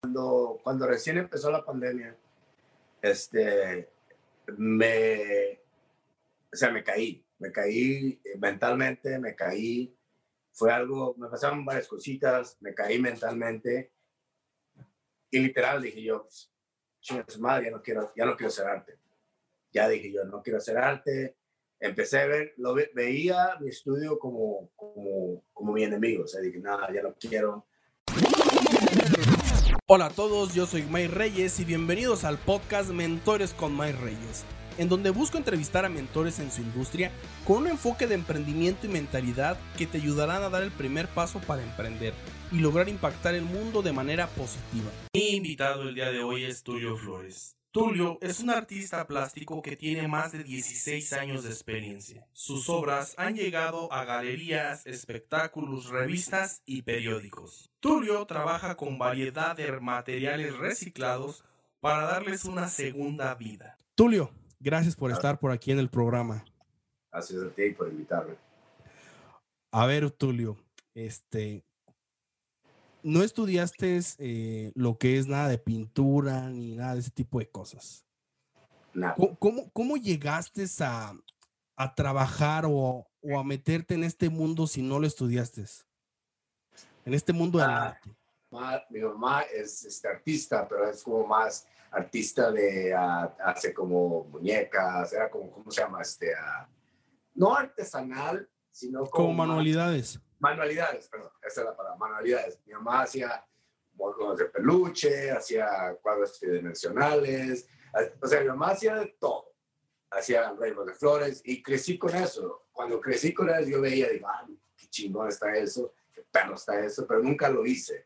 Cuando, cuando recién empezó la pandemia, este, me, o sea, me caí, me caí mentalmente, me caí, fue algo, me pasaron varias cositas, me caí mentalmente y literal dije yo, pues, su madre, ya no quiero, ya no quiero hacer arte. Ya dije yo, no quiero hacer arte. Empecé a ver, lo veía mi estudio como, como, como mi enemigo. O sea, dije, nada, ya no quiero. Hola a todos, yo soy May Reyes y bienvenidos al podcast Mentores con May Reyes, en donde busco entrevistar a mentores en su industria con un enfoque de emprendimiento y mentalidad que te ayudarán a dar el primer paso para emprender y lograr impactar el mundo de manera positiva. Mi invitado el día de hoy es Tulio Flores. Tulio es un artista plástico que tiene más de 16 años de experiencia. Sus obras han llegado a galerías, espectáculos, revistas y periódicos. Tulio trabaja con variedad de materiales reciclados para darles una segunda vida. Tulio, gracias por estar por aquí en el programa. Gracias a ti por invitarme. A ver, Tulio, este, no estudiaste eh, lo que es nada de pintura ni nada de ese tipo de cosas. Nada. ¿Cómo, llegaste a, trabajar o, a meterte en este mundo si no lo estudiaste? En este mundo del ah, arte. mi mamá es este, artista, pero es como más artista de ah, hace como muñecas, era como, ¿cómo se llama? Este, uh, no artesanal, sino como, como manualidades manualidades, perdón, esa es la palabra, manualidades. Mi mamá hacía monos de peluche, hacía cuadros tridimensionales, o sea, mi mamá hacía de todo. Hacía reinos de flores y crecí con eso. Cuando crecí con eso, yo veía, digo, ah, qué chingón está eso, qué perro está eso, pero nunca lo hice.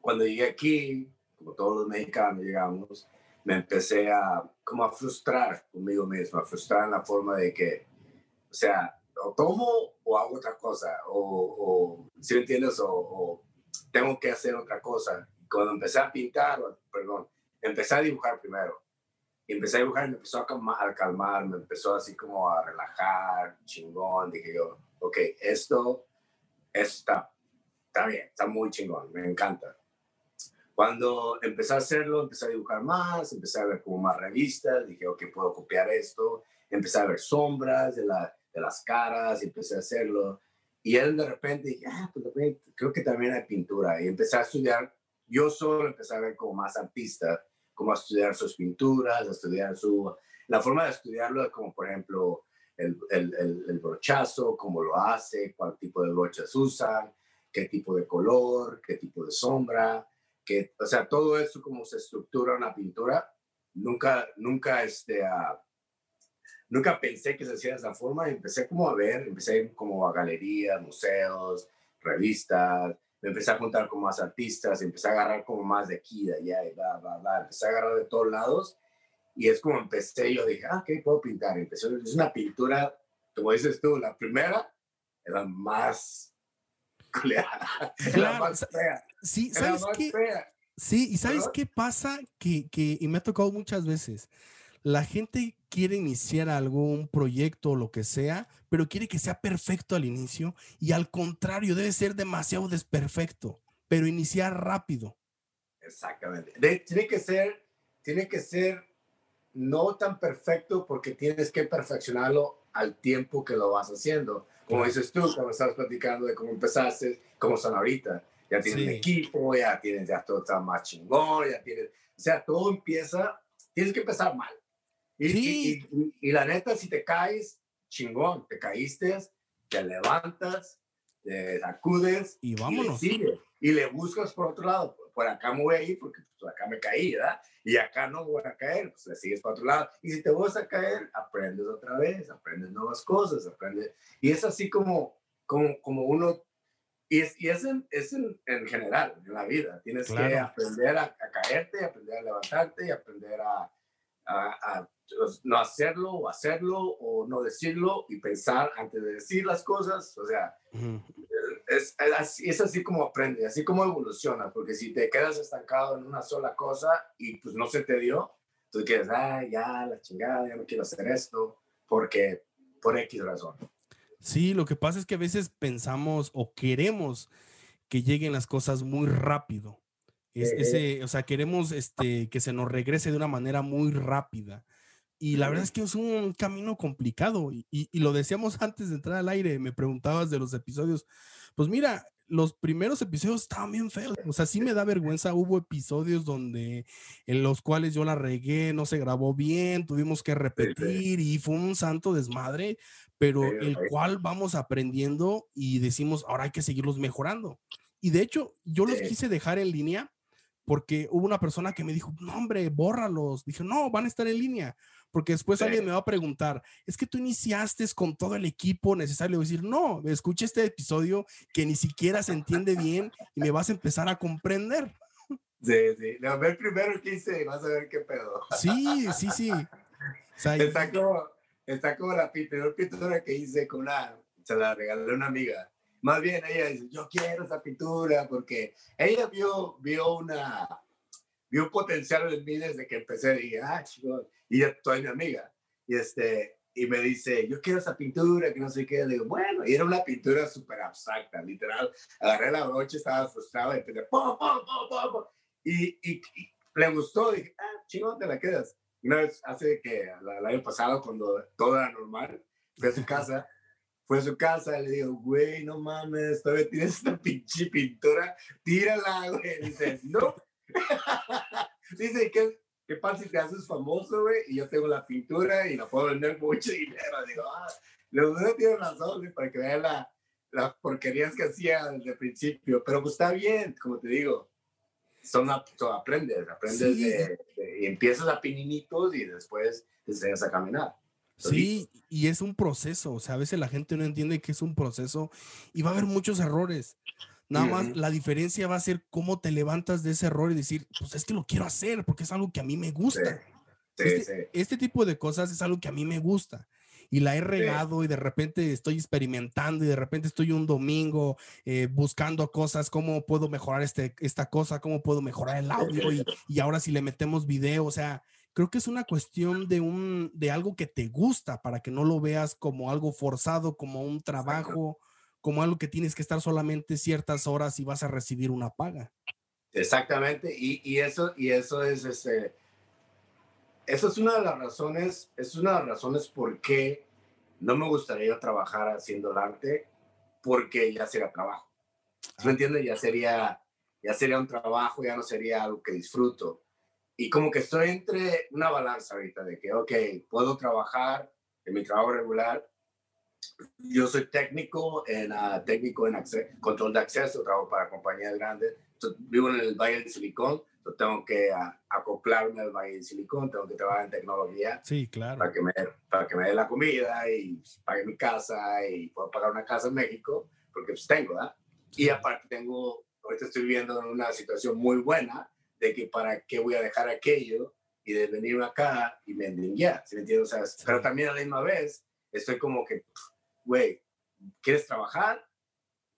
Cuando llegué aquí, como todos los mexicanos llegamos, me empecé a como a frustrar conmigo mismo, a frustrar en la forma de que, o sea, o tomo o hago otra cosa, o, si me entiendes, o, tengo que hacer otra cosa. Cuando empecé a pintar, perdón, empecé a dibujar primero. Y empecé a dibujar y me empezó a calmar, a calmar, me empezó así como a relajar, chingón. Dije yo, ok, esto, está, está bien, está muy chingón, me encanta. Cuando empecé a hacerlo, empecé a dibujar más, empecé a ver como más revistas, dije, ok, puedo copiar esto, empecé a ver sombras de la, las caras y empecé a hacerlo. Y él de repente dije, ah, pues creo que también hay pintura. Y empecé a estudiar, yo solo empecé a ver como más artista, como a estudiar sus pinturas, a estudiar su, la forma de estudiarlo, como por ejemplo el, el, el, brochazo, cómo lo hace, cuál tipo de brochas usan, qué tipo de color, qué tipo de sombra, que, o sea, todo eso, cómo se estructura una pintura, nunca, nunca este, a nunca pensé que se hacía de esa forma. Empecé como a ver, empecé como a galerías, museos, revistas. Me empecé a juntar con más artistas, empecé a agarrar como más de aquí, de allá, y bla, bla, bla. Empecé a agarrar de todos lados. Y es como empecé, yo dije, ah, ¿qué puedo pintar? Empecé, es una pintura, como dices tú, la primera era más era más fea. Sí, ¿sabes qué? Sí, y ¿sabes qué pasa? Que, que, y me ha tocado muchas veces la gente quiere iniciar algún proyecto o lo que sea, pero quiere que sea perfecto al inicio y al contrario, debe ser demasiado desperfecto, pero iniciar rápido. Exactamente. tiene que ser, tiene que ser no tan perfecto porque tienes que perfeccionarlo al tiempo que lo vas haciendo. Como dices tú, cuando estás platicando de cómo empezaste, cómo son ahorita. Ya tienes un equipo, ya tienes, ya todo está más chingón, ya tienes, o sea, todo empieza, tienes que empezar mal. Y, y, la neta, si te caes, chingón, te caíste, te levantas, te sacudes y vámonos. Y le, y le buscas por otro lado. Por acá me voy a ir porque pues, acá me caí, ¿verdad? Y acá no voy a caer, pues le sigues por otro lado. Y si te vas a caer, aprendes otra vez, aprendes nuevas cosas, aprendes. Y es así como, como, como uno y es, y es, en, es en, en, general, en la vida. Tienes que aprender a, a, caerte, aprender a levantarte y aprender a, a, no hacerlo o hacerlo o no decirlo y pensar antes de decir las cosas. O sea, es, es, así, como aprende, así como evoluciona, porque si te quedas estancado en una sola cosa y pues no se te dio, tú quieres, ah, ya, la chingada, ya no quiero hacer esto, porque por X razón. Sí, lo que pasa es que a veces pensamos o queremos que lleguen las cosas muy rápido ese, o sea, queremos este, que se nos regrese de una manera muy rápida. Y la verdad es que es un camino complicado. Y, y, lo decíamos antes de entrar al aire, me preguntabas de los episodios. Pues mira, los primeros episodios estaban bien feos. O sea, sí me da vergüenza. Hubo episodios donde en los cuales yo la regué, no se grabó bien, tuvimos que repetir y fue un santo desmadre, pero el cual vamos aprendiendo y decimos, ahora hay que seguirlos mejorando. Y de hecho, yo los quise dejar en línea porque hubo una persona que me dijo, no, hombre, bórralos. Dije, no, van a estar en línea porque después alguien me va a preguntar, es que tú iniciaste con todo el equipo necesario. decir, no, escucha este episodio que ni siquiera se entiende bien y me vas a empezar a comprender. Sí, sí. A ver primero qué hice vas a ver qué pedo. Sí, sí, sí. está, como, está como la pintura que hice con una, se la regalé a una amiga. Más bien ella dice, yo quiero esa pintura porque ella vio, vio una, vio un potencial en mí desde que empecé. Dije, ah, chicos, y ya estoy mi amiga. Y, este, y me dice, yo quiero esa pintura, que no sé qué. Le digo, bueno, y era una pintura súper abstracta, literal. Agarré la brocha, estaba frustrado y empecé, ¡pum, pum, pum, pum! Y, y, le gustó, dije, ah, chingón, te la quedas. Una vez, hace que el año pasado, cuando todo era normal, fue a su casa, fue a su casa, le digo, güey, no mames, todavía tienes esta pinche pintura, tírala, güey. Dice, no. Dice, ¿qué, ¿qué pasa si te haces famoso, güey? Y yo tengo la pintura y la puedo vender mucho dinero. Digo, ah, los tiene razón, güey, para que vean la, las porquerías que hacía desde el principio. Pero pues está bien, como te digo. Son, aprendes, aprendes y empiezas a pininitos y después te enseñas a caminar. Sí, y es un proceso, o sea, a veces la gente no entiende que es un proceso y va a haber muchos errores. Nada más la diferencia va a ser cómo te levantas de ese error y decir, pues es que lo quiero hacer porque es algo que a mí me gusta. este, este, tipo de cosas es algo que a mí me gusta. Y la he regado y de repente estoy experimentando y de repente estoy un domingo eh, buscando cosas, cómo puedo mejorar este, esta cosa, cómo puedo mejorar el audio y, y ahora si le metemos video, o sea, creo que es una cuestión de un de algo que te gusta para que no lo veas como algo forzado, como un trabajo como algo que tienes que estar solamente ciertas horas y vas a recibir una paga. Exactamente, y, y eso, y eso es ese, eso es una de las razones, es una de las razones por qué no me gustaría trabajar haciendo el arte, porque ya sería trabajo. ¿Me ah. entiendes? Ya sería, ya sería un trabajo, ya no sería algo que disfruto. Y como que estoy entre una balanza ahorita de que, ok, puedo trabajar en mi trabajo regular, yo soy técnico en, uh, técnico en control de acceso, trabajo para compañías grandes. vivo en el Valle del Silicón, tengo que uh, acoplarme al Valle del Silicón, tengo que trabajar en tecnología. Sí, claro. Para que me, para que me dé la comida y pague mi casa y puedo pagar una casa en México, porque pues tengo, ¿verdad? Y aparte tengo, ahorita estoy viviendo en una situación muy buena de que para qué voy a dejar aquello y de venir acá y mendigar, ¿sí me entiendes? O sea, pero también a la misma vez estoy como que, güey, ¿quieres trabajar?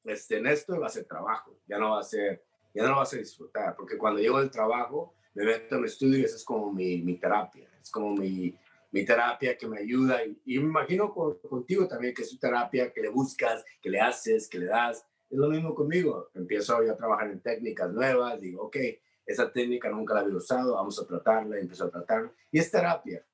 Este, en esto va a ser trabajo, ya no va a ser, ya no lo vas a disfrutar, porque cuando llego del trabajo, me meto en el estudio y eso es como mi, mi terapia, es como mi, mi terapia que me ayuda y, y me imagino contigo también que es tu terapia, que le buscas, que le haces, que le das, es lo mismo conmigo, empiezo a trabajar en técnicas nuevas, digo, ok, esa técnica nunca la había usado, vamos a tratarla, empiezo a tratarla, y es terapia,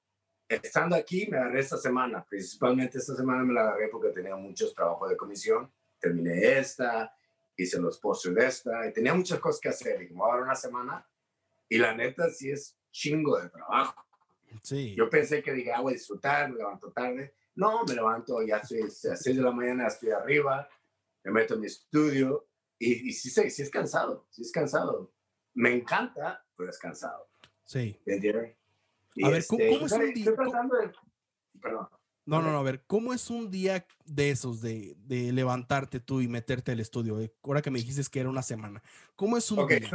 estando aquí, me agarré esta semana. Principalmente esta semana me la agarré porque tenía muchos trabajos de comisión. Terminé esta, hice los postres de esta, y tenía muchas cosas que hacer. Y como ahora una semana, y la neta sí es chingo de trabajo. Sí. Yo pensé que dije, ah, voy a disfrutar, me levanto tarde. No, me levanto, ya estoy a las 6 de la mañana, estoy arriba, me meto en mi estudio, y, y sí, sí, es cansado, sí es cansado. Me encanta, pero es cansado. Sí. ¿Entiendes? A ver, ¿cómo, este, es un día? Perdón. No, no, no, a ver, ¿cómo es un día de esos, de, de levantarte tú y meterte al estudio? Eh, ahora que me dijiste que era una semana. ¿Cómo es un día?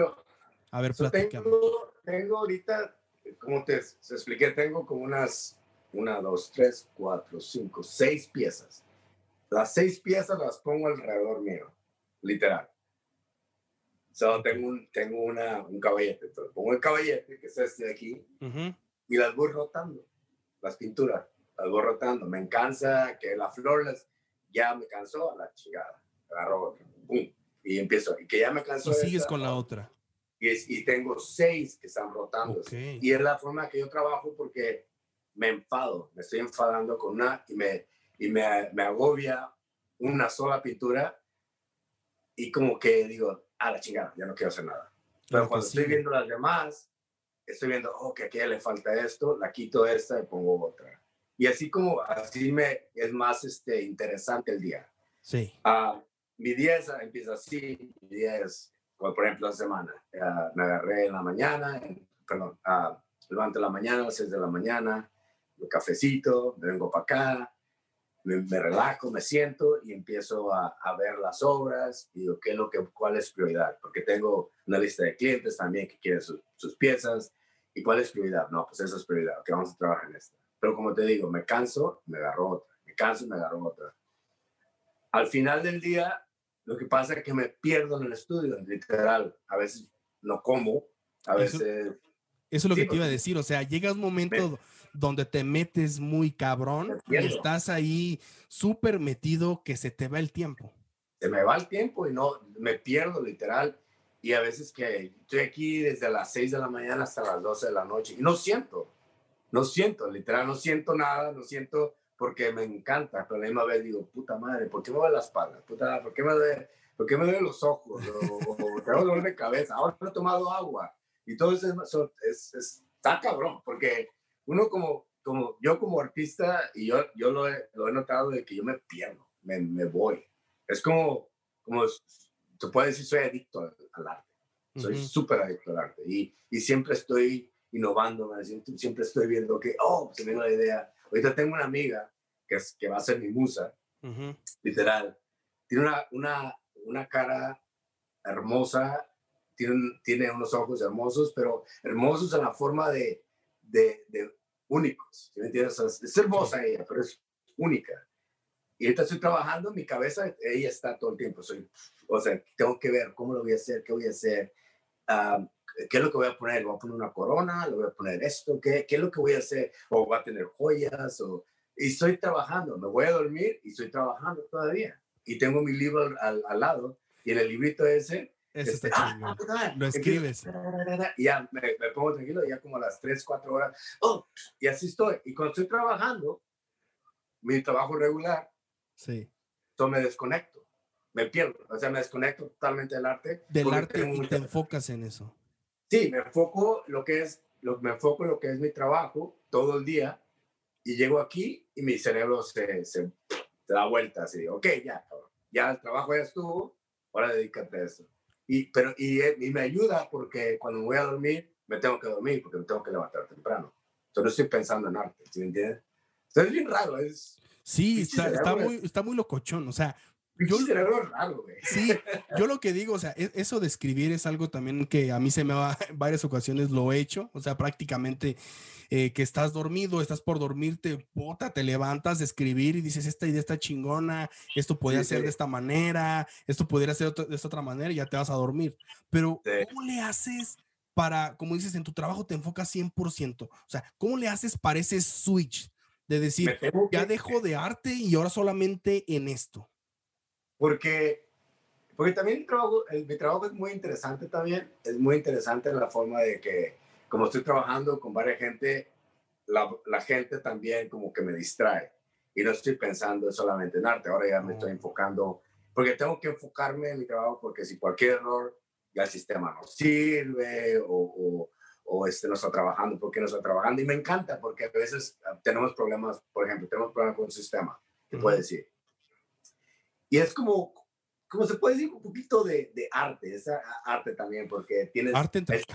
a ver, so tengo, tengo, ahorita, como te, expliqué, tengo como unas, una, dos, tres, cuatro, cinco, seis piezas. Las seis piezas las pongo alrededor mío, literal. So, tengo un, tengo una, un caballete. Entonces, pongo el caballete, que es este de aquí, y las voy rotando, las pinturas, las voy rotando. Me cansa que la flor las, ya me cansó a la chingada. Agarro otra, y empiezo. Y que ya me cansó. Y sigues con la otra. y, y tengo seis que están rotando. Y es la forma que yo trabajo porque me enfado, me estoy enfadando con una y me, y me, me agobia una sola pintura y como que digo, a la chingada, ya no quiero hacer nada. Pero cuando estoy viendo las demás, estoy viendo, oh, que aquí le falta esto, la quito esta y pongo otra. Y así como, así me, es más este, interesante el día. Sí. Uh, mi día empieza así, mi día es, como por ejemplo, la semana. Uh, me agarré en la mañana, perdón, uh, levanto la mañana a las 6 de la mañana, un cafecito, me vengo para acá, me, relajo, me siento y empiezo a, a, ver las obras y digo, ¿qué es lo que, cuál es prioridad? Porque tengo una lista de clientes también que quieren sus piezas. ¿Y cuál es prioridad? No, pues esa es prioridad, que vamos a trabajar en esta. Pero como te digo, me canso, me agarro otra, me canso me agarro otra. Al final del día, lo que pasa es que me pierdo en el estudio, literal. A veces no como, a veces... Eso, es lo que te iba a decir, o sea, llega un momento donde te metes muy cabrón y estás ahí súper metido que se te va el tiempo. Se me va el tiempo y no, me pierdo literal. Y a veces que estoy aquí desde las 6 de la mañana hasta las 12 de la noche y no siento, no siento, literal, no siento nada, no siento porque me encanta, pero a la misma vez digo, puta madre, ¿por qué me duele la espalda? Puta, ¿por qué me duele, por qué me duele los ojos? O, tengo dolor de cabeza, ahora no he tomado agua. Y todo eso es, es, está cabrón, porque uno como, como yo como artista, y yo, yo lo, he, lo he notado de que yo me pierdo, me, me voy. Es como, como se puede decir, soy adicto al, arte. Soy súper adicto al arte. Y, y siempre estoy innovando, siempre estoy viendo que, oh, se me dio la idea. Ahorita tengo una amiga que, es, que va a ser mi musa, literal. Tiene una, una, una cara hermosa, tiene, tiene unos ojos hermosos, pero hermosos en la forma de, de, de únicos. ¿Me entiendes? Es hermosa ella, pero es única. Y ahorita estoy trabajando en mi cabeza, ella está todo el tiempo. Soy, o sea, tengo que ver cómo lo voy a hacer, qué voy a hacer, qué es lo que voy a poner. ¿Voy a poner una corona? ¿Le voy a poner esto? ¿Qué, qué es lo que voy a hacer? ¿O voy a tener joyas? O... Y estoy trabajando, me voy a dormir y estoy trabajando todavía. Y tengo mi libro al, al lado y en el librito ese eso está este, ah, Lo escribes. Y ya me, me, pongo tranquilo, ya como a las 3, 4 horas. Oh, y así estoy. Y cuando estoy trabajando, mi trabajo regular, sí. yo me desconecto. Me pierdo. O sea, me desconecto totalmente del arte. Del arte y te enfocas en eso. Sí, me enfoco lo que es, lo, me enfoco en lo que es mi trabajo todo el día. Y llego aquí y mi cerebro se, se, da vuelta. Así, ok, ya, ya el trabajo ya estuvo, ahora dedícate a eso. Y, pero, y, y, me ayuda porque cuando me voy a dormir, me tengo que dormir porque me tengo que levantar temprano. Yo no estoy pensando en arte, ¿sí me entiendes? Entonces es bien raro, es... Sí, está, está, muy, está muy locochón, o sea... Yo, raro. Sí, yo lo que digo, o sea, e, eso de escribir es algo también que a mí se me va, en varias ocasiones lo he hecho, o sea, prácticamente eh, que estás dormido, estás por dormirte, puta, te levantas de escribir y dices, esta idea está chingona, esto podría ser de esta manera, esto podría ser de esta otra manera y ya te vas a dormir. Pero, ¿cómo le haces para, como dices, en tu trabajo te enfocas 100%? O sea, ¿cómo le haces para ese switch de decir, ya dejo de arte y ahora solamente en esto? Porque porque también el trabajo, el, mi trabajo es muy interesante también, es muy interesante la forma de que como estoy trabajando con varias gente, la, la, gente también como que me distrae y no estoy pensando solamente en arte, ahora ya me estoy enfocando, porque tengo que enfocarme en mi trabajo, porque si cualquier error, ya el sistema no sirve o, o, o este, no está trabajando, porque no está trabajando? Y me encanta, porque a veces ah, tenemos problemas, por ejemplo, tenemos problemas con el sistema, te puede decir. Y es como, como se puede decir, un poquito de, de arte, es arte también, porque tienes... Arte entre el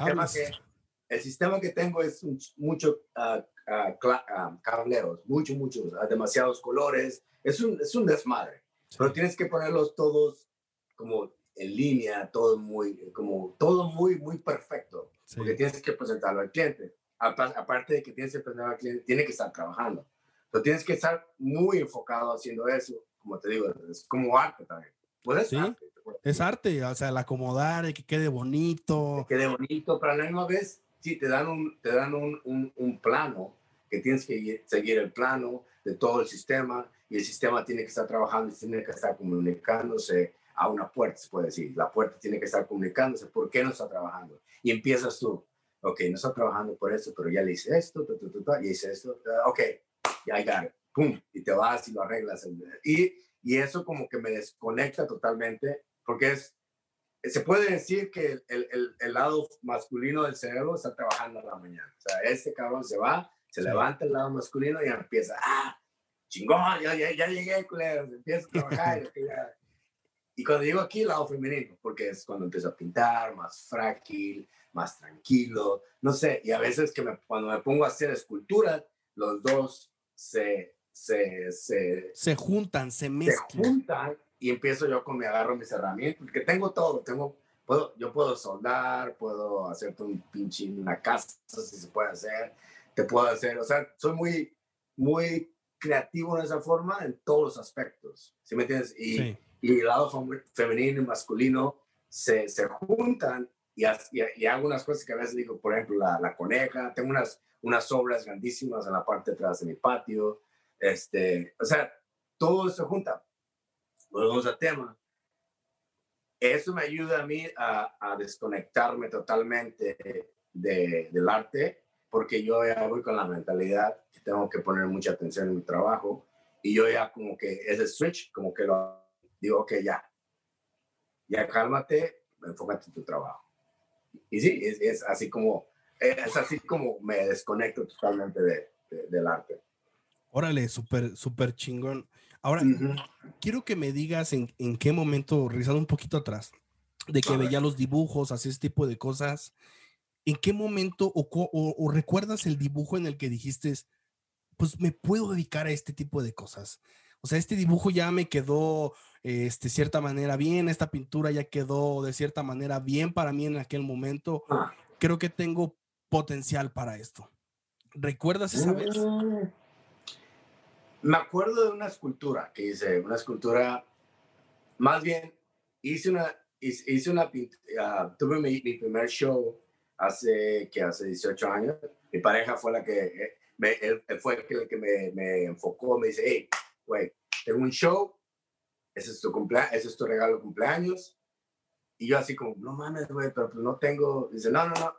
el sistema que tengo es mucho uh, uh, cableros, mucho, muchos, demasiados colores. Es un, es un desmadre, pero tienes que ponerlos todos como en línea, todo muy, como todo muy, muy perfecto, porque tienes que presentarlo al cliente. Aparte de que tienes que presentarlo al cliente, tiene que estar trabajando. Pero tienes que estar muy enfocado haciendo eso, como te digo, es como arte también. Pues es arte. Es arte, o sea, el acomodar, que quede bonito. Que quede bonito, pero a la misma vez sí, te dan un, te dan un, un, plano que tienes que seguir el plano de todo el sistema y el sistema tiene que estar trabajando tiene que estar comunicándose a una puerta, se puede decir. La puerta tiene que estar comunicándose. ¿Por qué no está trabajando? Y empiezas tú. Ok, no está trabajando por eso, pero ya le hice esto, y hice esto. Ok, ya got Pum, y te vas y lo arreglas. Y, y eso como que me desconecta totalmente, porque es, se puede decir que el, el, el, lado masculino del cerebro está trabajando a la mañana. O sea, este cabrón se va, se levanta el lado masculino y empieza, ah, chingón, ya, ya, ya llegué, culero, empieza a trabajar. Y cuando llego aquí, el lado femenino, porque es cuando empiezo a pintar, más frágil, más tranquilo, no sé, y a veces que me, cuando me pongo a hacer escultura, los dos se, se, se, se juntan, se mezclan. Se juntan y empiezo yo con mi agarro mis herramientas, porque tengo todo, tengo, puedo, yo puedo soldar, puedo hacerte un pinche, una casa, si se puede hacer, te puedo hacer, o sea, soy muy, muy creativo en esa forma en todos los aspectos, ¿sí me entiendes? Y, y lado femenino y masculino se, se juntan y, y, hago unas cosas que a veces digo, por ejemplo, la, la coneja, tengo unas, unas obras grandísimas en la parte de atrás de mi patio, este, o sea, todo se junta. Volvemos al tema. Eso me ayuda a mí a, a desconectarme totalmente de, del arte, porque yo ya voy con la mentalidad que tengo que poner mucha atención en mi trabajo y yo ya como que ese switch, como que lo digo, ok, ya, ya cálmate, enfócate en tu trabajo. Y sí, es, así como, es así como me desconecto totalmente de, del arte. Órale, súper, súper chingón. Ahora, quiero que me digas en, en, qué momento, revisando un poquito atrás, de que veía los dibujos, hacía ese tipo de cosas, ¿en qué momento o, o, o, recuerdas el dibujo en el que dijiste, pues me puedo dedicar a este tipo de cosas? O sea, este dibujo ya me quedó este, cierta manera bien, esta pintura ya quedó de cierta manera bien para mí en aquel momento. Ah. Creo que tengo potencial para esto. ¿Recuerdas esa vez? Mm. Me acuerdo de una escultura que hice, una escultura, más bien, hice una, hice una, uh, tuve mi, primer show hace, que hace 18 años. Mi pareja fue la que, eh, me, él, fue el que me, me enfocó, me dice, hey, güey, tengo un show, ese es tu ese es tu regalo de cumpleaños. Y yo así como, no mames, güey, pero pues no tengo. Dice, no, no, no,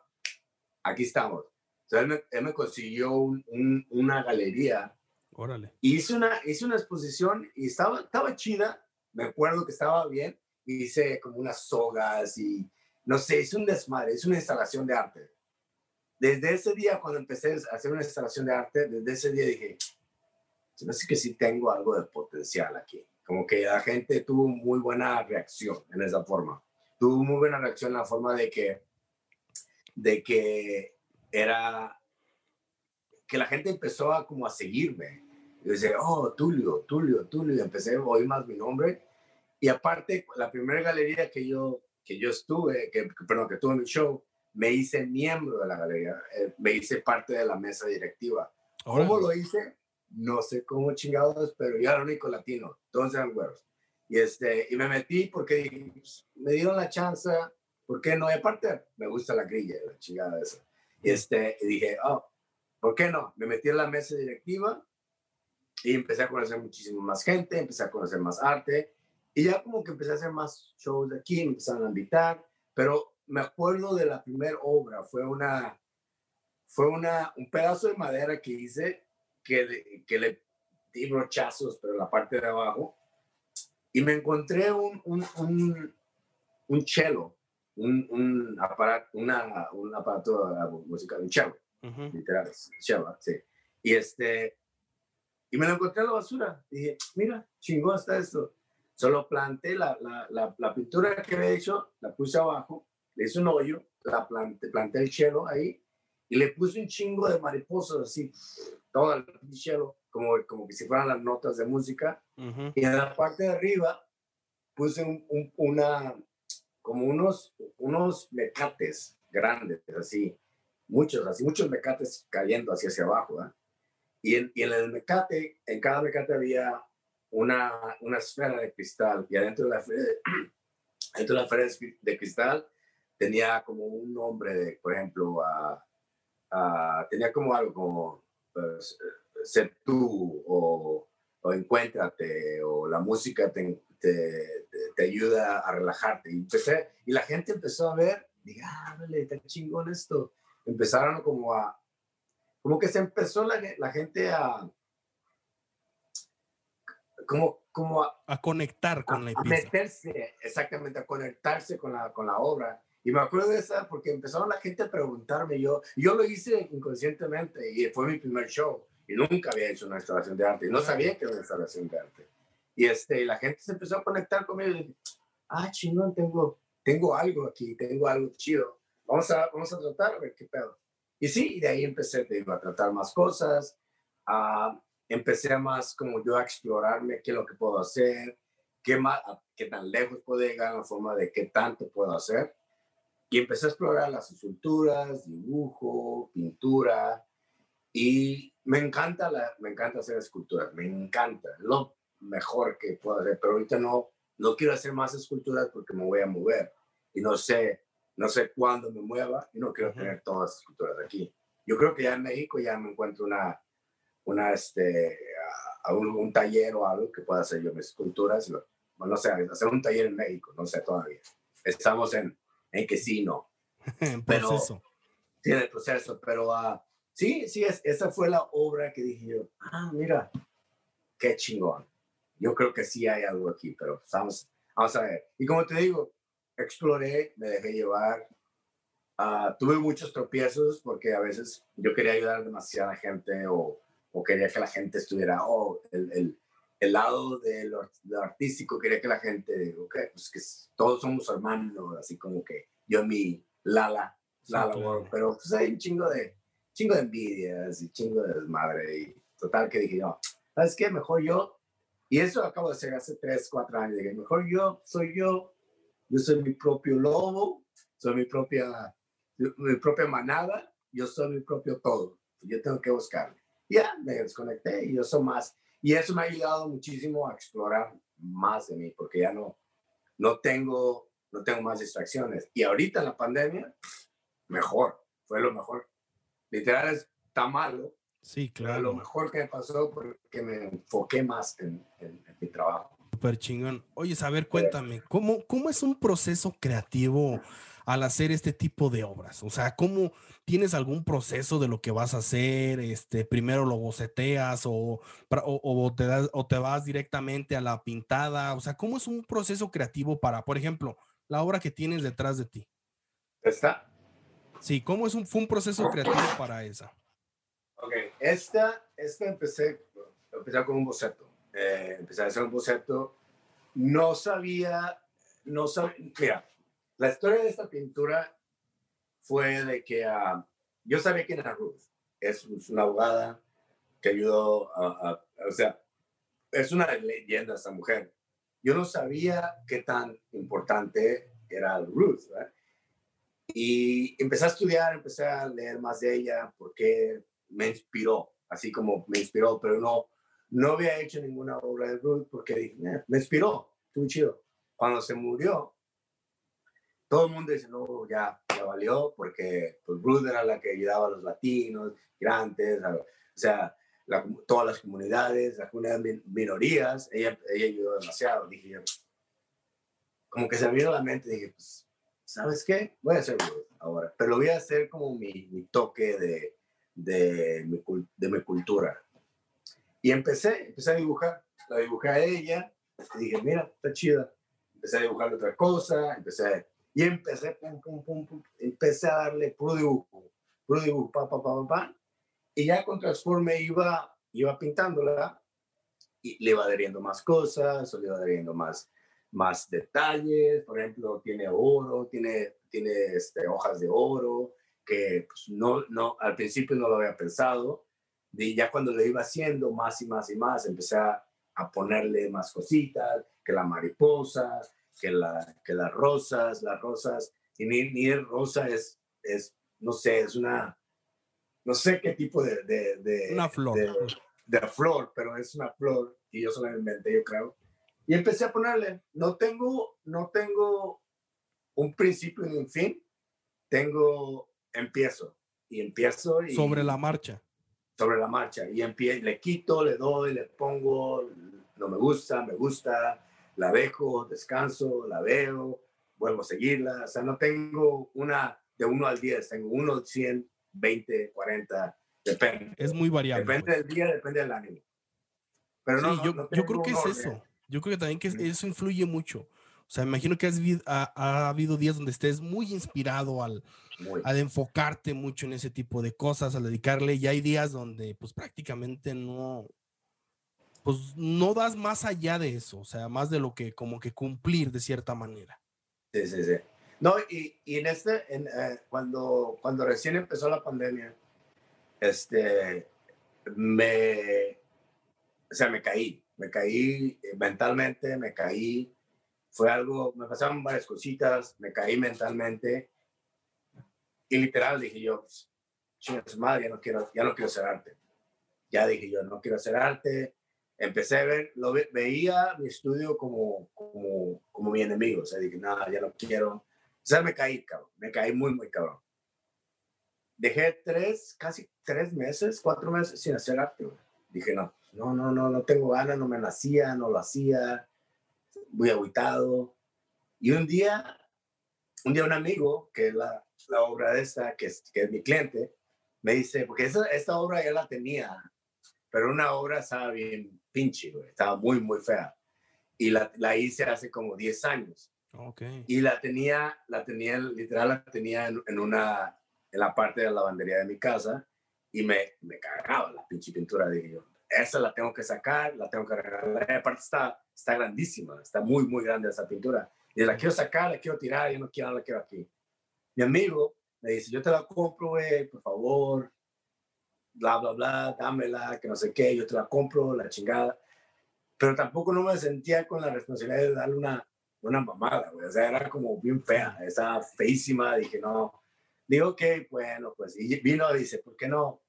aquí estamos. Entonces él me, consiguió una galería. Órale. Hice una, hice una exposición y estaba, estaba chida. Me acuerdo que estaba bien. Hice como unas sogas y no sé, hice un desmadre, hice una instalación de arte. Desde ese día, cuando empecé a hacer una instalación de arte, desde ese día dije, se me que sí tengo algo de potencial aquí. Como que la gente tuvo muy buena reacción en esa forma. Tuvo muy buena reacción en la forma de que, de que era, que la gente empezó a como a seguirme. Yo decía, oh, Tulio, Tulio, Tulio. Y empecé a oír más mi nombre. Y aparte, la primera galería que yo, que yo estuve, que, perdón, que tuve en mi show, me hice miembro de la galería, eh, me hice parte de la mesa directiva. ¿Cómo lo hice? No sé cómo chingados, pero yo era el único latino, todos eran güeros. Y, este, y me metí porque pues, me dieron la chance, ¿por qué no? Y aparte, me gusta la grilla, la chingada esa. Y, este, dije, oh, ¿por qué no? Me metí en la mesa directiva y empecé a conocer muchísimo más gente, empecé a conocer más arte y ya como que empecé a hacer más shows de aquí, me empezaron a invitar, pero me acuerdo de la primera obra, fue una, fue una, un pedazo de madera que hice que, que le di brochazos, pero la parte de abajo, y me encontré un, un, un, un cello, un, un, aparato, una, un aparato musical, un cello, literal, cello, sí. Y este, y me lo encontré en la basura. Dije, mira, chingón está esto. Solo planté la, la, la, pintura que había hecho, la puse abajo, le hice un hoyo, la planté, planté el cello ahí y le puse un chingo de mariposas así todo el cielo, como, como que si fueran las notas de música. Y en la parte de arriba puse un, una, como unos, unos mecates grandes, así, muchos, así, muchos mecates cayendo hacia, hacia abajo. Y, en, y en el mecate, en cada mecate había una, una esfera de cristal y adentro de la esfera de, la esfera de cristal tenía como un nombre de, por ejemplo, tenía como algo como ser tú o o encuéntrate, o la música te, te, te, ayuda a relajarte. Y, empecé, y la gente empezó a ver, dije, ah, vale, está chingón esto. Empezaron como a, como que se empezó la, la gente a, como, como a, a conectar con la pieza. A meterse, exactamente, a conectarse con la, con la obra. Y me acuerdo de esa porque empezaron la gente a preguntarme, yo, yo lo hice inconscientemente y fue mi primer show y nunca había hecho una instalación de arte y no sabía que era una instalación de arte. Y este, la gente se empezó a conectar conmigo y dije, ah, chingón, tengo, tengo algo aquí, tengo algo chido. Vamos a, vamos a tratar a ver qué pedo. Y sí, y de ahí empecé te a tratar más cosas, a, empecé a más como yo a explorarme qué es lo que puedo hacer, qué, más, qué tan lejos puedo llegar en la forma de qué tanto puedo hacer. Y empecé a explorar las esculturas, dibujo, pintura. Y me encanta, la, me encanta hacer esculturas, me encanta, lo mejor que puedo hacer. Pero ahorita no, no quiero hacer más esculturas porque me voy a mover. Y no sé, no sé cuándo me mueva y no quiero tener todas las esculturas aquí. Yo creo que ya en México ya me encuentro una, una este, a un, un, taller o algo que pueda hacer yo mis esculturas. Bueno, no sé, hacer un taller en México, no sé todavía. Estamos en, en que sí, no. en proceso. sí, en el proceso, pero uh, sí, sí, es, esa fue la obra que dije yo, ah, mira, qué chingón. Yo creo que sí hay algo aquí, pero pues, vamos, vamos a ver. Y como te digo, exploré, me dejé llevar. Uh, tuve muchos tropiezos porque a veces yo quería ayudar a demasiada gente o, o quería que la gente estuviera, oh, el, el, el lado de lo, artístico, quería que la gente, ok, pues que todos somos hermanos, así como que yo mi Lala, Lala pero pues hay un chingo de, chingo de envidias y chingo de desmadre y total que dije, no, ¿sabes qué? Mejor yo, y eso acabo de hacer hace 3, 4 años, dije, mejor yo soy yo, yo soy mi propio lobo, soy mi propia, mi propia manada, yo soy mi propio todo, yo tengo que buscarme. Ya, me desconecté y yo soy más, y eso me ha ayudado muchísimo a explorar más de mí, porque ya no, no tengo, no tengo más distracciones. Y ahorita en la pandemia, mejor, fue lo mejor. Literal está malo. Sí, claro. Lo mejor que me pasó porque me enfoqué más en, en, en mi trabajo. Súper chingón. Oye, a ver, cuéntame, ¿cómo, ¿cómo es un proceso creativo al hacer este tipo de obras? O sea, ¿cómo tienes algún proceso de lo que vas a hacer? Este, primero lo boceteas o, o, te o te vas directamente a la pintada. O sea, ¿cómo es un proceso creativo para, por ejemplo, la obra que tienes detrás de ti? ¿Esta? Sí, ¿cómo es un, fue un proceso creativo para esa? Ok, esta, esta empecé, empecé con un boceto. Eh, empecé a hacer un boceto. No sabía, no sabía, mira, la historia de esta pintura fue de que uh, yo sabía quién era Ruth. Es, una abogada que ayudó a, o sea, es una leyenda esta mujer. Yo no sabía qué tan importante era Ruth. Y empecé a estudiar, empecé a leer más de ella porque me inspiró, así como me inspiró, pero no, no había hecho ninguna obra de Ruth porque dije, me inspiró, estuvo chido. Cuando se murió, todo el mundo dice, no, ya, ya valió, porque pues, Ruth era la que ayudaba a los latinos, migrantes, o sea, todas las comunidades, las comunidades minorías, ella, ella ayudó demasiado. Dije como que se me vino a la mente, dije, pues, ¿sabes qué? Voy a hacer Ruth ahora, pero lo voy a hacer como mi, toque de, de, de mi cultura. Y empecé, empecé a dibujar, la dibujé a ella, y dije, mira, está chida. Empecé a dibujar otra cosa, empecé y empecé, pum, pum, pum, pum, empecé a darle puro dibujo, puro dibujo, pa, pa, pa, pa, Y ya con Transforme iba, iba pintándola y le iba adheriendo más cosas, o le iba adheriendo más, más detalles. Por ejemplo, tiene oro, tiene, tiene este, hojas de oro, que pues, no, no, al principio no lo había pensado. Y ya cuando lo iba haciendo más y más y más, empecé a, a ponerle más cositas, que la mariposa, que, la, que las rosas, las rosas, y ni, ni rosa es, es, no sé, es una, no sé qué tipo de... de, una flor. De, flor, pero es una flor y yo solo la inventé, yo creo. Y empecé a ponerle, no tengo, no tengo un principio ni un fin, tengo, empiezo y empiezo. Y, sobre la marcha. Sobre la marcha y empie le quito, le doy, le pongo, no me gusta, me gusta, la dejo, descanso, la veo, vuelvo a seguirla. O sea, no tengo una de 1 al 10, tengo 1, 100, 20, 40, depende. Es muy variable. Depende del día, depende del ánimo. Pero no, yo, yo creo que es eso. Yo creo que también que eso influye mucho. O sea, imagino que has, ha, ha, habido días donde estés muy inspirado al, al enfocarte mucho en ese tipo de cosas, al dedicarle, y hay días donde pues prácticamente no, pues no das más allá de eso, o sea, más de lo que como que cumplir de cierta manera. Sí, sí, sí. No, y, y en este, en, eh, cuando, cuando recién empezó la pandemia, este, me, o sea, me caí, me caí eh, mentalmente, me caí, fue algo, me pasaron varias cositas, me caí mentalmente y literal dije yo, chingas madre, ya no quiero, ya no quiero hacer arte. Ya dije yo, no quiero hacer arte. Empecé a ver, lo veía mi estudio como, como, como mi enemigo. O sea, dije, nada, ya no quiero. O sea, me caí, cabrón. Me caí muy, muy cabrón. Dejé tres, casi tres meses, cuatro meses sin hacer arte. Dije, no, no, no, no, no tengo ganas, no me nacía, no lo hacía, muy aguitado. Y un día, un día un amigo, que es la, la obra de esta, que es, que es mi cliente, me dice, porque esa, esta obra ya la tenía, pero una obra estaba bien pinche, güey, estaba muy, muy fea. Y la, la hice hace como 10 años. Okay. Y la tenía, la tenía, literal, la tenía en, en, una, en la parte de la lavandería de mi casa y me, me cagaba la pinche pintura, dije yo esa la tengo que sacar, la tengo que regalar. Aparte está, está grandísima, está muy, muy grande esa pintura. Y la quiero sacar, la quiero tirar, yo no quiero, la quiero aquí. Mi amigo me dice, yo te la compro, güey, por favor, bla, bla, bla, dámela, que no sé qué, yo te la compro, la chingada. Pero tampoco no me sentía con la responsabilidad de darle una, una mamada, güey. O sea, era como bien fea, estaba feísima, dije, no. Digo, ok, bueno, pues, y vino dice, ¿por qué no?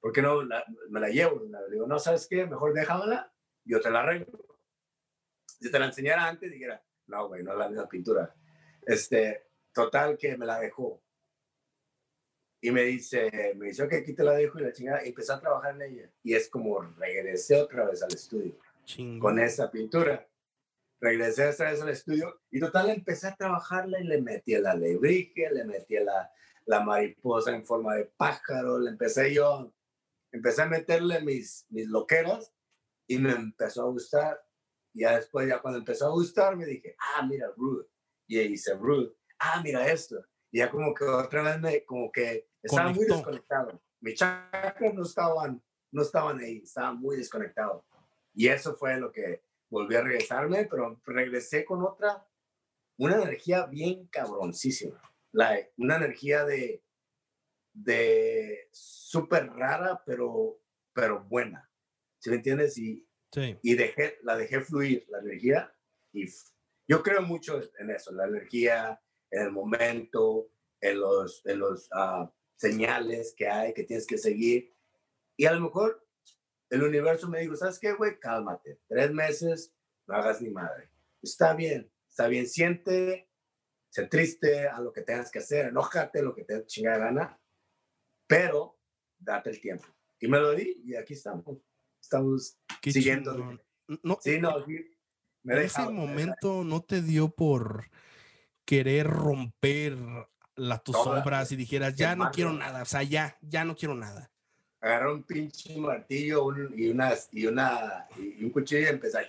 ¿por qué no la, me la llevo? Le digo, no, ¿sabes qué? Mejor déjamela, yo te la arreglo. Si te la enseñara antes, dijera, no, güey, no es la misma pintura. Este, total que me la dejó. Y me dice, me dice, ok, aquí te la dejo y la chingada. Y empecé a trabajar en ella. Y es como regresé otra vez al estudio Chingo. con esa pintura. Regresé otra vez al estudio y total empecé a trabajarla y le metí el alebrije, le metí la, la mariposa en forma de pájaro, le empecé yo empecé a meterle mis, mis loqueras y me empezó a gustar. Y ya después, ya cuando empezó a gustar, me dije, ah, mira, Rude. Y hice Rude. Ah, mira esto. Y ya como que otra vez me, como que estaba muy desconectado. Mis chakras no estaban, no estaban ahí, estaban muy desconectados. Y eso fue lo que volví a regresarme, pero regresé con otra, una energía bien cabroncísima. La, una energía de, de súper rara, pero, pero buena. ¿Sí me entiendes? Y, sí. y dejé, la dejé fluir, la energía. Y yo creo mucho en eso, la energía, en el momento, en los, en los uh, señales que hay, que tienes que seguir. Y a lo mejor el universo me dijo, ¿sabes qué, güey? Cálmate. Tres meses, no hagas ni madre. Está bien, está bien. Siente, sé triste a lo que tengas que hacer, enójate lo que te chinga gana, pero date el tiempo. Y me lo di y aquí estamos. Estamos Qué siguiendo. chingón. No, Sí, no, sí, me en ese he momento no te dio por querer romper la, tus Toda, obras y dijeras, ya no quiero nada, o sea, ya, ya no quiero nada. agarré un pinche martillo un- y, una, y, una, y un cuchillo y empecé a...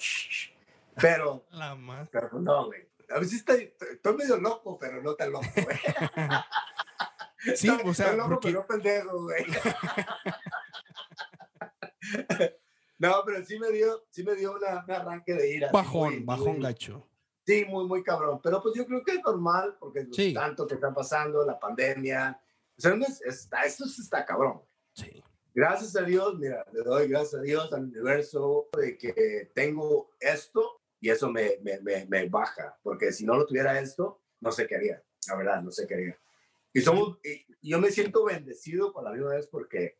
Pero, La más. pero no, güey. A veces estoy, estoy medio loco, pero no tan loco, güey. Sí, Estoy- o sea, estoy loco, porque- pero no pendejo, güey. no, pero sí me dio, sí me dio una, un arranque de ira. Bajón, muy- bajón muy- gacho. Sí, muy, muy cabrón. Pero pues yo creo que es normal porque Sí. tanto que está pasando, la pandemia. O sea, está, esto está cabrón. Sí. Gracias a Dios, mira, le doy gracias a Dios al universo de que tengo esto y eso me, me, me, me baja. Porque si no lo tuviera esto, no sé qué haría. La verdad, no sé qué haría. Y, somos, y yo me siento bendecido por la misma vez porque,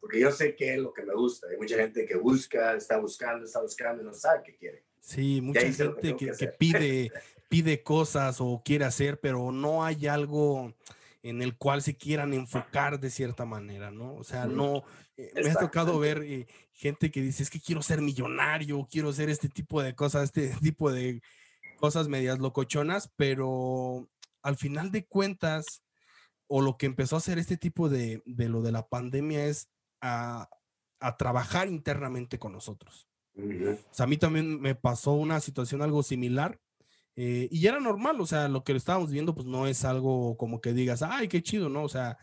porque yo sé qué es lo que me gusta. Hay mucha gente que busca, está buscando, está buscando y no sabe qué quiere. Sí, mucha gente que, que que pide, pide cosas o quiere hacer, pero no hay algo en el cual se quieran enfocar de cierta manera, ¿no? O sea, no, eh, me ha tocado ver eh, gente que dice, es que quiero ser millonario, quiero hacer este tipo de cosas, este tipo de cosas medias locochonas, pero al final de cuentas, o lo que empezó a hacer este tipo de, de lo de la pandemia es a, a trabajar internamente con nosotros. O sea, a mí también me pasó una situación algo similar eh, y era normal, o sea, lo que estábamos viendo, pues no es algo como que digas, ay, qué chido, ¿no? O sea,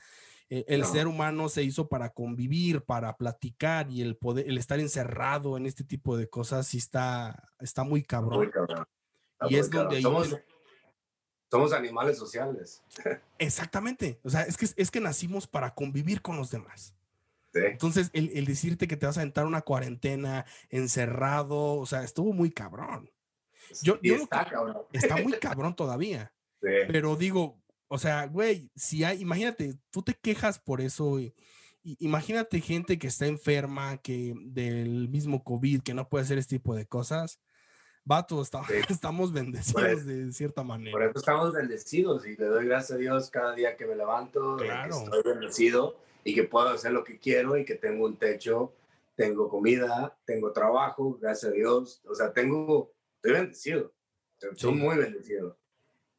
eh, el ser humano se hizo para convivir, para platicar y el poder, el estar encerrado en este tipo de cosas sí está, está muy cabrón. y es donde somos, somos animales sociales. Exactamente, o sea, es que, es que nacimos para convivir con los demás. Entonces, el, el decirte que te vas a entrar una cuarentena encerrado, o sea, estuvo muy cabrón. Yo, está, cabrón. Está muy cabrón todavía. Pero digo, o sea, güey, si hay, imagínate, tú te quejas por eso. Y, imagínate gente que está enferma, que del mismo COVID, que no puede hacer este tipo de cosas. Vato, está, estamos bendecidos de cierta manera. Por eso estamos bendecidos y le doy gracias a Dios cada día que me levanto, claro. estoy bendecido y que puedo hacer lo que quiero y que tengo un techo, tengo comida, tengo trabajo, gracias a Dios. O sea, tengo estoy bendecido, estoy muy bendecido.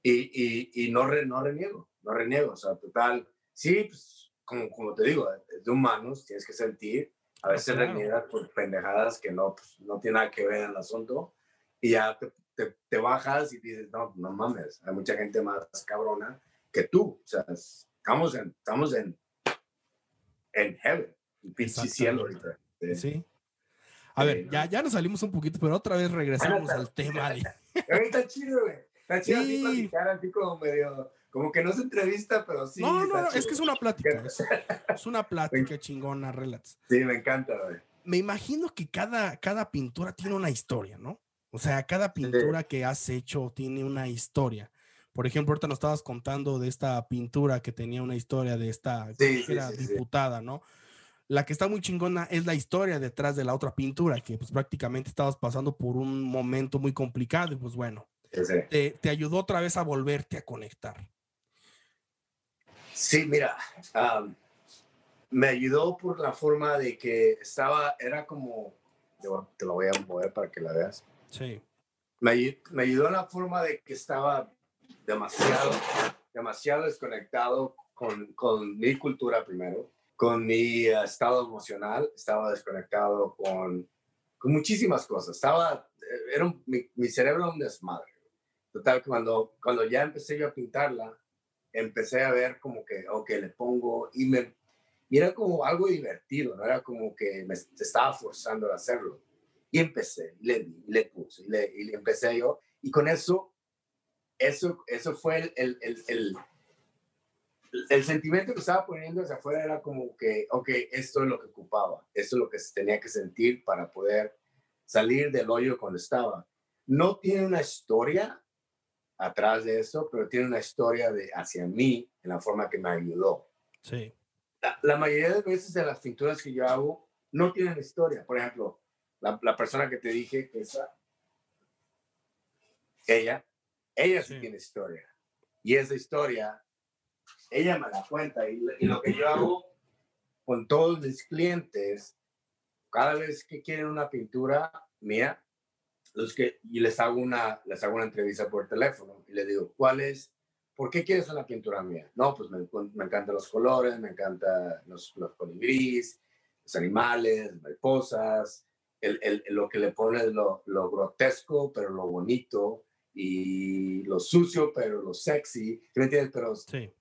Y, y, y no, re, no reniego, no reniego, o sea, total, sí, pues, como, como te digo, de humanos, tienes que sentir, a veces claro. reniegas por pendejadas que no, pues, no tiene nada que ver en el asunto, y ya te, te, te, bajas y dices, no, no mames, hay mucha gente más cabrona que tú, o sea, estamos en, estamos en, en heaven, en pinche cielo ahorita. Sí. A ver, ya, ya nos salimos un poquito, pero otra vez regresamos al tema. De... Está chido, güey. Está chido sí. así platicar, así como medio, como que no se entrevista, pero sí. No, no, no, es que es una plática. Es, es una plática chingona, relax. Sí, me encanta, güey. Me imagino que cada, cada pintura tiene una historia, ¿no? O sea, cada pintura sí. que has hecho tiene una historia. Por ejemplo, ahorita nos estabas contando de esta pintura que tenía una historia de esta sí, que era diputada, ¿no? La que está muy chingona es la historia detrás de la otra pintura, que pues prácticamente estabas pasando por un momento muy complicado y pues bueno, sí. te, te, ayudó otra vez a volverte a conectar. Sí, mira, um, me ayudó por la forma de que estaba, era como, te lo voy a mover para que la veas. Sí. Me, me ayudó en la forma de que estaba demasiado, demasiado desconectado con, con mi cultura primero con mi uh, estado emocional, estaba desconectado con, con muchísimas cosas. Estaba, eh, era un, mi, mi, cerebro un desmadre. Total, cuando, cuando ya empecé yo a pintarla, empecé a ver como que, ok, le pongo y me, y era como algo divertido, no era como que me estaba forzando a hacerlo. Y empecé, le, le puse, y le, y le empecé yo, y con eso, eso, eso fue el, el, el, el el sentimiento que estaba poniendo hacia afuera era como que, ok, esto es lo que ocupaba, esto es lo que tenía que sentir para poder salir del hoyo cuando estaba. No tiene una historia atrás de eso, pero tiene una historia de hacia mí en la forma que me ayudó. Sí. La, la mayoría de veces de las pinturas que yo hago no tienen historia. Por ejemplo, la, la persona que te dije que esa, ella, ella sí, sí tiene historia. Y esa historia ella me la cuenta y, y, lo que yo hago con todos mis clientes, cada vez que quieren una pintura mía, los que, y les hago, una, les hago una entrevista por teléfono y les digo, ¿cuál es? ¿Por qué quieres una pintura mía? No, pues me, me encantan los colores, me encantan los, los colibríes, los animales, mariposas, el, el, lo que le pone lo, lo grotesco, pero lo bonito, y lo sucio, pero lo sexy, ¿me entiendes? Pero sí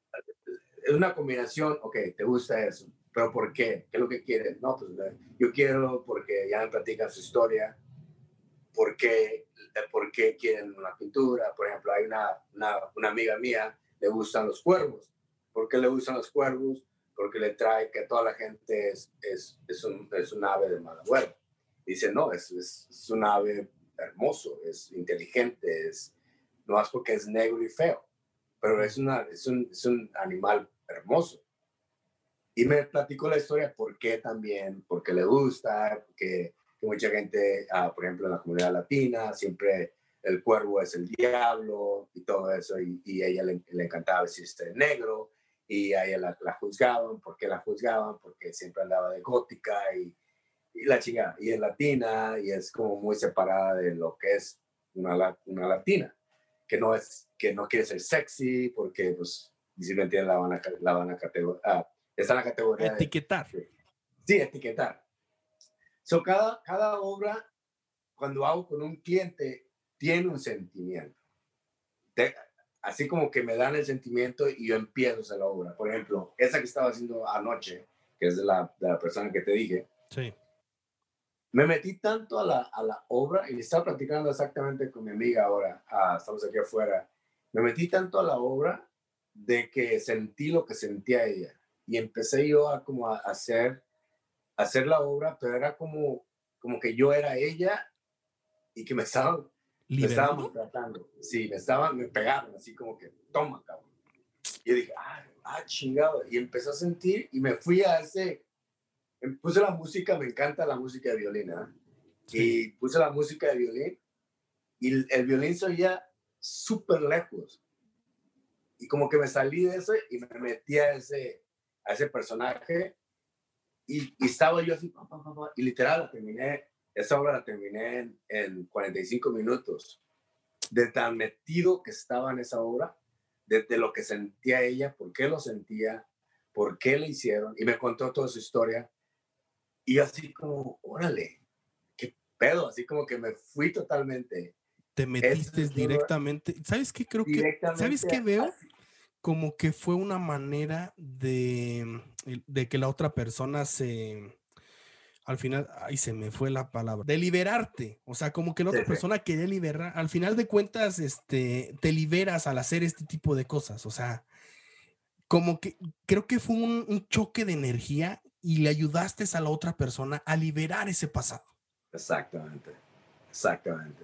es una combinación, ok, te gusta eso, pero ¿por qué? ¿Qué es lo que quieres? No, pues yo quiero porque ya me platican su historia, ¿por qué, por qué quieren una pintura? Por ejemplo, hay una, una, una amiga mía, le gustan los cuervos. ¿Por qué le gustan los cuervos? Porque le trae que toda la gente es, es, es, un, es un ave de mala Dice, no, es, es, es un ave hermoso, es inteligente, es, no es porque es negro y feo, pero es, una, es, un, es un animal hermoso. Y me platicó la historia, por qué también, porque le gusta, porque que mucha gente, ah, por ejemplo, en la comunidad latina, siempre el cuervo es el diablo y todo eso, y, ella le, le encantaba vestirse de negro, y a ella la, la juzgaban, ¿por qué la juzgaban? Porque siempre andaba de gótica y, y la chingada, y es latina y es como muy separada de lo que es una, una latina, que no es, que no quiere ser sexy porque pues visiblemente la van a, la van a categoría, ah, está en la categoría. Etiquetar. De, sí, etiquetar. So, cada, cada obra, cuando hago con un cliente, tiene un sentimiento. así como que me dan el sentimiento y yo empiezo a hacer la obra. Por ejemplo, esa que estaba haciendo anoche, que es de la, de la persona que te dije. Sí. Me metí tanto a la, a la obra y estaba platicando exactamente con mi amiga ahora, ah, estamos aquí afuera. Me metí tanto a la obra de que sentí lo que sentía ella y empecé yo a como a hacer hacer la obra, pero era como como que yo era ella y que me estaban me estaban tratando. Sí, me estaban me pegaron así como que toma, cabrón. Y yo dije, ah, ah, chingado, y empecé a sentir y me fui a ese puse la música, me encanta la música de violín, ¿eh? Y puse la música de violín y el violín se oía súper lejos. Y como que me salí de eso y me metí a ese, a ese personaje y, estaba yo así, y literal la terminé, esa obra la terminé en, en 45 minutos, de tan metido que estaba en esa obra, de, lo que sentía ella, por qué lo sentía, por qué le hicieron, y me contó toda su historia, y así como, órale, qué pedo, así como que me fui totalmente te metiste directamente. ¿Sabes qué creo que? ¿Sabes qué veo? Como que fue una manera de, de que la otra persona se, al final, ay, se me fue la palabra, de liberarte. O sea, como que la otra persona quería liberar. Al final de cuentas, este, te liberas al hacer este tipo de cosas. O sea, como que creo que fue un, un choque de energía y le ayudaste a la otra persona a liberar ese pasado. Exactamente, exactamente.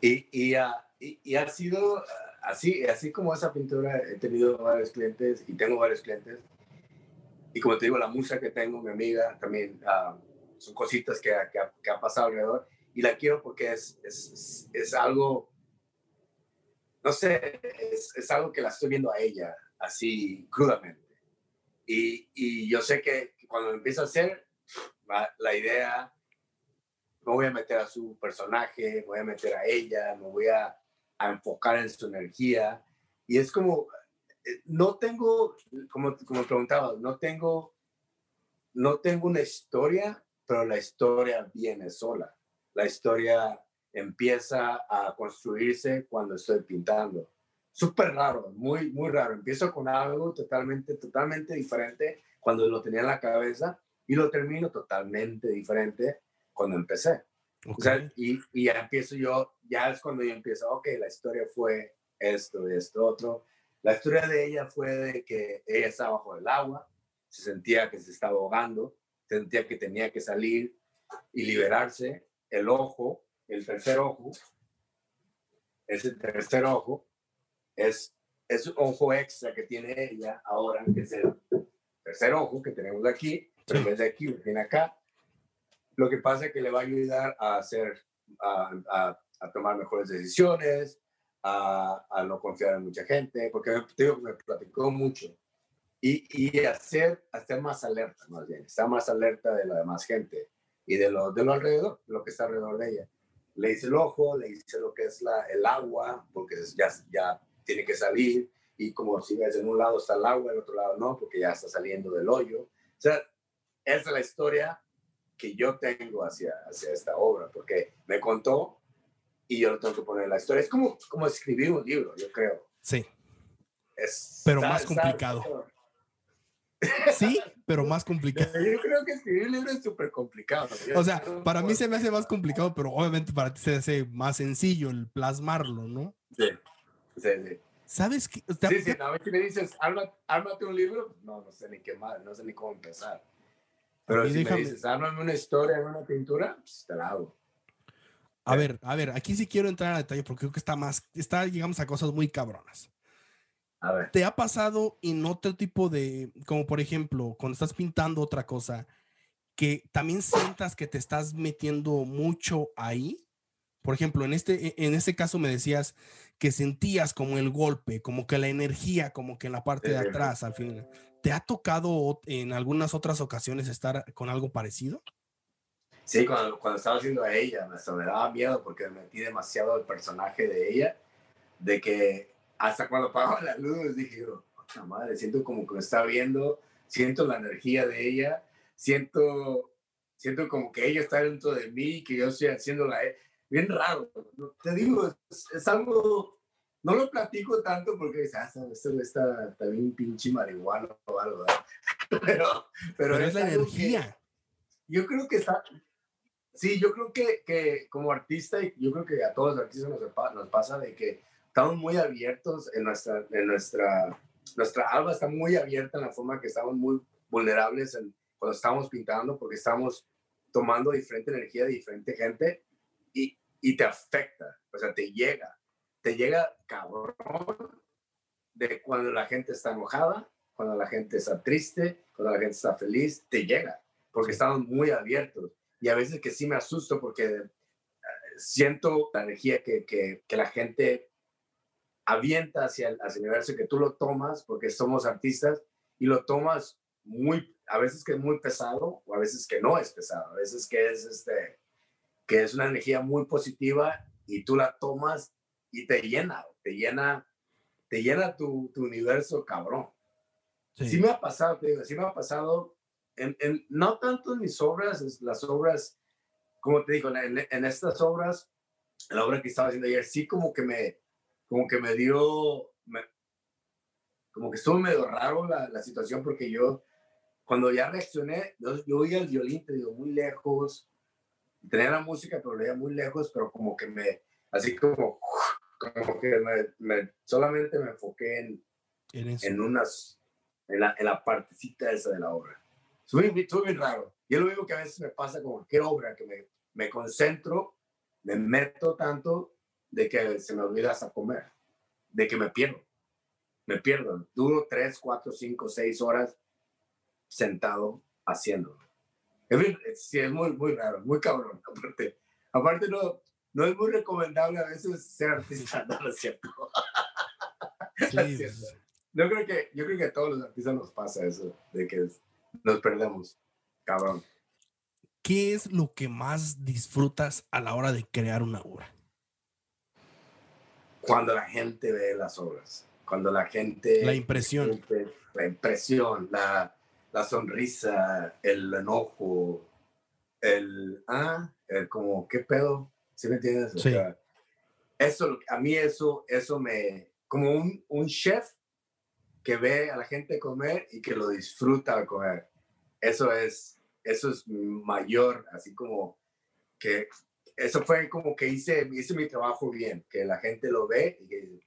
Y, y, ha sido así, así como esa pintura, he tenido varios clientes y tengo varios clientes. Y como te digo, la musa que tengo, mi amiga, también ah, son cositas que, que, que, ha pasado alrededor. Y la quiero porque es, es, es algo, no sé, es, es, algo que la estoy viendo a ella así crudamente. Y, y yo sé que cuando empiezo a hacer, la idea me voy a meter a su personaje, voy a meter a ella, me voy a, a enfocar en su energía. Y es como, eh, no tengo, como, como preguntaba, no tengo, no tengo una historia, pero la historia viene sola. La historia empieza a construirse cuando estoy pintando. Súper raro, muy, muy raro. Empiezo con algo totalmente, totalmente diferente cuando lo tenía en la cabeza y lo termino totalmente diferente cuando empecé. O sea, y, y, ya empiezo yo, ya es cuando yo empiezo, ok, la historia fue esto, esto, otro. La historia de ella fue de que ella estaba bajo el agua, se sentía que se estaba ahogando, sentía que tenía que salir y liberarse. El ojo, el tercer ojo, ese tercer ojo es, es un ojo extra que tiene ella ahora, que es el tercer ojo que tenemos aquí, pero en vez de aquí, viene acá lo que pasa es que le va a ayudar a hacer, a, a, tomar mejores decisiones, a, a, no confiar en mucha gente, porque me platicó mucho. Y, y hacer, estar más alerta, más bien, estar más alerta de la demás gente y de lo, de lo alrededor, de lo que está alrededor de ella. Le dice el ojo, le dice lo que es la, el agua, porque ya, ya tiene que salir, y como si ves en un lado está el agua, en otro lado no, porque ya está saliendo del hoyo. O sea, esa es la historia que yo tengo hacia, hacia esta obra, porque me contó y yo lo tengo que poner en la historia. Es como, como escribir un libro, yo creo. Sí. pero más complicado. Sí, pero más complicado. Yo creo que escribir un libro es súper complicado. o sea, para mí se me hace más complicado, pero obviamente para ti se hace más sencillo el plasmarlo, ¿no? Sí, sí, sí. ¿Sabes qué? Sí, sí, a ver si me dices, ármate un libro, no, no sé ni qué más, no sé ni cómo empezar. Pero si me dices, ármame una historia una pintura, pues te la hago. A ver, a ver, aquí sí quiero entrar a detalle porque creo que está más, está, llegamos a cosas muy cabronas. A ver. ¿Te ha pasado en otro tipo de, como por ejemplo, cuando estás pintando otra cosa, que también sientas que te estás metiendo mucho ahí? Por ejemplo, en este, e, en este caso me decías que sentías como el golpe, como que la energía, como que en la parte de atrás al final. ¿Te ha tocado en algunas otras ocasiones estar con algo parecido? Sí, cuando, cuando estaba haciendo a ella, me, daba miedo porque me metí demasiado el personaje de ella, de que hasta cuando apagaba la luz dije, otra madre, siento como que me está viendo, siento la energía de ella, siento, siento como que ella está dentro de mí, que yo estoy haciéndola, bien raro. Te digo, es, algo, no lo platico tanto porque dices, ah, esto está también pinche marihuana o algo, pero, pero, es, la energía. Yo creo que está, Sí, yo creo que, que como artista, y yo creo que a todos los artistas nos, nos pasa de que estamos muy abiertos en nuestra, en nuestra, nuestra alma está muy abierta en la forma que estamos muy vulnerables en, cuando estamos pintando porque estamos tomando diferente energía de diferente gente y, te afecta, o sea, te llega, te llega cabrón de cuando la gente está enojada, cuando la gente está triste, cuando la gente está feliz, te llega, porque estamos muy abiertos. Y a veces que sí me asusto porque eh, siento la energía que, que, que la gente avienta hacia el, hacia el universo, que tú lo tomas porque somos artistas y lo tomas muy, a veces que es muy pesado o a veces que no es pesado, a veces que es, este, que es una energía muy positiva y tú la tomas y te llena, te llena, te llena tu, tu universo cabrón. Sí. sí. me ha pasado, te digo, sí me ha pasado en, no tanto en mis obras, las obras, como te digo, en, en, estas obras, la obra que estaba haciendo ayer, sí como que me, como que me dio, como que estuvo medio raro la, la, situación porque yo, cuando ya reaccioné, yo, yo oía el violín, te digo, muy lejos, tenía la música, pero lo muy lejos, pero como que me, así como, como que me, me solamente me enfoqué en, en, en unas, en la, en la partecita esa de la obra. Estuve, bien raro. Y es lo mismo que a veces me pasa con cualquier obra, que me, me concentro, me meto tanto de que se me olvida hasta comer, de que me pierdo. Me pierdo. Duro tres, cuatro, cinco, seis horas sentado haciéndolo. Sí, es muy, muy raro, muy cabrón. Aparte, aparte no, no es muy recomendable a veces ser artista, no, es cierto. Sí, Yo creo que, yo creo que a todos los artistas nos pasa eso, de que nos perdemos. Cabrón. ¿Qué es lo que más disfrutas a la hora de crear una obra? Cuando la gente ve las obras, cuando la gente... La impresión. La impresión, la, la sonrisa, el enojo, el... Ah, el como, ¿qué pedo? ¿Sí me entiendes? sí. eso, a mí eso, eso me... Como un, un chef que ve a la gente comer y que lo disfruta al comer. Eso es, eso es mayor, así como que eso fue como que hice, hice mi trabajo bien, que la gente lo ve y que,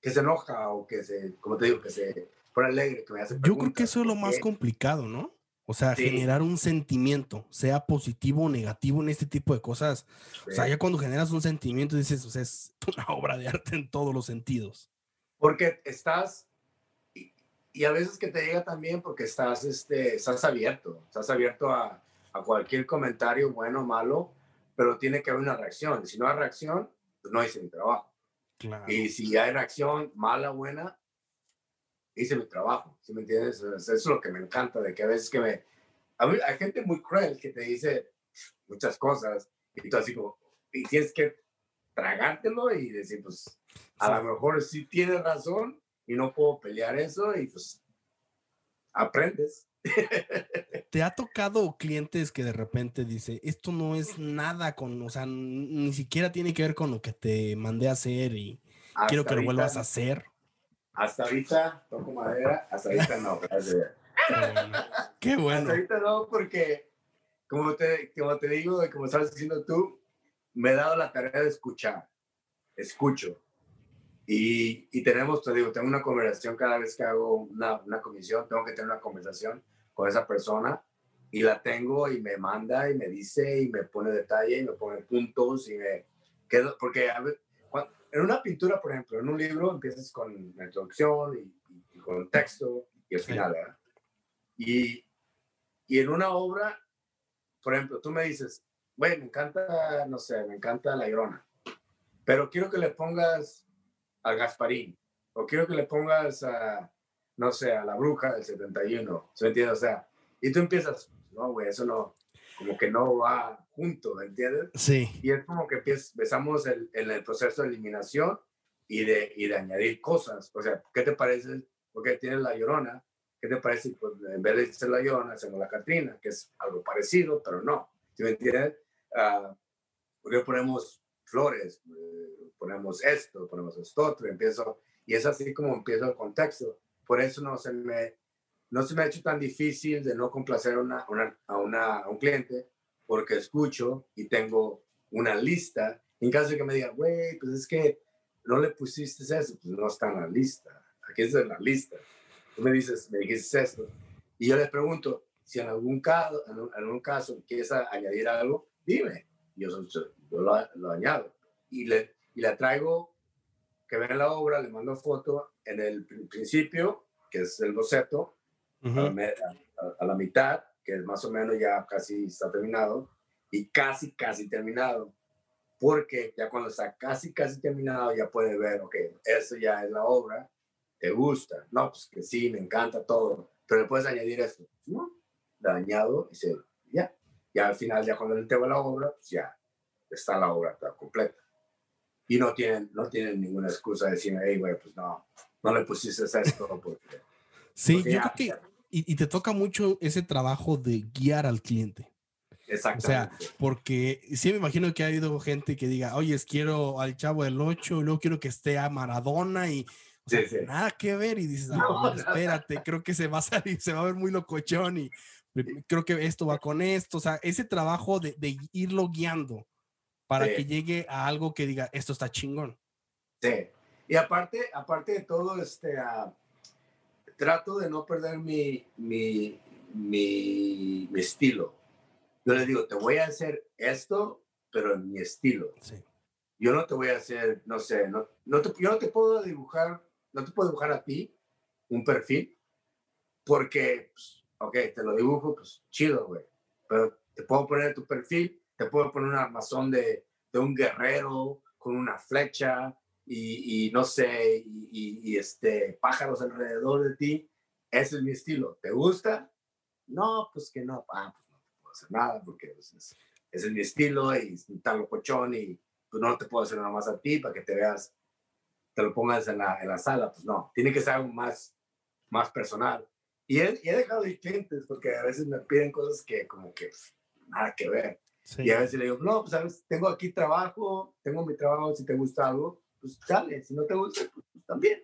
que se enoja o que se, como te digo, que se pone alegre, que me Yo creo que eso es lo más complicado, ¿no? O sea, generar un sentimiento, sea positivo o negativo en este tipo de cosas. O sea, ya cuando generas un sentimiento dices, o sea, es una obra de arte en todos los sentidos. Porque estás y a veces que te llega también porque estás, este, estás abierto, estás abierto a, a cualquier comentario bueno o malo, pero tiene que haber una reacción. Si no hay reacción, pues no hice mi trabajo. Claro. Y si hay reacción mala o buena, hice mi trabajo. ¿Sí me entiendes? Eso es lo que me encanta, de que a veces que me... hay gente muy cruel que te dice muchas cosas y tú así como... Y tienes que tragártelo y decir, pues, a lo mejor sí tienes razón, y no puedo pelear eso y pues aprendes. ¿Te ha tocado clientes que de repente dice, esto no es nada con, o sea, ni siquiera tiene que ver con lo que te mandé a hacer y quiero que lo vuelvas a hacer? Hasta ahorita, toco madera, hasta ahorita no. Qué bueno. Hasta ahorita no, porque como te, como te digo y como estás diciendo tú, me he dado la tarea de escuchar. Escucho. Y, y, tenemos, te digo, tengo una conversación cada vez que hago una, una, comisión, tengo que tener una conversación con esa persona y la tengo y me manda y me dice y me pone detalle y me pone puntos y me quedo, porque a cuando, en una pintura, por ejemplo, en un libro empiezas con la introducción y, y con el texto y el final, ¿verdad? Y, y en una obra, por ejemplo, tú me dices, güey, me encanta, no sé, me encanta la Llorona, pero quiero que le pongas a Gasparín, o quiero que le pongas a, no sé, a la bruja del 71, ¿se entiende? O sea, y tú empiezas, no, güey, eso no, como que no va junto, ¿me entiendes? Sí. Y es como que empezamos el, en el proceso de eliminación y de, y de añadir cosas. O sea, ¿qué te parece? Porque tienes la llorona, ¿qué te parece? Pues en vez de ser la llorona, hacemos la Catrina, que es algo parecido, pero no. ¿Sí me entiendes? Uh, porque ponemos flores, eh, ponemos esto, ponemos esto otro, empiezo, y es así como empiezo el contexto. Por eso no se me, no se me ha hecho tan difícil de no complacer una, una, a, una, a un cliente, porque escucho y tengo una lista. En caso de que me diga, güey, pues es que no le pusiste eso, pues no está en la lista. Aquí es en la lista. Tú me dices, me dijiste esto. Y yo le pregunto, si en algún caso, en algún caso quieres añadir algo, dime. Yo, yo lo, lo, añado. Y le, y le traigo que vean la obra, le mando foto en el principio, que es el boceto, uh -huh. a, a, la mitad, que más o menos ya casi está terminado, y casi, casi terminado. Porque ya cuando está casi, casi terminado, ya puede ver, ok, esto ya es la obra, te gusta. No, pues que sí, me encanta todo, pero le puedes añadir esto. No, le añado y se, ya. Ya al final, ya cuando le tengo la obra, pues ya está la obra está completa. Y no tienen, no tienen ninguna excusa de decir, hey, güey, pues no, no le pusiste esto porque... Sí, porque yo ya, creo que... Y, y, te toca mucho ese trabajo de guiar al cliente. Exacto. O sea, porque sí me imagino que ha habido gente que diga, oye, quiero al chavo del 8, y luego quiero que esté a Maradona y o sea, sí, sí. nada que ver. Y dices, ah, no, espérate, creo que se va a salir, se va a ver muy locochón y creo que esto va con esto. O sea, ese trabajo de, de irlo guiando para sí. que llegue a algo que diga, esto está chingón. Sí. Y aparte, aparte de todo, este, uh, trato de no perder mi, mi, mi, mi estilo yo le digo, te voy a hacer esto, pero en mi estilo. Sí. Yo no te voy a hacer, no sé, no, no te, yo no te puedo dibujar, no te puedo dibujar a ti un perfil, porque, pues, ok, te lo dibujo, pues chido, güey. Pero te puedo poner tu perfil, te puedo poner un armazón de, de un guerrero con una flecha y, y no sé, y, y, este, pájaros alrededor de ti. Ese es mi estilo. ¿Te gusta? No, pues que no. Ah, pues hacer nada porque pues, es, ese es mi estilo y es tan locochón y pues no te puedo hacer nada más a ti para que te veas, te lo pongas en la, en la sala, pues no, tiene que ser algo más, más personal. Y he, y he dejado de clientes porque a veces me piden cosas que como que pues, nada que ver. Sí. Y a veces le digo, no, pues sabes, tengo aquí trabajo, tengo mi trabajo, si te gusta algo, pues dale, si no te gusta, pues, también.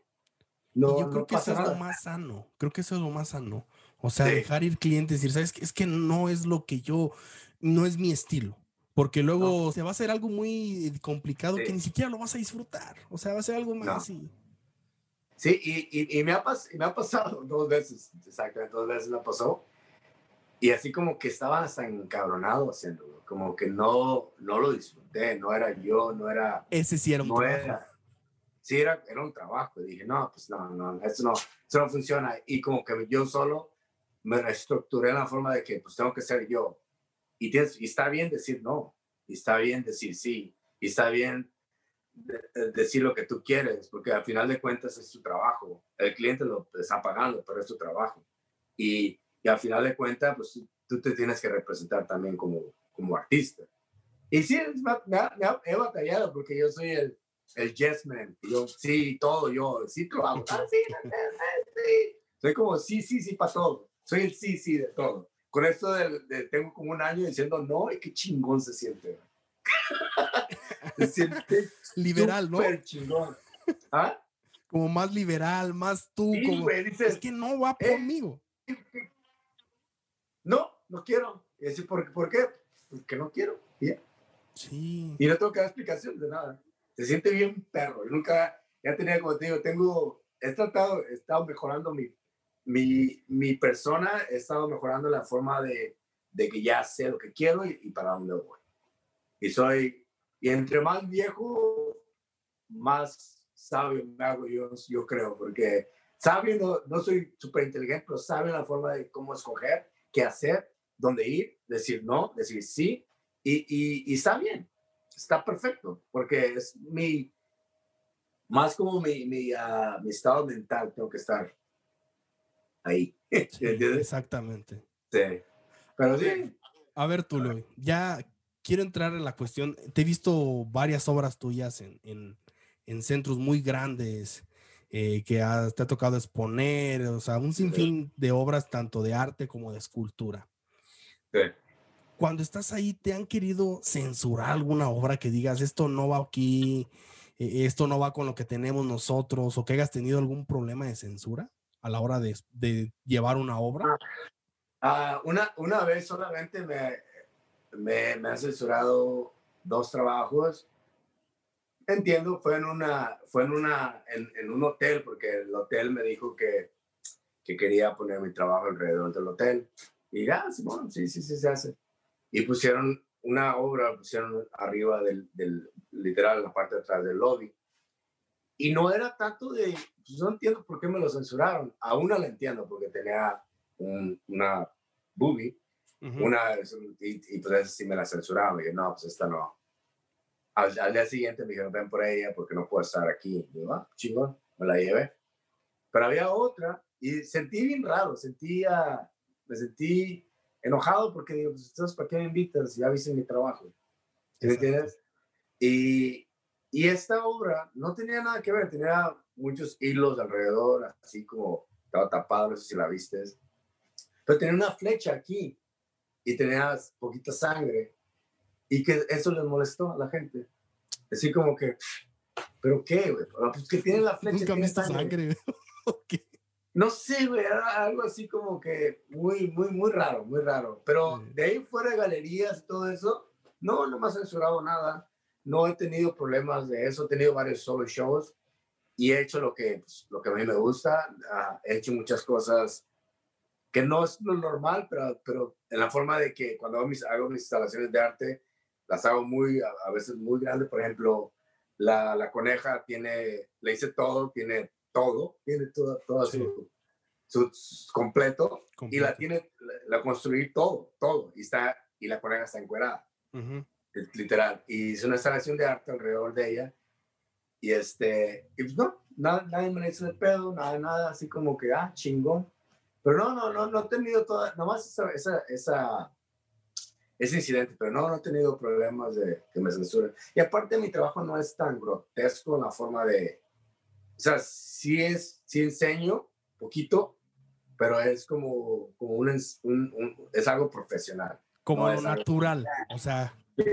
No, yo creo no que eso nada. es lo más sano, creo que eso es lo más sano. O sea, sí. dejar ir clientes, decir, ¿sabes qué? Es que no es lo que yo, no es mi estilo. Porque luego no. se va a hacer algo muy complicado sí. que ni siquiera lo vas a disfrutar. O sea, va a ser algo más así. Sí, y, y, y, me ha pas, y, me ha pasado dos veces, exactamente, dos veces me pasó. Y así como que estaba hasta encabronado haciéndolo, como que no, no lo disfruté, no era yo, no era... Ese sí era un no trabajo. Era, sí, era, era un trabajo. Y dije, no, pues no, no, esto no, esto no funciona. Y como que yo solo me reestructuré en la forma de que pues tengo que ser yo. Y, tienes, y está bien decir no, y está bien decir sí, y está bien de, de decir lo que tú quieres, porque al final de cuentas es tu trabajo. El cliente lo está pagando, pero es tu trabajo. Y, y al final de cuentas, pues tú te tienes que representar también como, como artista. Y sí, me, me, me, he batallado porque yo soy el, el yes man. Yo, sí, todo, yo, sí, lo hago. Ah, sí, sí. Soy como, sí, sí, sí, para todo soy el sí, sí de todo. Con esto de, de, tengo como un año diciendo no y qué chingón se siente. se siente liberal, ¿no? chingón. ¿Ah? Como más liberal, más tú, sí, como güey, dices, es que no va eh, conmigo. No, no quiero. ¿por, ¿por qué? Porque no quiero. Ya. Sí. Y no tengo que dar explicación de nada. Se siente bien perro. Yo nunca, ya tenía, como te digo, tengo, he tratado, he estado mejorando mi mi, mi persona he estado mejorando la forma de, de que ya sé lo que quiero y, y, para dónde voy. Y soy, y entre más viejo, más sabio me hago yo, yo creo, porque sabio no, no soy súper inteligente, pero sabio la forma de cómo escoger, qué hacer, dónde ir, decir no, decir sí, y, y, está bien, está perfecto, porque es mi, más como mi, mi, mi estado mental, tengo que estar ahí. exactamente. Sí. Pero sí. A ver, Tulio, ya quiero entrar en la cuestión. Te he visto varias obras tuyas en, en, en centros muy grandes eh, que te ha tocado exponer, o sea, un sinfín de obras tanto de arte como de escultura. Sí. Cuando estás ahí, ¿te han querido censurar alguna obra que digas, esto no va aquí, eh, esto no va con lo que tenemos nosotros, o que hayas tenido algún problema de censura a la hora de, de llevar una obra? Ah, una, una vez solamente me, me, me han censurado dos trabajos Entiendo, fue en una, fue en una, en, un hotel, porque el hotel me dijo que, que quería poner mi trabajo alrededor del hotel. Y ya, bueno, sí, sí, sí, se hace. Y pusieron una obra, pusieron arriba del, del literal, la parte de atrás del lobby. Y no era tanto de, pues no entiendo por qué me lo censuraron. A una la entiendo, porque tenía una boobie, una, y, y, pues sí me la censuraron. Y yo, no, pues esta no al, día siguiente me dijeron, ven por ella porque no puedo estar aquí. Y yo, ah, chingón, me la llevé. Pero había otra y sentí bien raro, sentía, me sentí enojado porque digo, pues, entonces, ¿para qué me invitas? Ya viste mi trabajo. ¿Me entiendes? Y, y esta obra no tenía nada que ver, tenía muchos hilos alrededor, así como estaba tapado, no sé si la viste. Pero tenía una flecha aquí y tenía poquita sangre y que eso les molestó a la gente. Así como que, ¿pero qué, güey? Pues que tiene la flecha. Nunca visto sangre, No sé, güey, era algo así como que muy, muy, muy raro, muy raro. Pero de ahí fuera de galerías todo eso, no, no me ha censurado nada. No he tenido problemas de eso. He tenido varios solo shows y he hecho lo que, pues, lo que a mí me gusta. Ah, he hecho muchas cosas que no es lo normal, pero, pero en la forma de que cuando hago mis, hago mis instalaciones de arte, las hago muy, a, veces muy grandes. Por ejemplo, la, la, coneja tiene, le hice todo, tiene todo, tiene todo, todo su, su, completo, y la tiene, la, construí todo, todo, y está, y la coneja está encuerada, literal. Y hice una instalación de arte alrededor de ella, y este, y pues no, nada, nadie me hizo el pedo, nada, nada, así como que, ah, chingón. Pero no, no, no, no he tenido toda, nomás esa, esa, esa ese incidente, pero no, no he tenido problemas de que me censuren. Y aparte mi trabajo no es tan grotesco en la forma de, o sea, sí es, sí enseño poquito, pero es como, como un, un, es algo profesional. Como natural, o sea. Sí,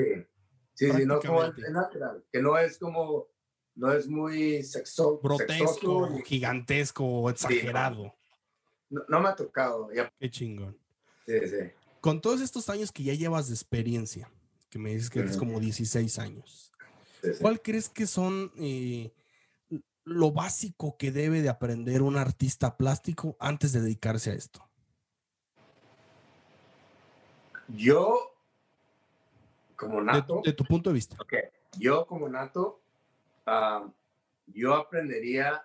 sí, sí, no como es natural, que no es como, no es muy sexo, grotesco, gigantesco, exagerado. no, no, me ha tocado. Qué chingón. Sí, sí con todos estos años que ya llevas de experiencia, que me dices que eres como 16 años, ¿cuál crees que son eh, lo básico que debe de aprender un artista plástico antes de dedicarse a esto? Yo, como nato. De, tu punto de vista. Okay. Yo, como nato, yo aprendería.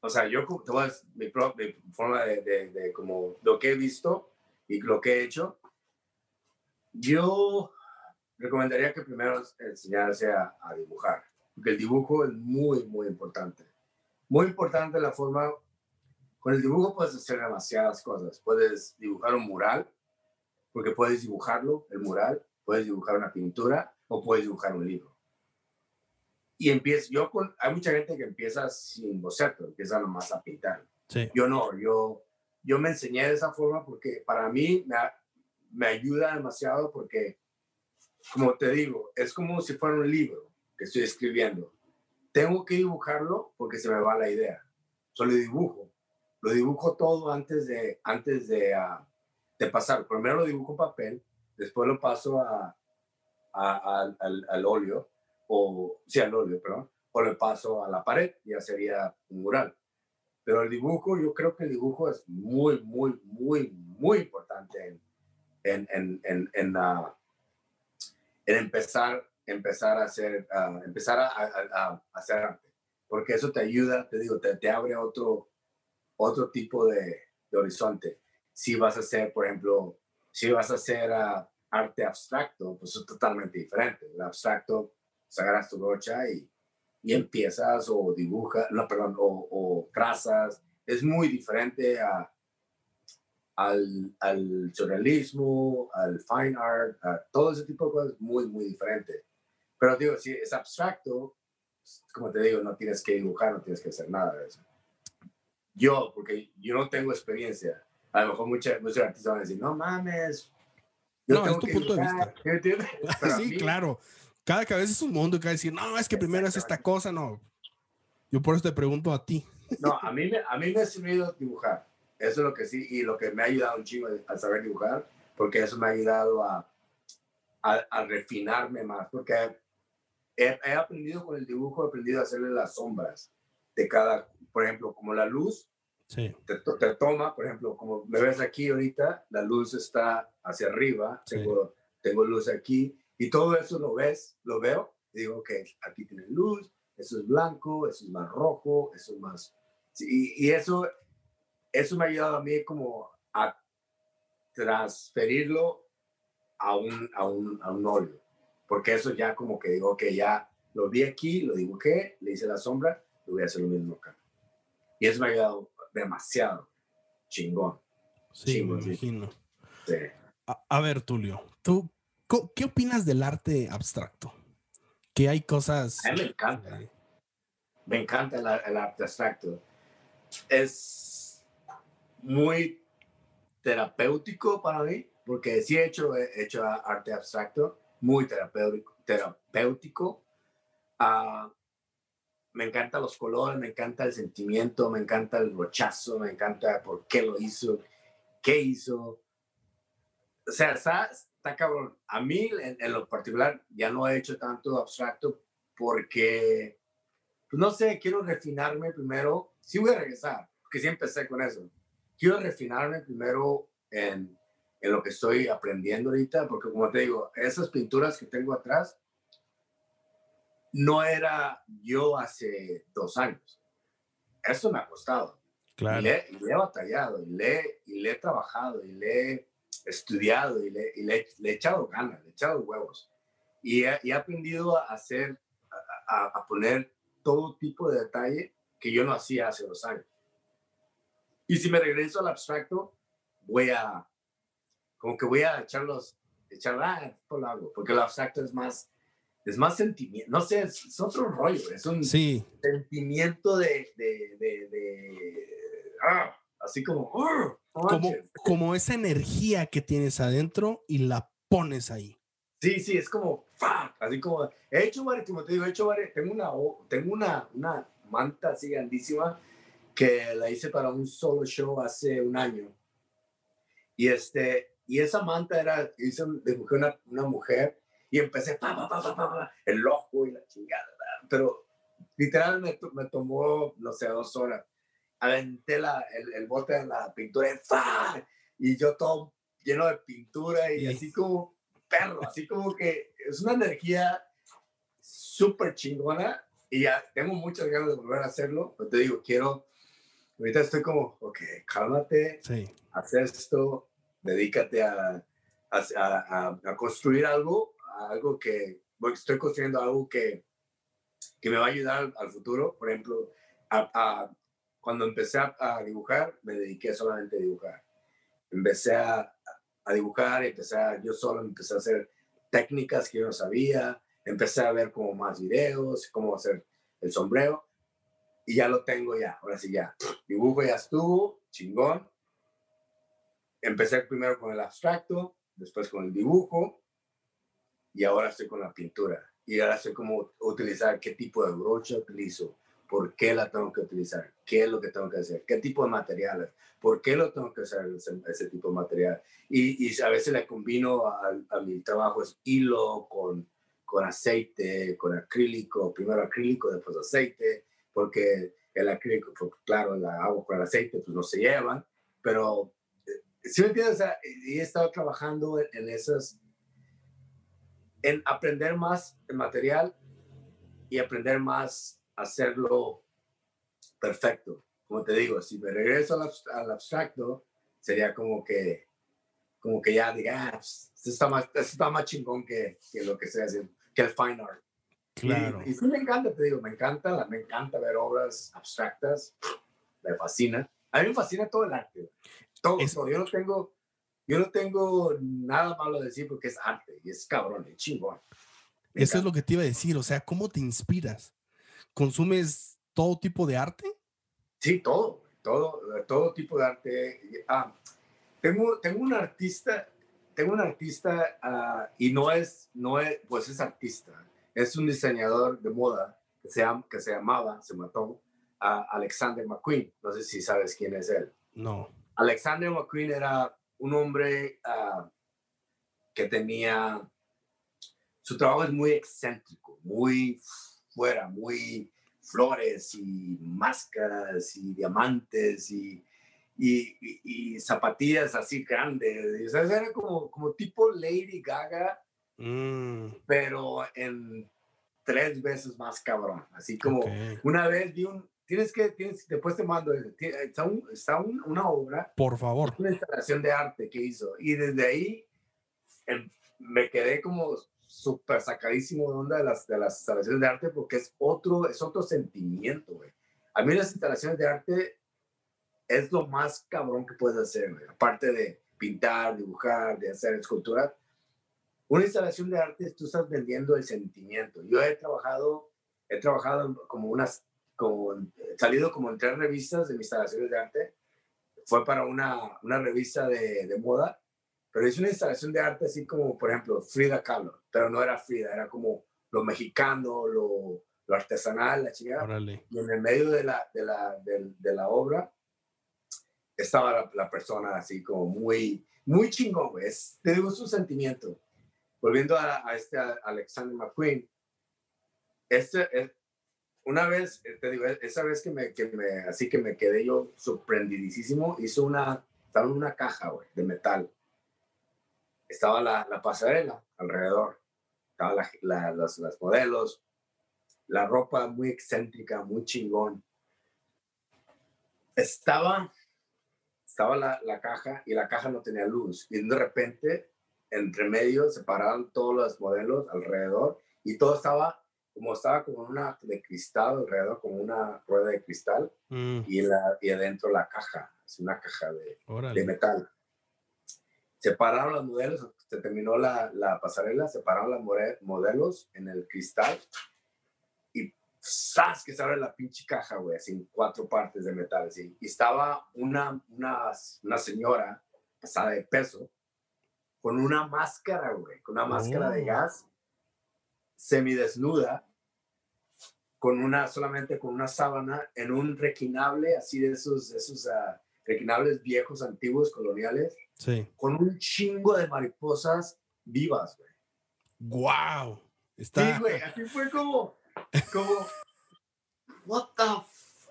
O sea, yo, mi, mi forma de, de, de, como lo que he visto, y lo que he hecho, yo recomendaría que primero enseñarse a, a dibujar, porque el dibujo es muy, muy importante. Muy importante la forma, con el dibujo puedes hacer demasiadas cosas. Puedes dibujar un mural, porque puedes dibujarlo, el mural, puedes dibujar una pintura o puedes dibujar un libro. Y empiezo, yo con, hay mucha gente que empieza sin boceto, empieza nomás a pintar. Sí. Yo no, yo yo me enseñé de esa forma porque para mí me, me ayuda demasiado porque, como te digo, es como si fuera un libro que estoy escribiendo. Tengo que dibujarlo porque se me va la idea. Solo dibujo. Lo dibujo todo antes de, antes de, ah, de pasar. Primero lo dibujo en papel, después lo paso a, a, al, al, óleo, o sí, al óleo, perdón, o le paso a la pared, ya sería un mural. Pero el dibujo, yo creo que el dibujo es muy, muy, muy, muy importante en, en, en, en, uh, en empezar, empezar a hacer, uh, empezar a, a, hacer arte. Porque eso te ayuda, te digo, te, te abre otro, otro tipo de, de, horizonte. Si vas a hacer, por ejemplo, si vas a hacer uh, arte abstracto, pues es totalmente diferente. El abstracto, agarras tu brocha y, y empiezas o dibujas, no, perdón, o, o trazas. Es muy diferente a, al, al surrealismo, al fine art, a todo ese tipo de cosas, muy, muy diferente. Pero digo, si es abstracto, como te digo, no tienes que dibujar, no tienes que hacer nada de eso. Yo, porque yo no tengo experiencia, a lo mejor muchos, muchos artistas van a decir, no mames. Yo no, es tu punto de vista. sí, claro. Cada cabeza es un mundo y cada decir, no, es que primero es esta cosa, no. Yo por eso te pregunto a ti. No, a mí, me, a mí me ha servido dibujar. Eso es lo que sí, y lo que me ha ayudado un chingo a saber dibujar, porque eso me ha ayudado a, a, a refinarme más, porque he, he, aprendido con el dibujo, he aprendido a hacerle las sombras de cada, por ejemplo, como la luz, sí. te, te, toma, por ejemplo, como me ves aquí ahorita, la luz está hacia arriba, sí. tengo, tengo luz aquí, y todo eso lo ves, lo veo, y digo, ok, aquí tiene luz, eso es blanco, eso es más rojo, eso es más... y, y eso eso me ha ayudado a mí como a transferirlo a un, a un, a un óleo, porque eso ya como que digo, que ya lo vi aquí, lo dibujé, le hice la sombra, lo voy a hacer lo mismo acá. Y eso me ha ayudado demasiado. Chingón. Sí, Chingón, me imagino. Sí. A, a, ver, Tulio, ¿tú qué opinas del arte abstracto? Que hay cosas... A mí me encanta. Me encanta el, el arte abstracto. Es muy terapéutico para mí, porque sí he hecho, he hecho arte abstracto, muy terapéutico. terapéutico. Uh, me encantan los colores, me encanta el sentimiento, me encanta el rechazo, me encanta por qué lo hizo, qué hizo. O sea, está, está cabrón. A mí, en, en, lo particular, ya no he hecho tanto abstracto porque, pues no sé, quiero refinarme primero. Sí voy a regresar, porque sí empecé con eso quiero refinarme primero en, en, lo que estoy aprendiendo ahorita, porque como te digo, esas pinturas que tengo atrás no era yo hace dos años. Eso me ha costado. Claro. Y, le, y le he batallado, y le, y le he trabajado, y le he estudiado, y le, y le, le he echado ganas, le he echado huevos. Y he, y he aprendido a hacer, a, a, poner todo tipo de detalle que yo no hacía hace dos años. Y si me regreso al abstracto, voy a, como que voy a echarlos, echar, ah, por algo, porque el abstracto es más, es más sentimiento, no sé, es, es otro rollo, es un sí. sentimiento de, de, de, de ah, así como, oh, como, como esa energía que tienes adentro y la pones ahí. Sí, sí, es como, así como, he hecho varios, como te digo, he hecho varios, tengo una, tengo una, una manta así grandísima que la hice para un solo show hace un año. Y, este, y esa manta era, hice, dibujé una, una mujer y empecé, pa, pa, pa, pa, pa, el ojo y la chingada. Pero literal me, me, tomó, no sé, dos horas. Aventé la, el, el bote de la pintura y, y yo todo lleno de pintura y así como perro, así como que es una energía súper chingona y ya tengo muchas ganas de volver a hacerlo, pero te digo, quiero ahorita estoy como, ok, cálmate, sí. haz esto, dedícate a, a, a, construir algo, algo que, estoy construyendo algo que, que me va a ayudar al, futuro. Por ejemplo, cuando empecé a, dibujar, me dediqué solamente a dibujar. Empecé a, dibujar, empecé yo solo empecé a hacer técnicas que yo no sabía, empecé a ver como más videos, cómo hacer el sombrero y ya lo tengo ya, ahora sí ya. Dibujo ya estuvo, chingón. Empecé primero con el abstracto, después con el dibujo y ahora estoy con la pintura. Y ahora sé cómo utilizar, qué tipo de brocha utilizo, por qué la tengo que utilizar, qué es lo que tengo que hacer, qué tipo de materiales, por qué lo tengo que hacer ese, ese tipo de material. Y, y, a veces le combino a, a mi trabajo es hilo con, con aceite, con acrílico, primero acrílico, después aceite porque el acrílico, pues, claro, el agua con el aceite, pues no se llevan, pero si ¿sí me entiendes, o sea, he estado trabajando en, en esas, en aprender más el material y aprender más hacerlo perfecto. Como te digo, si me regreso al, al abstracto, sería como que, como que ya diga, ah, pues, esto está más, esto está más chingón que, que, lo que estoy haciendo, que el fine art. Claro. Y, y, sí me encanta, te digo, me encanta, me encanta ver obras abstractas, me fascina. A mí me fascina todo el arte, todo, es... todo. Yo no tengo, yo no tengo nada malo de decir porque es arte y es cabrón, es chingón. Me Eso encanta. es lo que te iba a decir, o sea, ¿cómo te inspiras? ¿Consumes todo tipo de arte? Sí, todo, todo, todo tipo de arte. Ah, tengo, tengo un artista, tengo un artista uh, y no es, no es, pues es artista, es un diseñador de moda que se, que se llamaba, se mató, uh, Alexander McQueen. No sé si sabes quién es él. No. Alexander McQueen era un hombre uh, que tenía, su trabajo es muy excéntrico, muy fuera, muy flores y máscaras y diamantes y, y, y, y zapatillas así grandes. O sea, era como, como tipo Lady Gaga, mm. pero en tres veces más cabrón. Así como okay. una vez vi un... Tienes que, tienes, después te mando, está, un, está un, una obra. Por favor. Una instalación de arte que hizo. Y desde ahí em, me quedé como súper sacadísimo de onda de las, de las instalaciones de arte porque es otro, es otro sentimiento, güey. A mí las instalaciones de arte es lo más cabrón que puedes hacer, güey. Aparte de pintar, dibujar, de hacer escultura. Una instalación de arte, tú estás vendiendo el sentimiento. Yo he trabajado, he trabajado como unas, como, he salido como en tres revistas de mis instalaciones de arte. Fue para una, una revista de, de moda pero es una instalación de arte así como, por ejemplo, Frida Kahlo, pero no era Frida, era como lo mexicano, lo, lo artesanal, la chingada. Y en el medio de la, de la, de, de la obra estaba la, la, persona así como muy, muy chingón, güey. Es, te digo, es un sentimiento. Volviendo a, a este a Alexander McQueen, este, es, una vez, te digo, esa vez que me, que me, así que me quedé yo sorprendidísimo, hizo una, estaba una caja, güey, de metal estaba la, la pasarela alrededor, estaban la, la, los, los modelos, la ropa muy excéntrica, muy chingón. Estaba, estaba la, la, caja y la caja no tenía luz. Y de repente, entre medio, se pararon todos los modelos alrededor y todo estaba como estaba como una de cristal alrededor, como una rueda de cristal mm. y, la, y adentro la caja, es una caja de, de metal se pararon los modelos, se terminó la, la pasarela, se pararon los modelos en el cristal y ¡zas! que se abre la pinche caja, güey, así en cuatro partes de metal, así. Y estaba una, una, una señora pasada de peso con una máscara, güey, con una máscara oh. de gas, semidesnuda, con una, solamente con una sábana, en un requinable, así de esos, esos uh, requinables viejos, antiguos, coloniales Sí. Con un chingo de mariposas vivas, güey. ¡Wow! Está... Sí, güey, así fue como, como, what the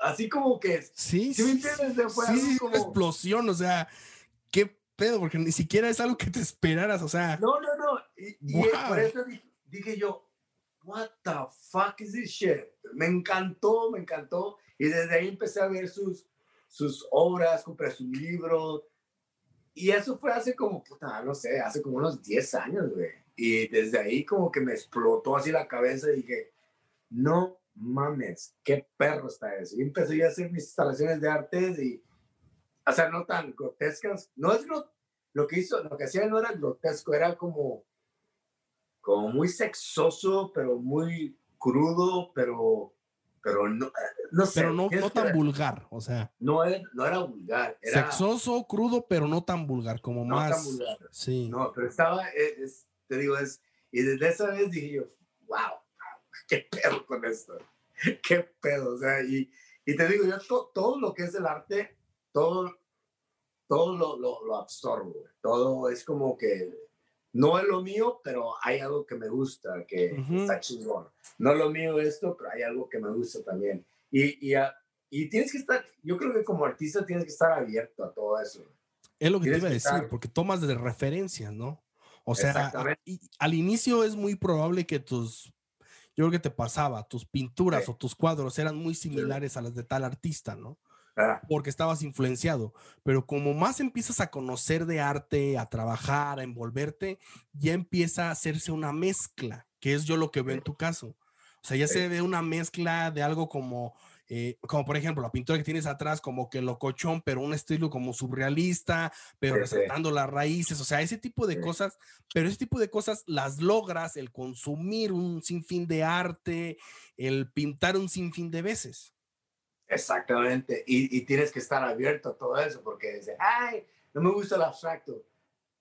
así como que, sí, ¿sí me entiendes? Fue sí, sí, como... una explosión, o sea, qué pedo, porque ni siquiera es algo que te esperaras, o sea. No, no, no, y, y wow. por eso dije, dije yo, what the fuck is this shit? Me encantó, me encantó, y desde ahí empecé a ver sus, sus obras, compré su libro, y eso fue hace como, puta, no sé, hace como unos 10 años, güey. Y desde ahí como que me explotó así la cabeza y dije, no mames, qué perro está eso. Y empecé a hacer mis instalaciones de arte y, o sea, no tan grotescas. No es lo, lo que hizo, lo que hacía no era grotesco, era como, como muy sexoso, pero muy crudo, pero pero no, no sé. Pero no, no tan vulgar, o sea. No, era, no era vulgar. Era, sexoso, crudo, pero no tan vulgar, como no más. Tan vulgar. Sí. No, pero estaba, es, es, te digo, es, y desde esa vez dije yo, wow, qué pedo con esto, qué pedo, o sea, y, y te digo, yo to, todo lo que es el arte, todo, todo lo, lo, lo absorbo, todo es como que no es lo mío, pero hay algo que me gusta, que uh -huh. está chingón. No es lo mío esto, pero hay algo que me gusta también. Y, y, y, tienes que estar, yo creo que como artista tienes que estar abierto a todo eso. Es lo que tienes te iba a decir, estar... porque tomas de referencias, ¿no? O sea, a, y, al inicio es muy probable que tus, yo creo que te pasaba, tus pinturas sí. o tus cuadros eran muy similares sí. a las de tal artista, ¿no? Ah, porque estabas influenciado, pero como más empiezas a conocer de arte, a trabajar, a envolverte, ya empieza a hacerse una mezcla, que es yo lo que veo en tu caso. O sea, ya Sí. se ve una mezcla de algo como, eh, como por ejemplo, la pintura que tienes atrás, como que locochón, pero un estilo como surrealista, pero Sí, sí. resaltando las raíces, o sea, ese tipo de Sí. cosas, pero ese tipo de cosas las logras el consumir un sinfín de arte, el pintar un sinfín de veces. Exactamente. Y, y tienes que estar abierto a todo eso porque dice, ay, no me gusta el abstracto.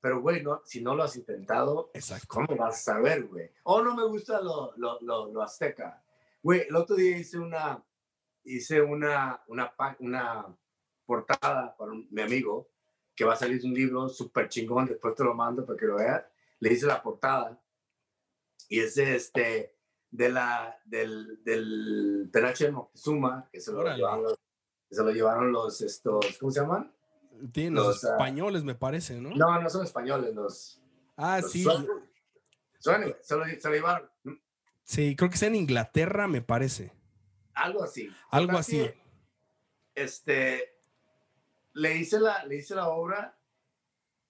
Pero, güey, no, si no lo has intentado, Exacto. ¿cómo vas a saber, güey? O no me gusta lo, lo, lo, lo azteca. Güey, el otro día hice una, hice una, una, una portada para un- mi amigo que va a salir un libro súper chingón, después te lo mando para que lo veas. Le hice la portada y es este, de la, del, del penache de Moctezuma, que se lo, Órale. llevaron los, que se lo llevaron los, estos, ¿cómo se llaman? Tienen los, Los, ah, españoles, me parece, ¿no? No, no son españoles, los, ah, los sí. suecos. Suecos, se lo, se lo llevaron, Sí, creo que es en Inglaterra, me parece. algo así. Algo así. Este, le hice la, le hice la obra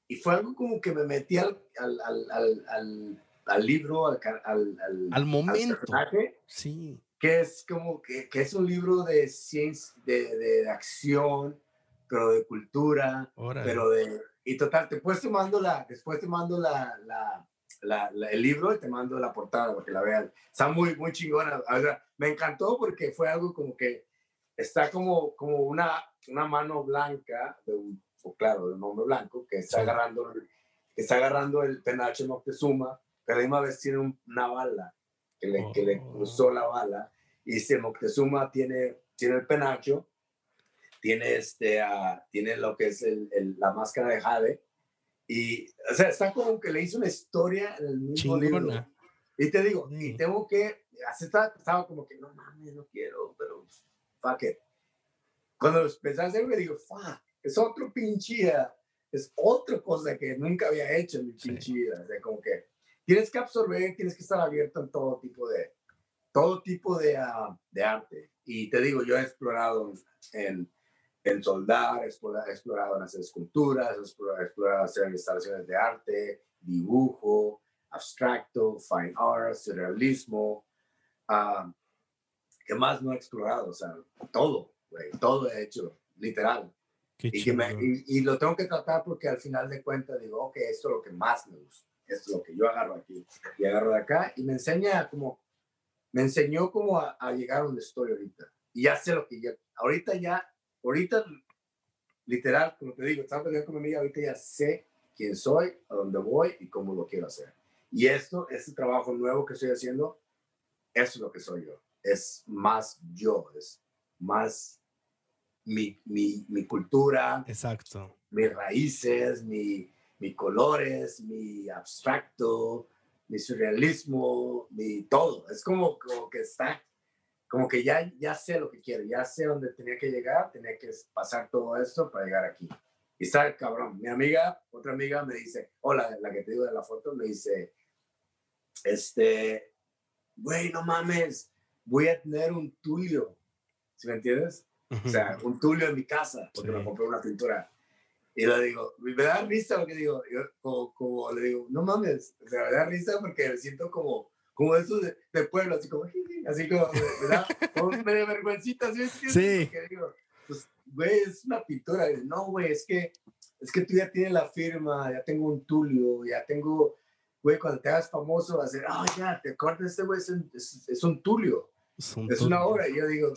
y fue algo como que me metí al, al, al, al, al, libro, al, al, al, Al momento. personaje, Sí. que es como que, que es un libro de ciencia, de, de acción, pero de cultura, Órale. pero de... Y total, después te mando la, después te mando la, la, la- la- el libro y te mando la portada para que la vean. Está muy, muy chingona. O sea, me encantó porque fue algo como que está como, como una, una mano blanca, de un, o claro, de un hombre blanco, que está Sí. agarrando, que está agarrando el penache Moctezuma, pero a la misma vez tiene un- una bala, que le, que le Oh. cruzó la bala. Y si Moctezuma tiene, tiene el penacho, tiene, este, ah, tiene lo que es el- el- la máscara de Jade. Y, o sea, está como que le hizo una historia en el mismo libro. Chingona. Y te digo, Sí. y tengo que, así estaba, estaba como que, no mames, no quiero, pero fuck it. Cuando lo empecé a hacer, me digo, fuck, es otro pinche es otra cosa que nunca había hecho en mi Sí. pinche vida. O sea, como que tienes que absorber, tienes que estar abierto en todo tipo de, todo tipo de, ah, de arte. Y te digo, yo he explorado en, en soldar, he explorado, en hacer esculturas, he explorado, explorado hacer instalaciones de arte, dibujo, abstracto, fine art, surrealismo. ¿Qué más no he explorado? O sea, todo, güey, todo he hecho, literal. Y, que me- y, y lo tengo que tratar porque al final de cuentas digo, ok, esto es lo que más me gusta, esto es lo que yo agarro aquí y agarro de acá y me enseña como, me enseñó como a, a llegar a donde estoy ahorita. Y ya sé lo que ya, ahorita ya, ahorita literal, como te digo, estaba platicando con mi amiga, ahorita ya sé quién soy, a dónde voy y cómo lo quiero hacer. Y esto, este trabajo nuevo que estoy haciendo, eso es lo que soy yo. Es más yo, es más mi, mi, mi cultura, Exacto. mis raíces, mi, mi colores, mi abstracto, mi surrealismo, mi todo. Es como, como que está, como que ya, ya sé lo que quiero, ya sé dónde tenía que llegar, tenía que pasar todo esto para llegar aquí. Y está el cabrón. Mi amiga, otra amiga me dice, hola, la que te digo de la foto, me dice, este, güey, no mames, voy a tener un tulio. ¿Sí me entiendes? O sea, un tulio en mi casa, porque Sí. me compré una pintura. Y le digo, me da risa lo que digo, yo como, como le digo, no mames, o sea, me da risa porque me siento como, como eso de, de pueblo, así como, así como, me, me da como medio vergüencita, ¿sí? me? Sí. Porque digo, pues, güey, es una pintura. No, güey, es que, es que tú ya tienes la firma, ya tengo un tulio, ya tengo, güey, cuando te hagas famoso, vas a decir, ah, ya, te cortas este güey, es, un- es, es un tulio Es, un es una obra. Y yo digo,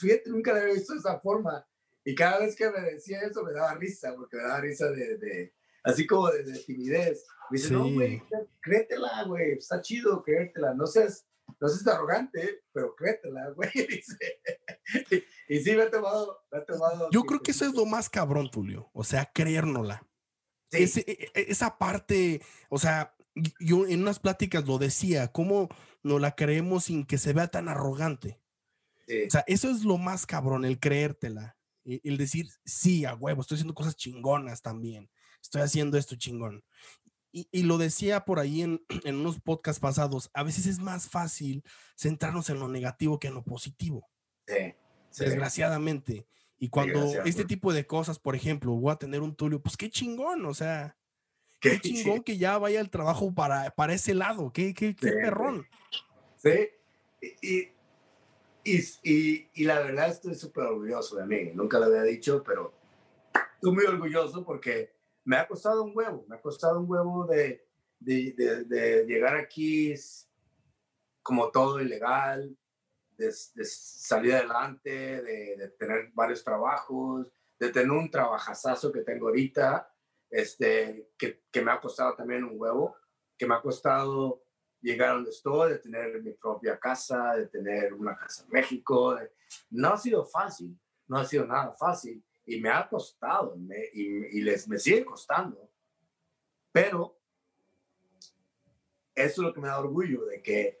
fíjate, nunca la había visto de esa forma. Y cada vez que me decía eso me daba risa, porque me daba risa de, de así como de, de timidez. Me dice, no, güey, créetela, güey, está chido creértela. No seas, no seas arrogante, pero créetela, güey. Dice. Y, sí, me ha tomado, me ha tomado. Yo creo que eso es lo más cabrón, Tulio. O sea, creérnosla. Sí, Ese- e- e- esa parte, o sea, yo en unas pláticas lo decía, ¿cómo no la creemos sin que se vea tan arrogante? sí, O sea, eso es lo más cabrón, el creértela. E- El decir, sí, a huevo, estoy haciendo cosas chingonas también. Estoy haciendo esto chingón. Y, y lo decía por ahí en, en unos podcasts pasados, a veces es más fácil centrarnos en lo negativo que en lo positivo, sí, sí. desgraciadamente. Y cuando este tipo de cosas, por ejemplo, voy a tener un Tulio, pues qué chingón, o sea, qué, chingón que ya vaya el trabajo para, para ese lado, qué, qué, qué perrón. Sí, y, y, y, la verdad estoy súper orgulloso de mí, nunca lo había dicho, pero estoy muy orgulloso porque me ha costado un huevo, me ha costado un huevo de, de, de, llegar aquí como todo ilegal, de, salir adelante, de, tener varios trabajos, de tener un trabajazazo que tengo ahorita, este, que, que, me ha costado también un huevo, que me ha costado llegar a donde estoy, de tener mi propia casa, de tener una casa en México. no ha sido fácil, no ha sido nada fácil y me ha costado y, y, les me sigue costando. Pero eso es lo que me da orgullo de que,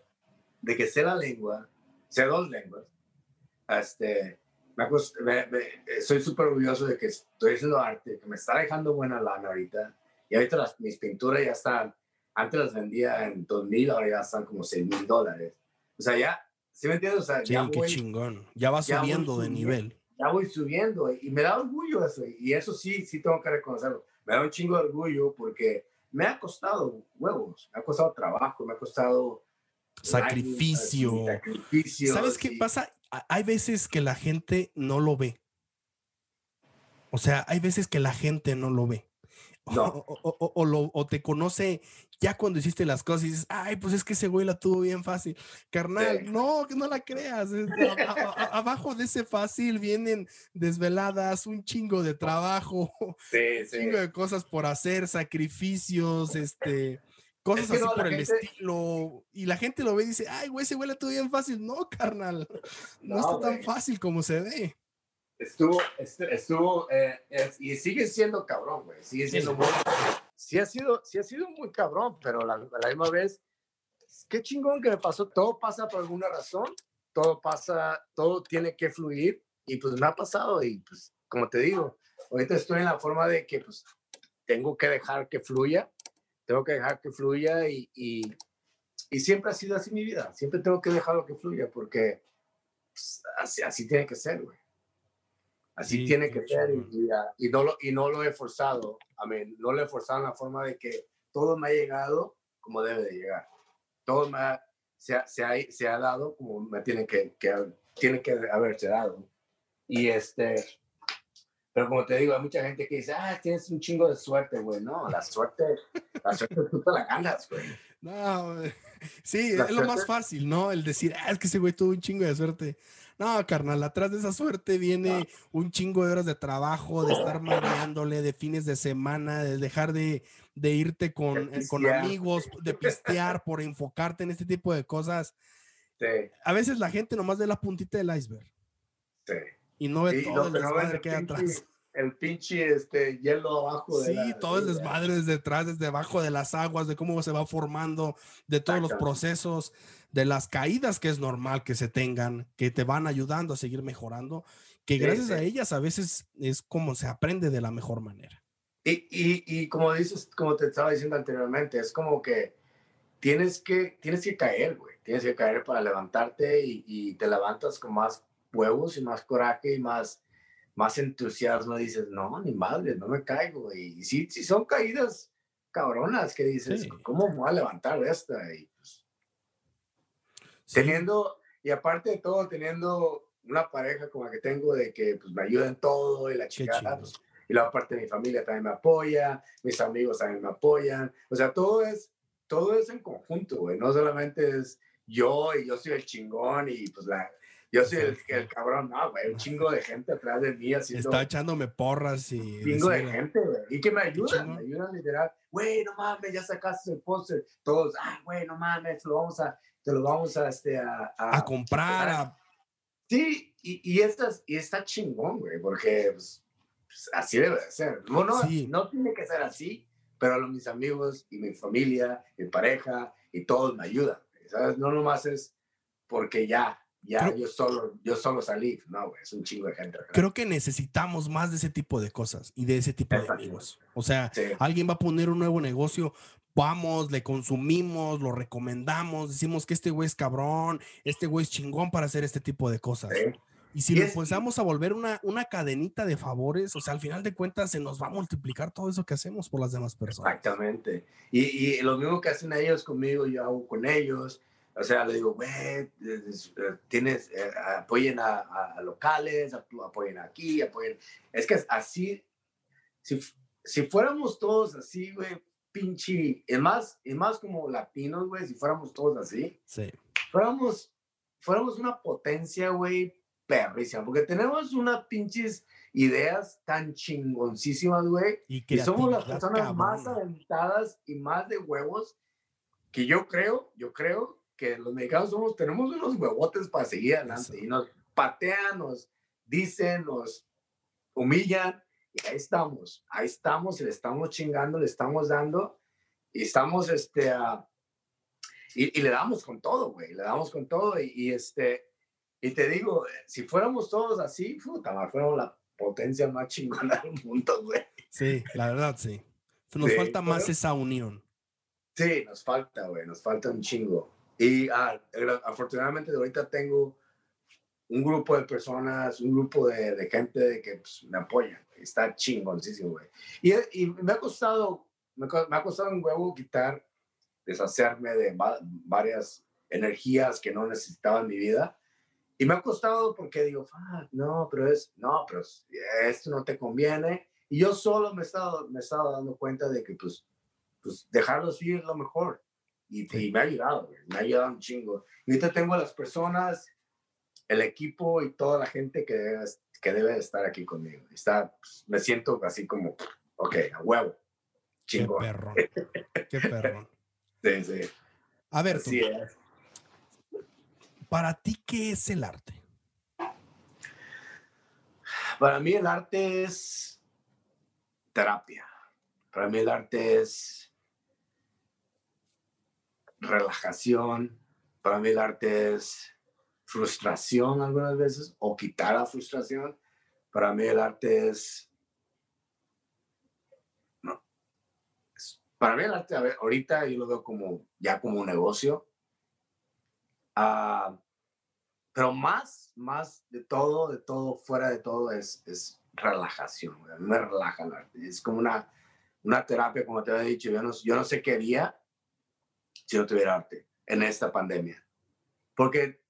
de que sé la lengua, sé dos lenguas. Este, me, soy súper orgulloso de que estoy haciendo arte, que me está dejando buena lana ahorita. Y ahorita las, mis pinturas ya están, antes las vendía en 2 mil, ahora ya están como 6 mil dólares. O sea, ya, ¿sí me entiendes? O sea, sí, ya qué chingón. Ya va subiendo de nivel. Ya voy subiendo y me da orgullo eso. Y eso sí, sí tengo que reconocerlo. Me da un chingo de orgullo porque me ha costado huevos, me ha costado trabajo, me ha costado sacrificio. ¿Sabes qué pasa? Hay veces que la gente no lo ve. O sea, hay veces que la gente no lo ve. O, te conoce ya cuando hiciste las cosas y dices, ay, pues es que ese güey la tuvo bien fácil. Carnal, no, que no la creas. abajo de ese fácil vienen desveladas, un chingo de trabajo, un chingo de cosas por hacer, sacrificios, este, cosas así por el estilo. Y la gente lo ve y dice, ay, güey, ese güey la tuvo bien fácil. No, carnal, no, está tan fácil como se ve estuvo, estuvo, eh, y sigue siendo cabrón, güey, sigue siendo muy, sí ha sido, sí ha sido muy cabrón, pero la, la misma vez, qué chingón que me pasó, todo pasa por alguna razón, todo pasa, todo tiene que fluir, y pues me ha pasado, y pues, como te digo, ahorita estoy en la forma de que, pues, tengo que dejar que fluya, tengo que dejar que fluya, y, y, y siempre ha sido así mi vida, siempre tengo que dejarlo que fluya, porque pues, así, así tiene que ser, güey. Así tiene que ser y, no lo, y no lo he forzado. A mí, no lo he forzado en la forma de que todo me ha llegado como debe de llegar. Todo me ha, se, ha, se, ha, se, ha, dado como me tiene que, que, tiene que haberse dado. Y este, pero como te digo, hay mucha gente que dice, ah, tienes un chingo de suerte, güey. No, la suerte, la suerte tú te la ganas, güey. No, sí, es lo más fácil, ¿no? El decir, ah, es que ese güey tuvo un chingo de suerte. No, carnal, atrás de esa suerte viene un chingo de horas de trabajo, de estar mareándole, de fines de semana, de dejar de, de irte con, eh, con amigos, de pistear por enfocarte en este tipo de cosas. Sí. A veces la gente nomás ve la puntita del iceberg. Sí. Y no ve todo el desmadre que hay atrás. El pinche este, hielo abajo. De sí, todo el desmadre desde detrás, desde abajo de las aguas, de cómo se va formando, de todos los procesos de las caídas que es normal que se tengan, que te van ayudando a seguir mejorando, que gracias a ellas a veces es como se aprende de la mejor manera. Y, y, y, como dices, como te estaba diciendo anteriormente, es como que tienes que, tienes que caer, güey. Tienes que caer para levantarte y, y, te levantas con más huevos y más coraje y más, más entusiasmo. Dices, no, ni madre, no me caigo. Y sí, sí son caídas cabronas que dices, ¿cómo me voy a levantar esta? Y pues, Teniendo, y aparte de todo, teniendo una pareja como la que tengo de que pues, me ayuda en todo y la chica, pues, y la parte de mi familia también me apoya, mis amigos también me apoyan, o sea, todo es, todo es en conjunto, güey, no solamente es yo y yo soy el chingón y pues la, yo soy el, el, cabrón, no, güey, un chingo de gente atrás de mí haciendo. Está echándome porras y. Un chingo de gente, güey. Y que me ayudan, me ayudan literal. Güey, no mames, ya sacaste el póster. Todos, ay, güey, no mames, lo vamos a, te lo vamos a, este, a, a, comprar. Sí, y, y, y está chingón, güey, porque pues, pues, así debe de ser. No, no, no tiene que ser así, pero mis amigos y mi familia, mi pareja y todos me ayudan. ¿sabes? No nomás es porque ya, ya yo, solo, yo solo salí, no, güey, es un chingo de gente. Creo que necesitamos más de ese tipo de cosas y de ese tipo de amigos. O sea, alguien va a poner un nuevo negocio, vamos, le consumimos, lo recomendamos, decimos que este güey es cabrón, este güey es chingón para hacer este tipo de cosas. Y si lo empezamos a volver una, una cadenita de favores, o sea, al final de cuentas se nos va a multiplicar todo eso que hacemos por las demás personas. Exactamente. Y, y lo mismo que hacen ellos conmigo, yo hago con ellos. O sea, le digo, güey, eh, tienes, eh, apoyen a, a, locales, apoyen aquí, apoyen. Es que así, si, si fuéramos todos así, güey, pinche, es más, es más como latinos, güey, si fuéramos todos así, sí. fuéramos, fuéramos una potencia, güey, perrísima, porque tenemos unas pinches ideas tan chingoncísimas, güey, y, y, somos las personas más aventadas y más de huevos que yo creo, yo creo que los mexicanos somos, tenemos unos huevotes para seguir adelante y nos patean, nos dicen, nos humillan y ahí estamos, ahí estamos, le estamos chingando, le estamos dando y estamos, este, y, y, le damos con todo, güey, le damos con todo y, y este, y te digo, si fuéramos todos así, puta, fuéramos la potencia más chingona del mundo, güey. Sí, la verdad, sí. Nos falta más esa unión. Sí, nos falta, güey, nos falta un chingo. Y ah, afortunadamente ahorita tengo un grupo de personas, un grupo de, de gente que pues, me apoyan. Está chingoncísimo, güey. Y, y, me ha costado, me, me, ha costado un huevo quitar, deshacerme de varias energías que no necesitaba en mi vida y me ha costado porque digo, ah, no, pero es, no, pero esto no te conviene. Y yo solo me he estado, me he estado dando cuenta de que, pues, pues dejarlos ir es lo mejor. Y, me ha ayudado, me ha ayudado un chingo. Y ahorita tengo a las personas, el equipo y toda la gente que debe, que debe estar aquí conmigo. Está, pues, me siento así como, ok, a huevo. Chingo. Qué perro. Qué perro. sí, sí. A ver, tú, para ti, ¿qué es el arte? Para mí el arte es terapia. Para mí el arte es relajación. Para mí el arte es frustración algunas veces o quitar la frustración. Para mí el arte es... No. Para mí el arte, a ver, ahorita yo lo veo como ya como un negocio Ah, pero más, más de todo, de todo, fuera de todo, es, es relajación. Mí me relaja el arte. Es como una, una terapia, como te había dicho. Yo no, yo no sé qué haría si no tuviera arte en esta pandemia. Porque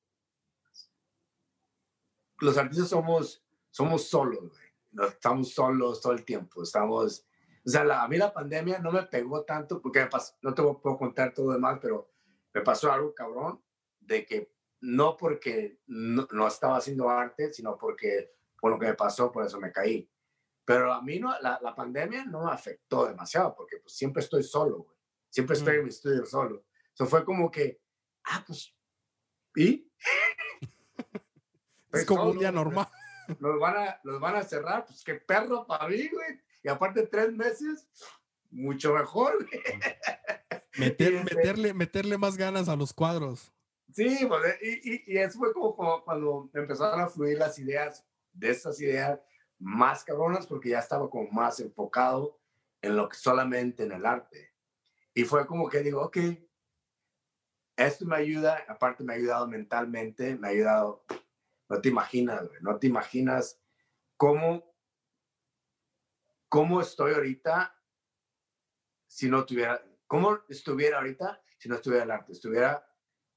los artistas somos, somos solos, güey. Estamos solos todo el tiempo. Estamos. O sea, la, a mí la pandemia no me pegó tanto porque me pasó, no te puedo contar todo lo demás, pero me pasó algo cabrón de que no porque no, estaba haciendo arte, sino porque por lo que me pasó, por eso me caí. Pero a mí no, la, la pandemia no me afectó demasiado, porque pues siempre estoy solo, güey. Siempre estoy en mm. mi estudio solo. Eso fue como que, ah, pues, ¿y? es como un día normal. Los van, a, los van a cerrar, pues qué perro para mí, güey. Y aparte tres meses, mucho mejor, güey. Meter, este meterle, meterle más ganas a los cuadros. Sí, pues, y, y, eso fue como, cuando empezaron a fluir las ideas de esas ideas más cabronas, porque ya estaba como más enfocado en lo que solamente en el arte. Y fue como que digo, ok, esto me ayuda, aparte me ha ayudado mentalmente, me ha ayudado, no te imaginas, no te imaginas cómo, cómo estoy ahorita si no tuviera, cómo estuviera ahorita si no estuviera el arte, estuviera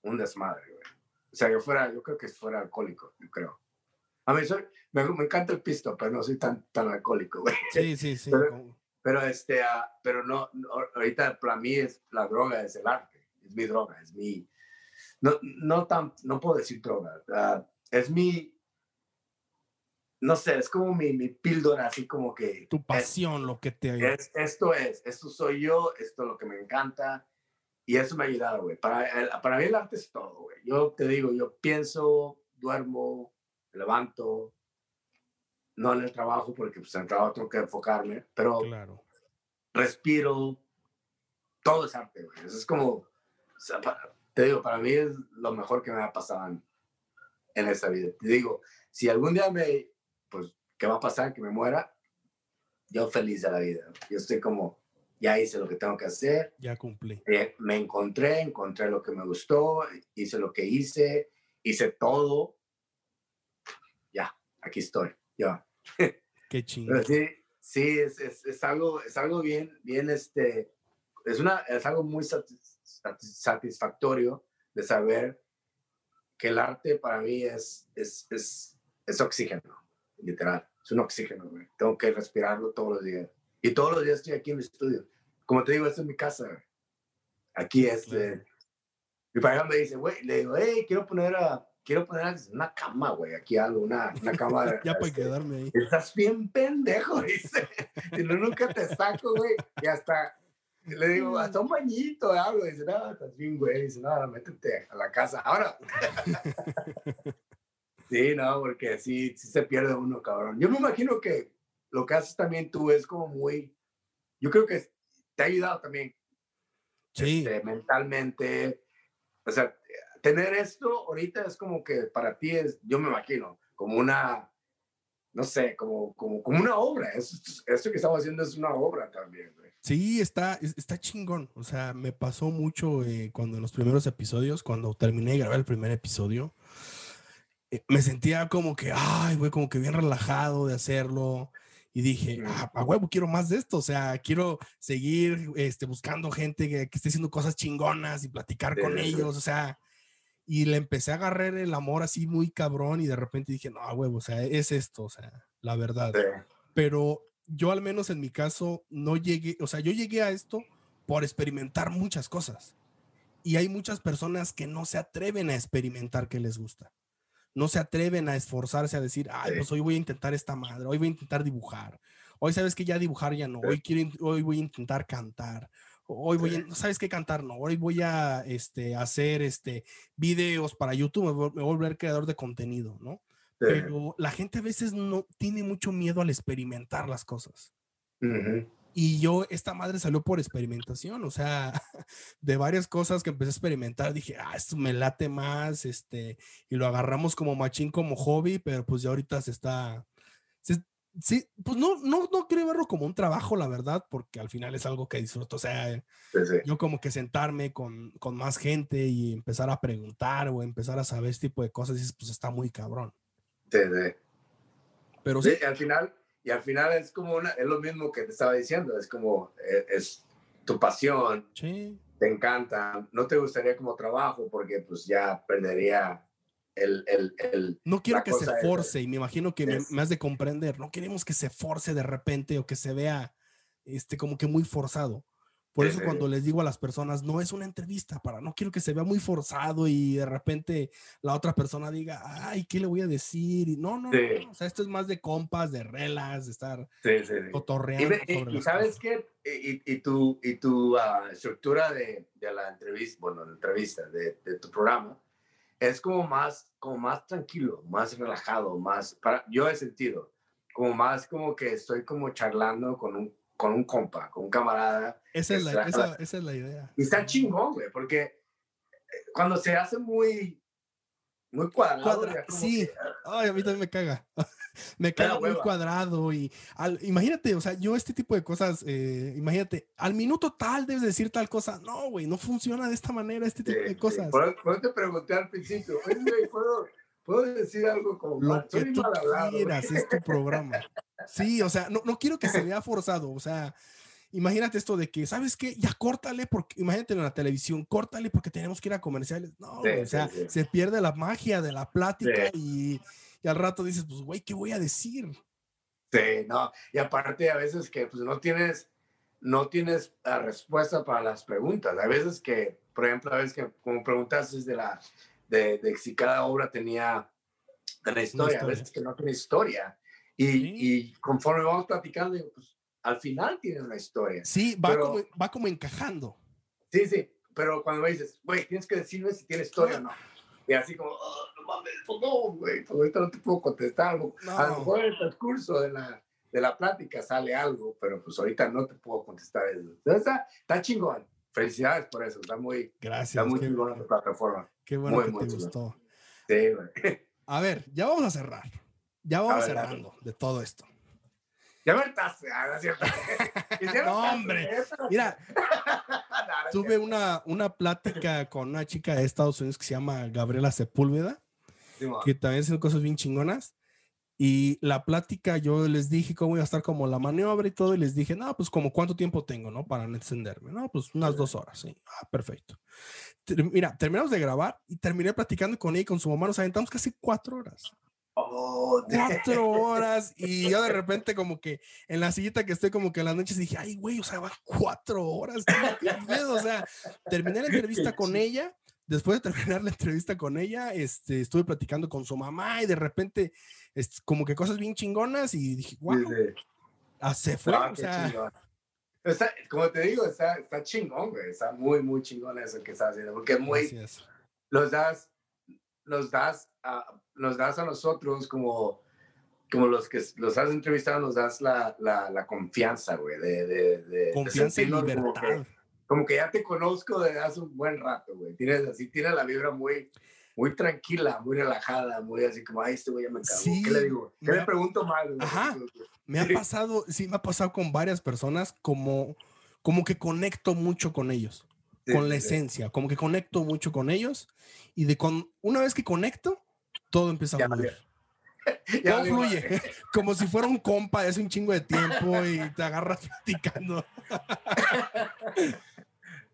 un desmadre, güey. O sea, yo fuera, yo creo que fuera alcohólico, yo creo. A mí soy, me, me encanta el pisto, pero no soy tan, tan alcohólico, güey. Sí, sí, sí. Pero, este, uh, pero no, ahorita para mí es la droga, es el arte, es mi droga, es mi, no, no tan, no puedo decir droga, uh, es mi, no sé, es como mi, mi píldora, así como que... Tu pasión, lo que te... Es, esto es, esto soy yo, esto es lo que me encanta, y eso me ha ayudado, güey. Para, para mí el arte es todo, güey. Yo te digo, yo pienso, duermo, me levanto, no en el trabajo, porque pues en el trabajo tengo que enfocarme, pero claro. respiro, todo es arte, güey. Eso es como, te digo, para mí es lo mejor que me ha pasado en, en esta vida. Te digo, si algún día me, pues, ¿qué va a pasar? Que me muera, yo feliz de la vida. Yo estoy como, ya hice lo que tengo que hacer. Ya cumplí. Eh, me encontré, encontré lo que me gustó, hice lo que hice, hice todo. ya, aquí estoy, ya. Qué chingón. sí, sí, es, es, es, algo, es algo bien, bien, este, es, una, es algo muy satisfactorio de saber que el arte para mí es, es, es, es oxígeno, literal. Es un oxígeno, güey. Tengo que respirarlo todos los días. Y todos los días estoy aquí en mi estudio. Como te digo, esta es mi casa, güey. Aquí es. Eh, mi pareja me dice, güey, le digo, hey, quiero poner a, quiero poner una cama, güey, aquí algo, una, una cama. ya para este, quedarme ahí. Estás bien pendejo, dice. si no, nunca te saco, güey. Y hasta, le digo, hasta un bañito, algo. Dice, no, estás bien, güey. Dice, no, métete a la casa. Ahora. sí, no, porque sí, sí se pierde uno, cabrón. Yo me imagino que lo que haces también tú es como muy, yo creo que te ha ayudado también. Sí. Este, mentalmente. O sea, tener esto ahorita es como que para ti es, yo me imagino, como una, no sé, como, como, como una obra. Esto, esto que estamos haciendo es una obra también, güey. Sí, está, está chingón. O sea, me pasó mucho eh, cuando en los primeros episodios, cuando terminé de grabar el primer episodio, eh, me sentía como que, ay, güey, como que bien relajado de hacerlo. Y dije, ah, a huevo, quiero más de esto. O sea, quiero seguir este, buscando gente que, que esté haciendo cosas chingonas y platicar con ellos. O sea, y le empecé a agarrar el amor así muy cabrón y de repente dije, no, a huevo, o sea, es esto, o sea, la verdad. Pero yo al menos en mi caso no llegué, o sea, yo llegué a esto por experimentar muchas cosas. Y hay muchas personas que no se atreven a experimentar qué les gusta. No se atreven a esforzarse a decir, ay, pues hoy voy a intentar esta madre, hoy voy a intentar dibujar. Hoy sabes que ya dibujar ya no, hoy, quiero, hoy voy a intentar cantar. Hoy voy a, ¿sabes qué cantar? No, hoy voy a este, hacer este, videos para YouTube, me voy a volver creador de contenido, ¿no? Pero la gente a veces no tiene mucho miedo al experimentar las cosas. Y yo, esta madre salió por experimentación, o sea, de varias cosas que empecé a experimentar, dije, ah, esto me late más, este, y lo agarramos como machín, como hobby, pero pues ya ahorita se está, sí, pues no, no, no quiero verlo como un trabajo, la verdad, porque al final es algo que disfruto. O sea, yo como que sentarme con, con, más gente y empezar a preguntar o empezar a saber este tipo de cosas, pues está muy cabrón. Sí, sí. Pero sí, al final, y al final es como una, es lo mismo que te estaba diciendo, es como, es, es tu pasión, sí. te encanta, no te gustaría como trabajo porque pues ya perdería el, el, el, no quiero que se force, y me imagino que me, has de comprender, no queremos que se force de repente o que se vea este, como que muy forzado. Por eso cuando les digo a las personas, no es una entrevista, para no quiero que se vea muy forzado y de repente la otra persona diga, ay, ¿qué le voy a decir? Y no, no, no, o sea, esto es más de compas, de relas, de estar cotorreando. Y, y sabes qué, y, y, tu, y tu ah, estructura de, de, la entrevista, bueno, la entrevista de, de, tu programa, es como más, como más tranquilo, más relajado, más, para, yo he sentido, como más como que estoy como charlando con un con un compa, con un camarada. Esa es, la, esa, esa es la idea. Y está chingón, güey, porque eh, cuando se hace muy, muy cuadrado. sí, ay, a mí también me caga. me caga muy cuadrado y al, imagínate, o sea, yo este tipo de cosas, eh, imagínate, al minuto tal debes decir tal cosa. No, güey, no funciona de esta manera este tipo de cosas. Por, eso te pregunté al principio, ¿puedo, ¿puedo, decir algo como lo que tú quieras, es tu programa. Sí, o sea, no, no quiero que se vea forzado, o sea, imagínate esto de que, ¿sabes qué? Ya córtale, porque imagínate en la televisión, córtale porque tenemos que ir a comerciales. No, o sea, se pierde la magia de la plática y, y, al rato dices, pues, güey, ¿qué voy a decir? Sí, no, y aparte a veces que pues no tienes, no tienes la respuesta para las preguntas. A veces que, por ejemplo, a veces que como preguntas de la, de, de si cada obra tenía una historia, historia, a veces que no tiene historia. Y, y conforme vamos platicando, pues al final tiene una historia. Sí, va, como, va como encajando. Sí, sí, pero cuando me dices, güey, tienes que decirme si tiene historia o no. Y así como, oh, no mames, pues no, güey, pues ahorita no te puedo contestar. A lo mejor en el transcurso de la, de la plática sale algo, pero pues ahorita no te puedo contestar eso. está, está chingón. Felicidades por eso, está muy, Gracias, está muy chingón la plataforma. Qué bueno que te gustó. Sí, güey. A ver, ya vamos a cerrar. Ya vamos cerrando de todo esto. Ya me estás, no, hombre. Mira, tuve una, una plática con una chica de Estados Unidos que se llama Gabriela Sepúlveda, que también hace cosas bien chingonas. Y la plática, yo les dije cómo iba a estar como la maniobra y todo, y les dije, no, pues como cuánto tiempo tengo, ¿no? Para encenderme, ¿no? Pues unas dos horas, sí. Ah, perfecto. Mira, terminamos de grabar y terminé platicando con ella y con su mamá, nos aventamos casi cuatro horas. Oh, cuatro horas y yo de repente como que en la sillita que estoy como que en las noches dije, ay güey, o sea, van cuatro horas, o sea, terminé la entrevista con ella después de terminar la entrevista con ella, este, estuve platicando con su mamá y de repente, es, como que cosas bien chingonas y dije, wow, ah, se fue. o sea, como te digo, está, está chingón, güey. Está muy, muy chingón eso que estás haciendo. Porque muy. Los das, los das, a, nos das a nosotros como, como los que los has entrevistado, nos das la, la, la confianza, güey. De, de, de, confianza y libertad como que ya te conozco desde hace un buen rato, güey. Tienes así, tienes la vibra muy, muy tranquila, muy relajada, muy así como, ay, este güey ya me cagó. ¿Qué le digo? ¿Qué le pregunto mal? Ajá. Me ha pasado, sí, me ha pasado con varias personas como, como que conecto mucho con ellos, con la esencia, como que conecto mucho con ellos y de con, una vez que conecto, todo empieza a fluir. todo fluye, como si fuera un compa hace un chingo de tiempo y te agarras platicando.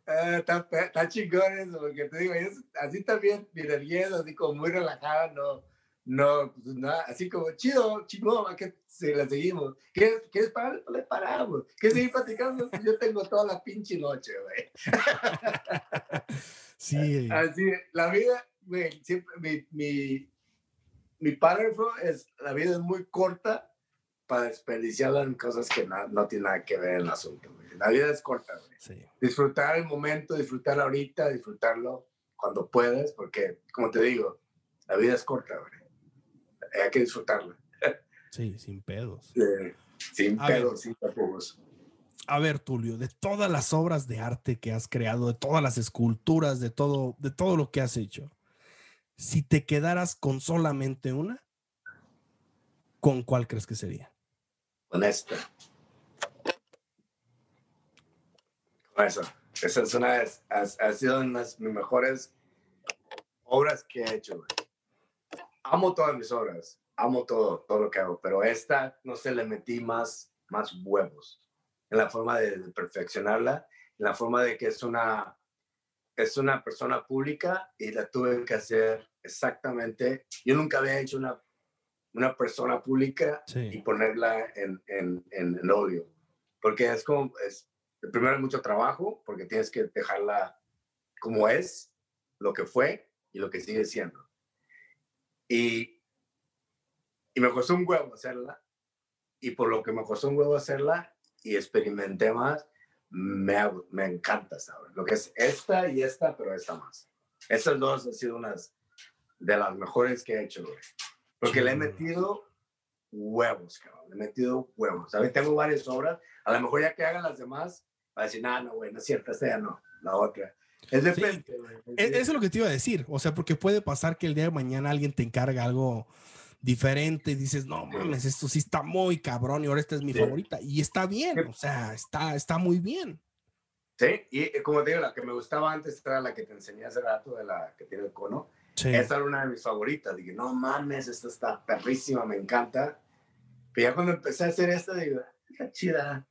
Ah, está, está, chingón eso, porque te digo, así también, mi energía así como muy relajada, no, no, pues nada, así como chido, chingón, que se la seguimos. ¿Quieres, ¿Quieres parar? Le paramos. ¿Quieres seguir platicando? Yo tengo toda la pinche noche, güey. Sí. Así, la vida, güey, siempre, mi, mi, mi párrafo es, la vida es muy corta para desperdiciarla en cosas que no, no tienen nada que ver en el asunto, güey. La vida es corta, güey. Disfrutar el momento, disfrutar ahorita, disfrutarlo cuando puedes, porque, como te digo, la vida es corta, güey. Hay que disfrutarla. Sí, sin pedos. sin pedos, sin tapujos. A ver, Tulio, de todas las obras de arte que has creado, de todas las esculturas, de todo, de todo lo que has hecho, si te quedaras con solamente una, ¿con cuál crees que sería? Con esta. Eso, esa es una de, ha, sido una de mis mejores obras que he hecho. Amo todas mis obras, amo todo, todo lo que hago, pero esta no se le metí más, más huevos en la forma de, perfeccionarla, en la forma de que es una, es una persona pública y la tuve que hacer exactamente. Yo nunca había hecho una, una persona pública y ponerla en, en, en, en, audio, porque es como, es, primero hay mucho trabajo porque tienes que dejarla como es, lo que fue y lo que sigue siendo. Y, y me costó un huevo hacerla. Y por lo que me costó un huevo hacerla y experimenté más, me, me encanta, ¿sabes? Lo que es esta y esta, pero esta más. Estas dos han sido unas de las mejores que he hecho, güey. Porque le he metido huevos, cabrón. Le he metido huevos. ¿Sabes? Tengo varias obras. A lo mejor ya que hagan las demás, va a decir, no, no, güey, no es cierto, esta ya no, la otra. Es de e, Eso es lo que te iba a decir. O sea, porque puede pasar que el día de mañana alguien te encarga algo diferente y dices, no mames, esto sí está muy cabrón y ahora esta es mi favorita. Y está bien, o sea, está, está muy bien. Sí, y eh, como te digo, la que me gustaba antes era la que te enseñé hace rato, de la que tiene el cono. Sí. Esa era una de mis favoritas. Dije, no mames, esta está perrísima, me encanta. Pero ya cuando empecé a hacer esta, digo, está chida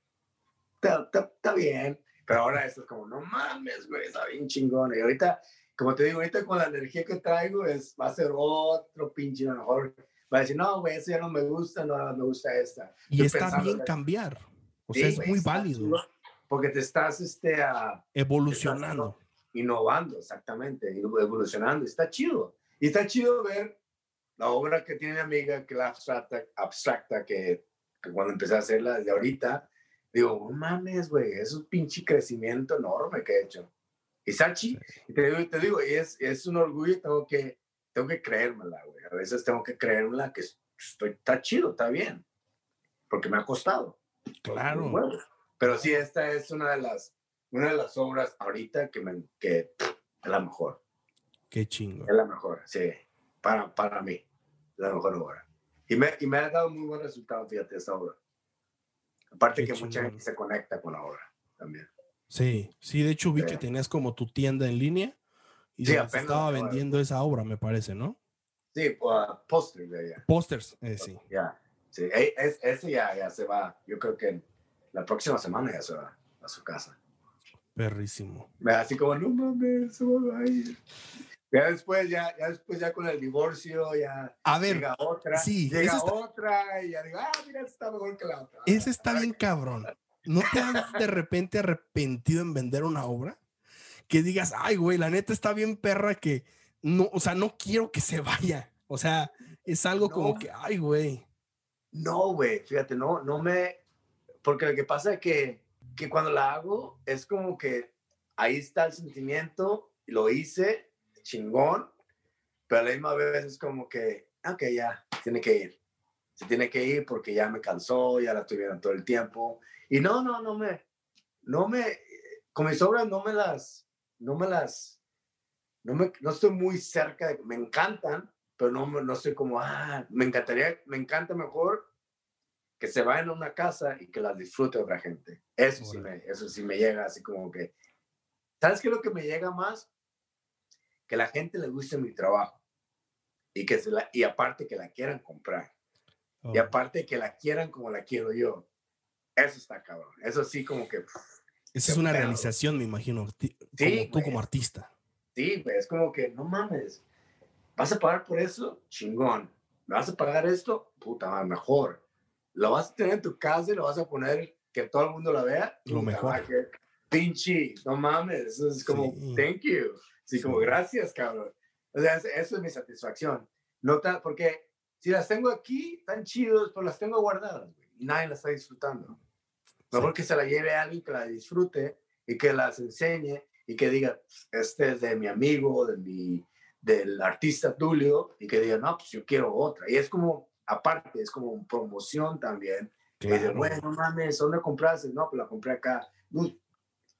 está, bien. Pero ahora esto es como, no mames, güey, está bien chingón. Y ahorita, como te digo, ahorita con la energía que traigo, es, va a ser otro pinche, a lo mejor va a decir, no, güey, eso ya no me gusta, no me gusta esta. Y está bien cambiar. O sea, es muy válido. Porque te estás este, evolucionando. Innovando, exactamente, evolucionando. Está chido. Y está chido ver la obra que tiene mi amiga, que la abstracta, abstracta que, que cuando empecé a hacerla, de ahorita, digo, no mames, güey, es un pinche crecimiento enorme que he hecho. Y Sachi, te digo, te digo, es, es un orgullo, tengo que, tengo que creérmela, güey. A veces tengo que creérmela que estoy, está chido, está bien, porque me ha costado. Claro. pero sí, esta es una de las, una de las obras ahorita que, me, que es la mejor. Qué chingo. Es la mejor, sí, para, para mí, la mejor obra. Y me, y me ha dado muy buen resultado, fíjate, esta obra. Aparte que mucha gente se conecta con la obra también. Sí, sí, de hecho vi que tenías como tu tienda en línea y sí, estaba vendiendo esa obra, me parece, ¿no? Sí, uh, póster de ella. Pósters, eh, sí. Ya, sí. E- es- ese ya, ya se va. Yo creo que la próxima semana ya se va a su casa. Perrísimo. Así como, no mames, se va a ir. Ya después, ya, ya después, ya con el divorcio, ya A ver, llega otra. sí, llega está- otra y ya digo, ah, mira, está mejor que la otra. ese está bien cabrón. ¿No te has de repente arrepentido en vender una obra? Que digas, ay, güey, la neta está bien perra que no, o sea, no quiero que se vaya. O sea, es algo como No. que, ay, güey. No, güey, fíjate, no, no me... Porque lo que pasa es que, que cuando la hago es como que ahí está el sentimiento, lo hice, chingón, pero a la misma vez es como que, "Ah, ok, ya, tiene que ir. Se tiene que ir porque ya me cansó, ya la viendo todo el tiempo. Y no, no, no me, no me, con mis obras no me las, no me las, no me, no estoy muy cerca de, me encantan, pero no, no estoy como, ah, me encantaría, me encanta mejor que se vayan a una casa y que las disfrute otra gente. Eso sí, me, eso sí me llega así como que, ¿sabes qué es lo que me llega más? Que la gente le guste mi trabajo y que se la, y aparte que la quieran comprar y Oh, aparte que la quieran como la quiero yo. Eso está cabrón. Eso sí como que Esa es una pedo. realización, me imagino, Sí, como tú como artista. Sí, güey, es como que, no mames, ¿vas a pagar por eso? Chingón. ¿Me vas a pagar esto? Puta mejor. Lo vas a tener en tu casa y lo vas a poner que todo el mundo la vea. Lo mejor. que Pinche, no mames, eso es como, Sí. thank you. Sí, como, Sí. gracias, cabrón. O sea, es- eso es mi satisfacción. No tan, porque si las tengo aquí, tan chidos, pues las tengo guardadas, güey, y nadie las está disfrutando. Mejor que se la lleve a alguien que la disfrute y que las enseñe y que diga, este es de mi amigo, de mi, del artista Tulio, y que diga, no, pues yo quiero otra. Y es como, aparte, es como promoción también. Que dice, Claro. bueno, no mames, ¿dónde compraste? No, pues la compré acá. "Uy,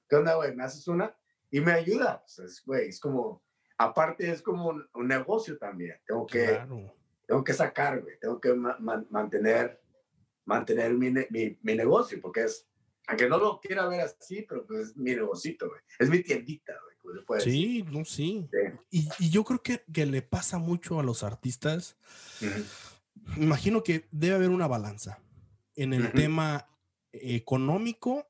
¿Qué onda, güey? ¿Me haces una? Y me ayuda. Pues, es, güey, es como, aparte es como un, un negocio también. Tengo que, Claro. tengo que sacar, güey. Tengo que ma- man- mantener, mantener mi, ne- mi, mi negocio, porque es, aunque no lo quiera ver así, pero pues es mi negocito, güey. Es mi tiendita, güey. Sí, no, sí. Sí. Y, y yo creo que, que le pasa mucho a los artistas. Ujú. Me imagino que debe haber una balanza en el tema económico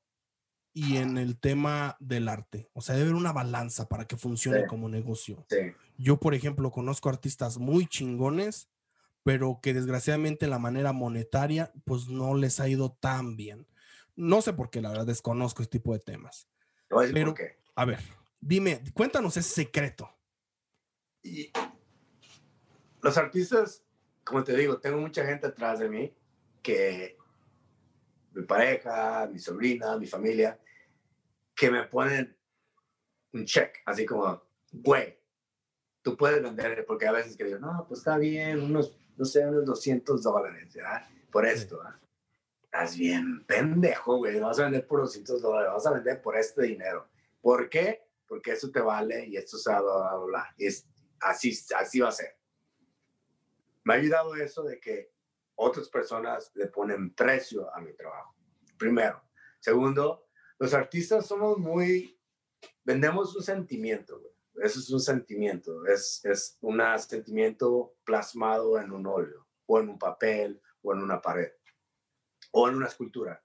y en el tema del arte. O sea, debe haber una balanza para que funcione Sí. como negocio. Sí. Yo, por ejemplo, conozco artistas muy chingones, pero que desgraciadamente la manera monetaria, pues no les ha ido tan bien. No sé por qué, la verdad, desconozco este tipo de temas. Pero- por qué. A ver, dime, cuéntanos ese secreto. Y los artistas, como te digo, tengo mucha gente atrás de mí que mi pareja, mi sobrina, mi familia, que me ponen un check, así como, güey, tú puedes vender, porque a veces que digo, no, pues está bien, unos, no sé, unos 200 dólares, ¿ya? Por esto, ¿ah? Estás bien pendejo, güey, vas a vender por 200 dólares, vas a vender por este dinero. ¿Por qué? Porque eso te vale y esto se va a hablar. Es, así, así va a ser. Me ha ayudado eso de que otras personas le ponen precio a mi trabajo. Primero. Segundo, los artistas somos muy, vendemos un sentimiento. Eso es un sentimiento, es, es un sentimiento plasmado en un óleo, o en un papel, o en una pared, o en una escultura.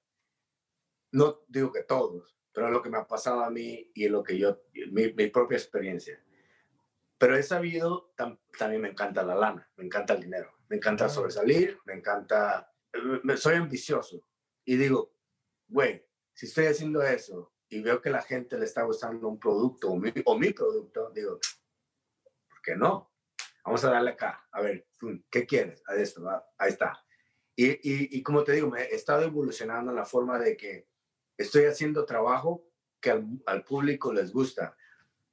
No digo que todos, pero lo que me ha pasado a mí y lo que yo, mi, mi propia experiencia. Pero he sabido, tam- también me encanta la lana, me encanta el dinero, me encanta sobresalir, me encanta, soy ambicioso y digo, güey, si estoy haciendo eso y veo que la gente le está gustando un producto o mi, o mi producto, digo, ¿por qué no? Vamos a darle acá, a ver, ¿qué quieres? A esto, va, ahí está. Y, y, y como te digo, me he estado evolucionando en la forma de que estoy haciendo trabajo que al, al público les gusta.